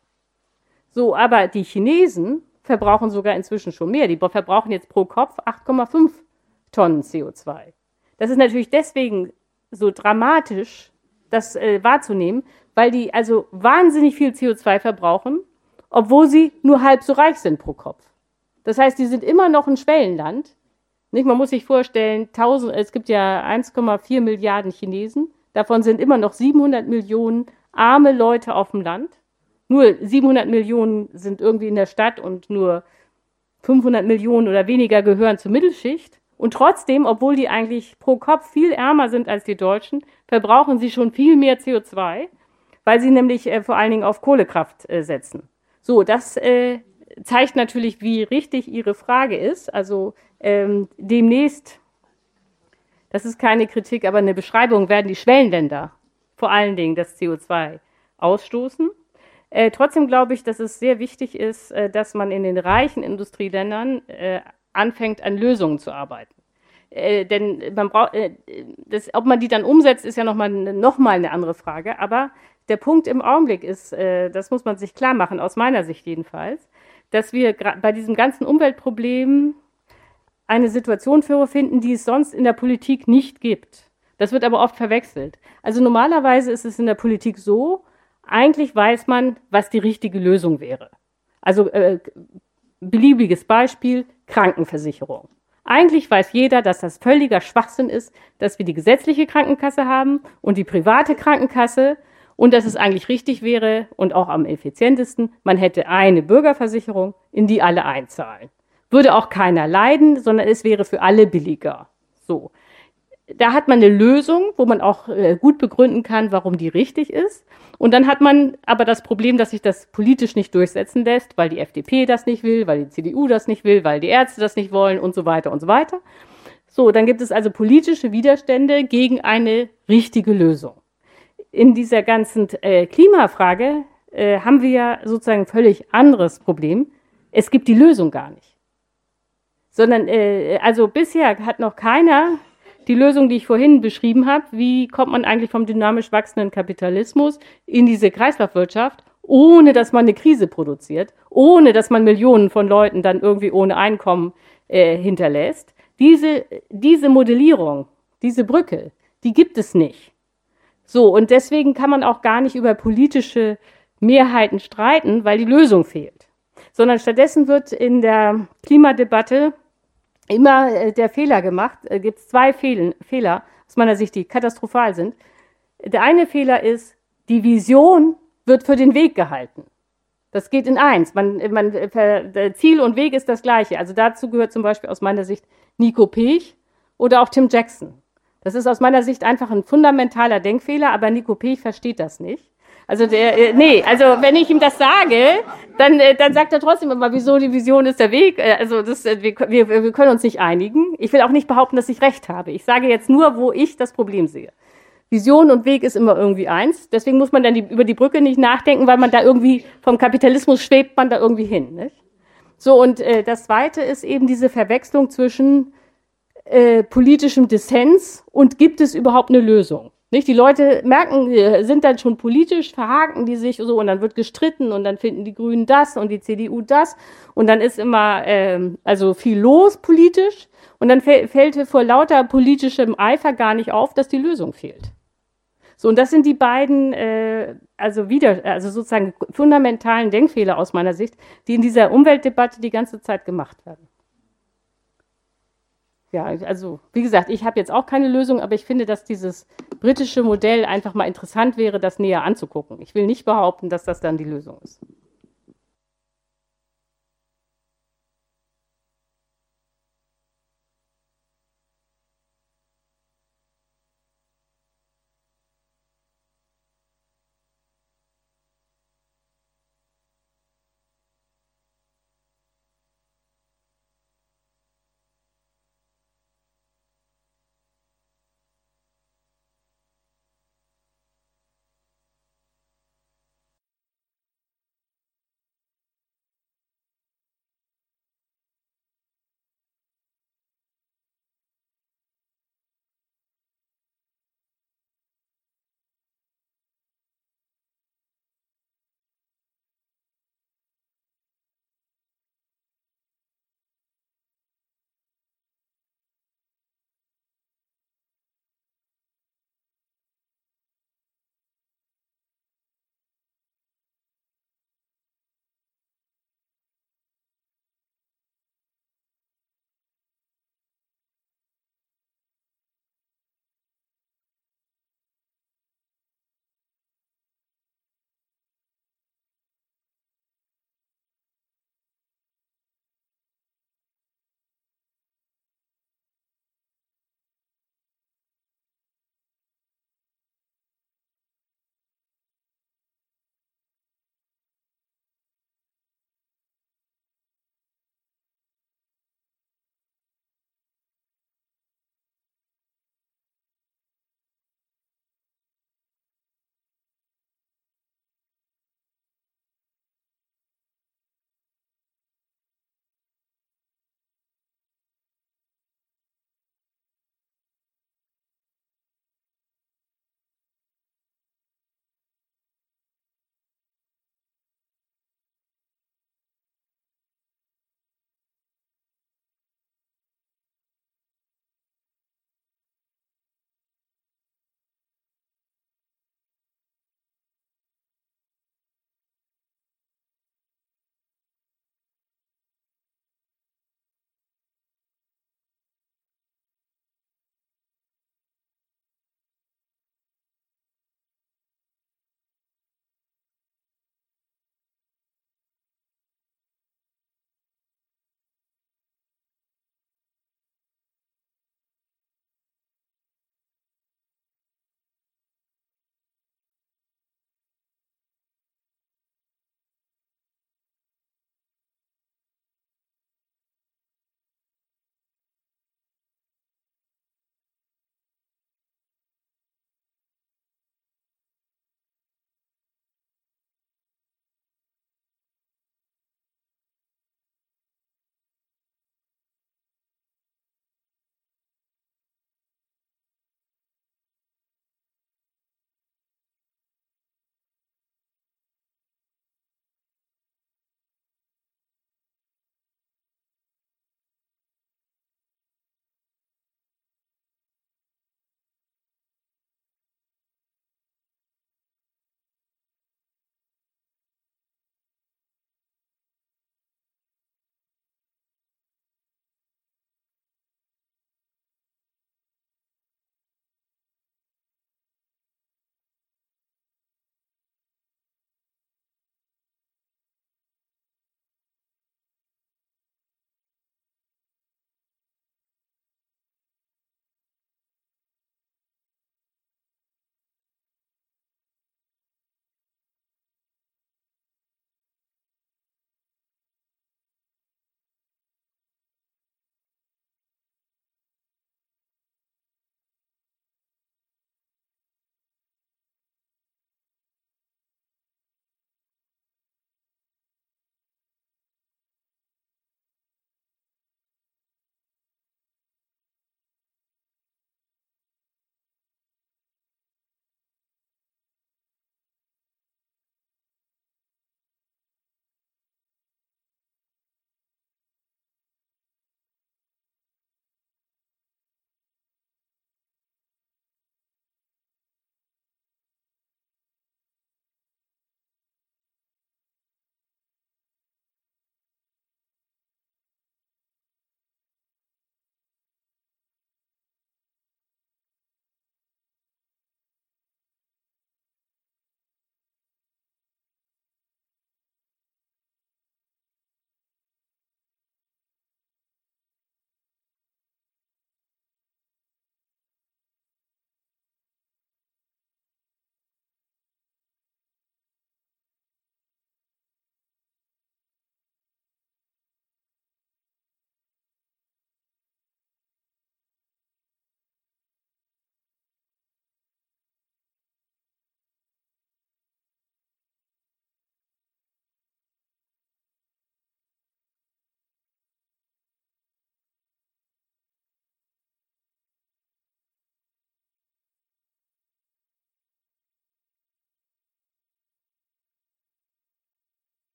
So, aber die Chinesen verbrauchen sogar inzwischen schon mehr. Die verbrauchen jetzt pro Kopf 8,5 Tonnen CO2. Das ist natürlich deswegen so dramatisch, das äh, wahrzunehmen, weil die also wahnsinnig viel CO2 verbrauchen, obwohl sie nur halb so reich sind pro Kopf. Das heißt, die sind immer noch ein Schwellenland. Nicht? Man muss sich vorstellen, 1000, es gibt ja 1,4 Milliarden Chinesen, davon sind immer noch 700 Millionen arme Leute auf dem Land. Nur 700 Millionen sind irgendwie in der Stadt und nur 500 Millionen oder weniger gehören zur Mittelschicht. Und trotzdem, obwohl die eigentlich pro Kopf viel ärmer sind als die Deutschen, verbrauchen sie schon viel mehr CO2 weil sie nämlich äh, vor allen Dingen auf Kohlekraft äh, setzen. So, das äh, zeigt natürlich, wie richtig Ihre Frage ist. Also ähm, demnächst, das ist keine Kritik, aber eine Beschreibung, werden die Schwellenländer vor allen Dingen das CO2 ausstoßen. Äh, trotzdem glaube ich, dass es sehr wichtig ist, äh, dass man in den reichen Industrieländern äh, anfängt, an Lösungen zu arbeiten. Äh, denn man braucht, äh, das, ob man die dann umsetzt, ist ja nochmal noch mal eine andere Frage. Aber der Punkt im Augenblick ist, äh, das muss man sich klar machen, aus meiner Sicht jedenfalls, dass wir bei diesem ganzen Umweltproblem eine Situation finden, die es sonst in der Politik nicht gibt. Das wird aber oft verwechselt. Also normalerweise ist es in der Politik so, eigentlich weiß man, was die richtige Lösung wäre. Also äh, beliebiges Beispiel, Krankenversicherung. Eigentlich weiß jeder, dass das völliger Schwachsinn ist, dass wir die gesetzliche Krankenkasse haben und die private Krankenkasse und dass es eigentlich richtig wäre und auch am effizientesten, man hätte eine Bürgerversicherung, in die alle einzahlen. Würde auch keiner leiden, sondern es wäre für alle billiger. So da hat man eine Lösung, wo man auch äh, gut begründen kann, warum die richtig ist. Und dann hat man aber das Problem, dass sich das politisch nicht durchsetzen lässt, weil die FDP das nicht will, weil die CDU das nicht will, weil die Ärzte das nicht wollen und so weiter und so weiter. So, dann gibt es also politische Widerstände gegen eine richtige Lösung. In dieser ganzen äh, Klimafrage äh, haben wir ja sozusagen ein völlig anderes Problem. Es gibt die Lösung gar nicht. Sondern, äh, also bisher hat noch keiner die Lösung, die ich vorhin beschrieben habe, wie kommt man eigentlich vom dynamisch wachsenden Kapitalismus in diese Kreislaufwirtschaft, ohne dass man eine Krise produziert, ohne dass man Millionen von Leuten dann irgendwie ohne Einkommen äh, hinterlässt. Diese, diese Modellierung, diese Brücke, die gibt es nicht. So, und deswegen kann man auch gar nicht über politische Mehrheiten streiten, weil die Lösung fehlt. Sondern stattdessen wird in der Klimadebatte immer äh, der Fehler gemacht. Es äh, gibt zwei Fehl Fehler aus meiner Sicht, die katastrophal sind. Der eine Fehler ist, die Vision wird für den Weg gehalten. Das geht in eins. Man, man, Ziel und Weg ist das gleiche. Also dazu gehört zum Beispiel aus meiner Sicht Nico Pech oder auch Tim Jackson. Das ist aus meiner Sicht einfach ein fundamentaler Denkfehler, aber Nico Pech versteht das nicht. Also der, äh, nee, also wenn ich ihm das sage, dann, äh, dann sagt er trotzdem immer, wieso die Vision ist der Weg. Äh, also das, wir, wir, wir können uns nicht einigen. Ich will auch nicht behaupten, dass ich recht habe. Ich sage jetzt nur, wo ich das Problem sehe. Vision und Weg ist immer irgendwie eins. Deswegen muss man dann die, über die Brücke nicht nachdenken, weil man da irgendwie vom Kapitalismus schwebt man da irgendwie hin. Nicht? So und äh, das Zweite ist eben diese Verwechslung zwischen äh, politischem Dissens und gibt es überhaupt eine Lösung? Nicht? Die Leute merken, sind dann schon politisch, verhaken die sich so und dann wird gestritten und dann finden die Grünen das und die CDU das und dann ist immer ähm, also viel los politisch und dann fällt vor lauter politischem Eifer gar nicht auf, dass die Lösung fehlt. So, und das sind die beiden, äh, also wieder, also sozusagen fundamentalen Denkfehler aus meiner Sicht, die in dieser Umweltdebatte die ganze Zeit gemacht werden. Ja, also wie gesagt, ich habe jetzt auch keine Lösung, aber ich finde, dass dieses britische Modell einfach mal interessant wäre, das näher anzugucken. Ich will nicht behaupten, dass das dann die Lösung ist.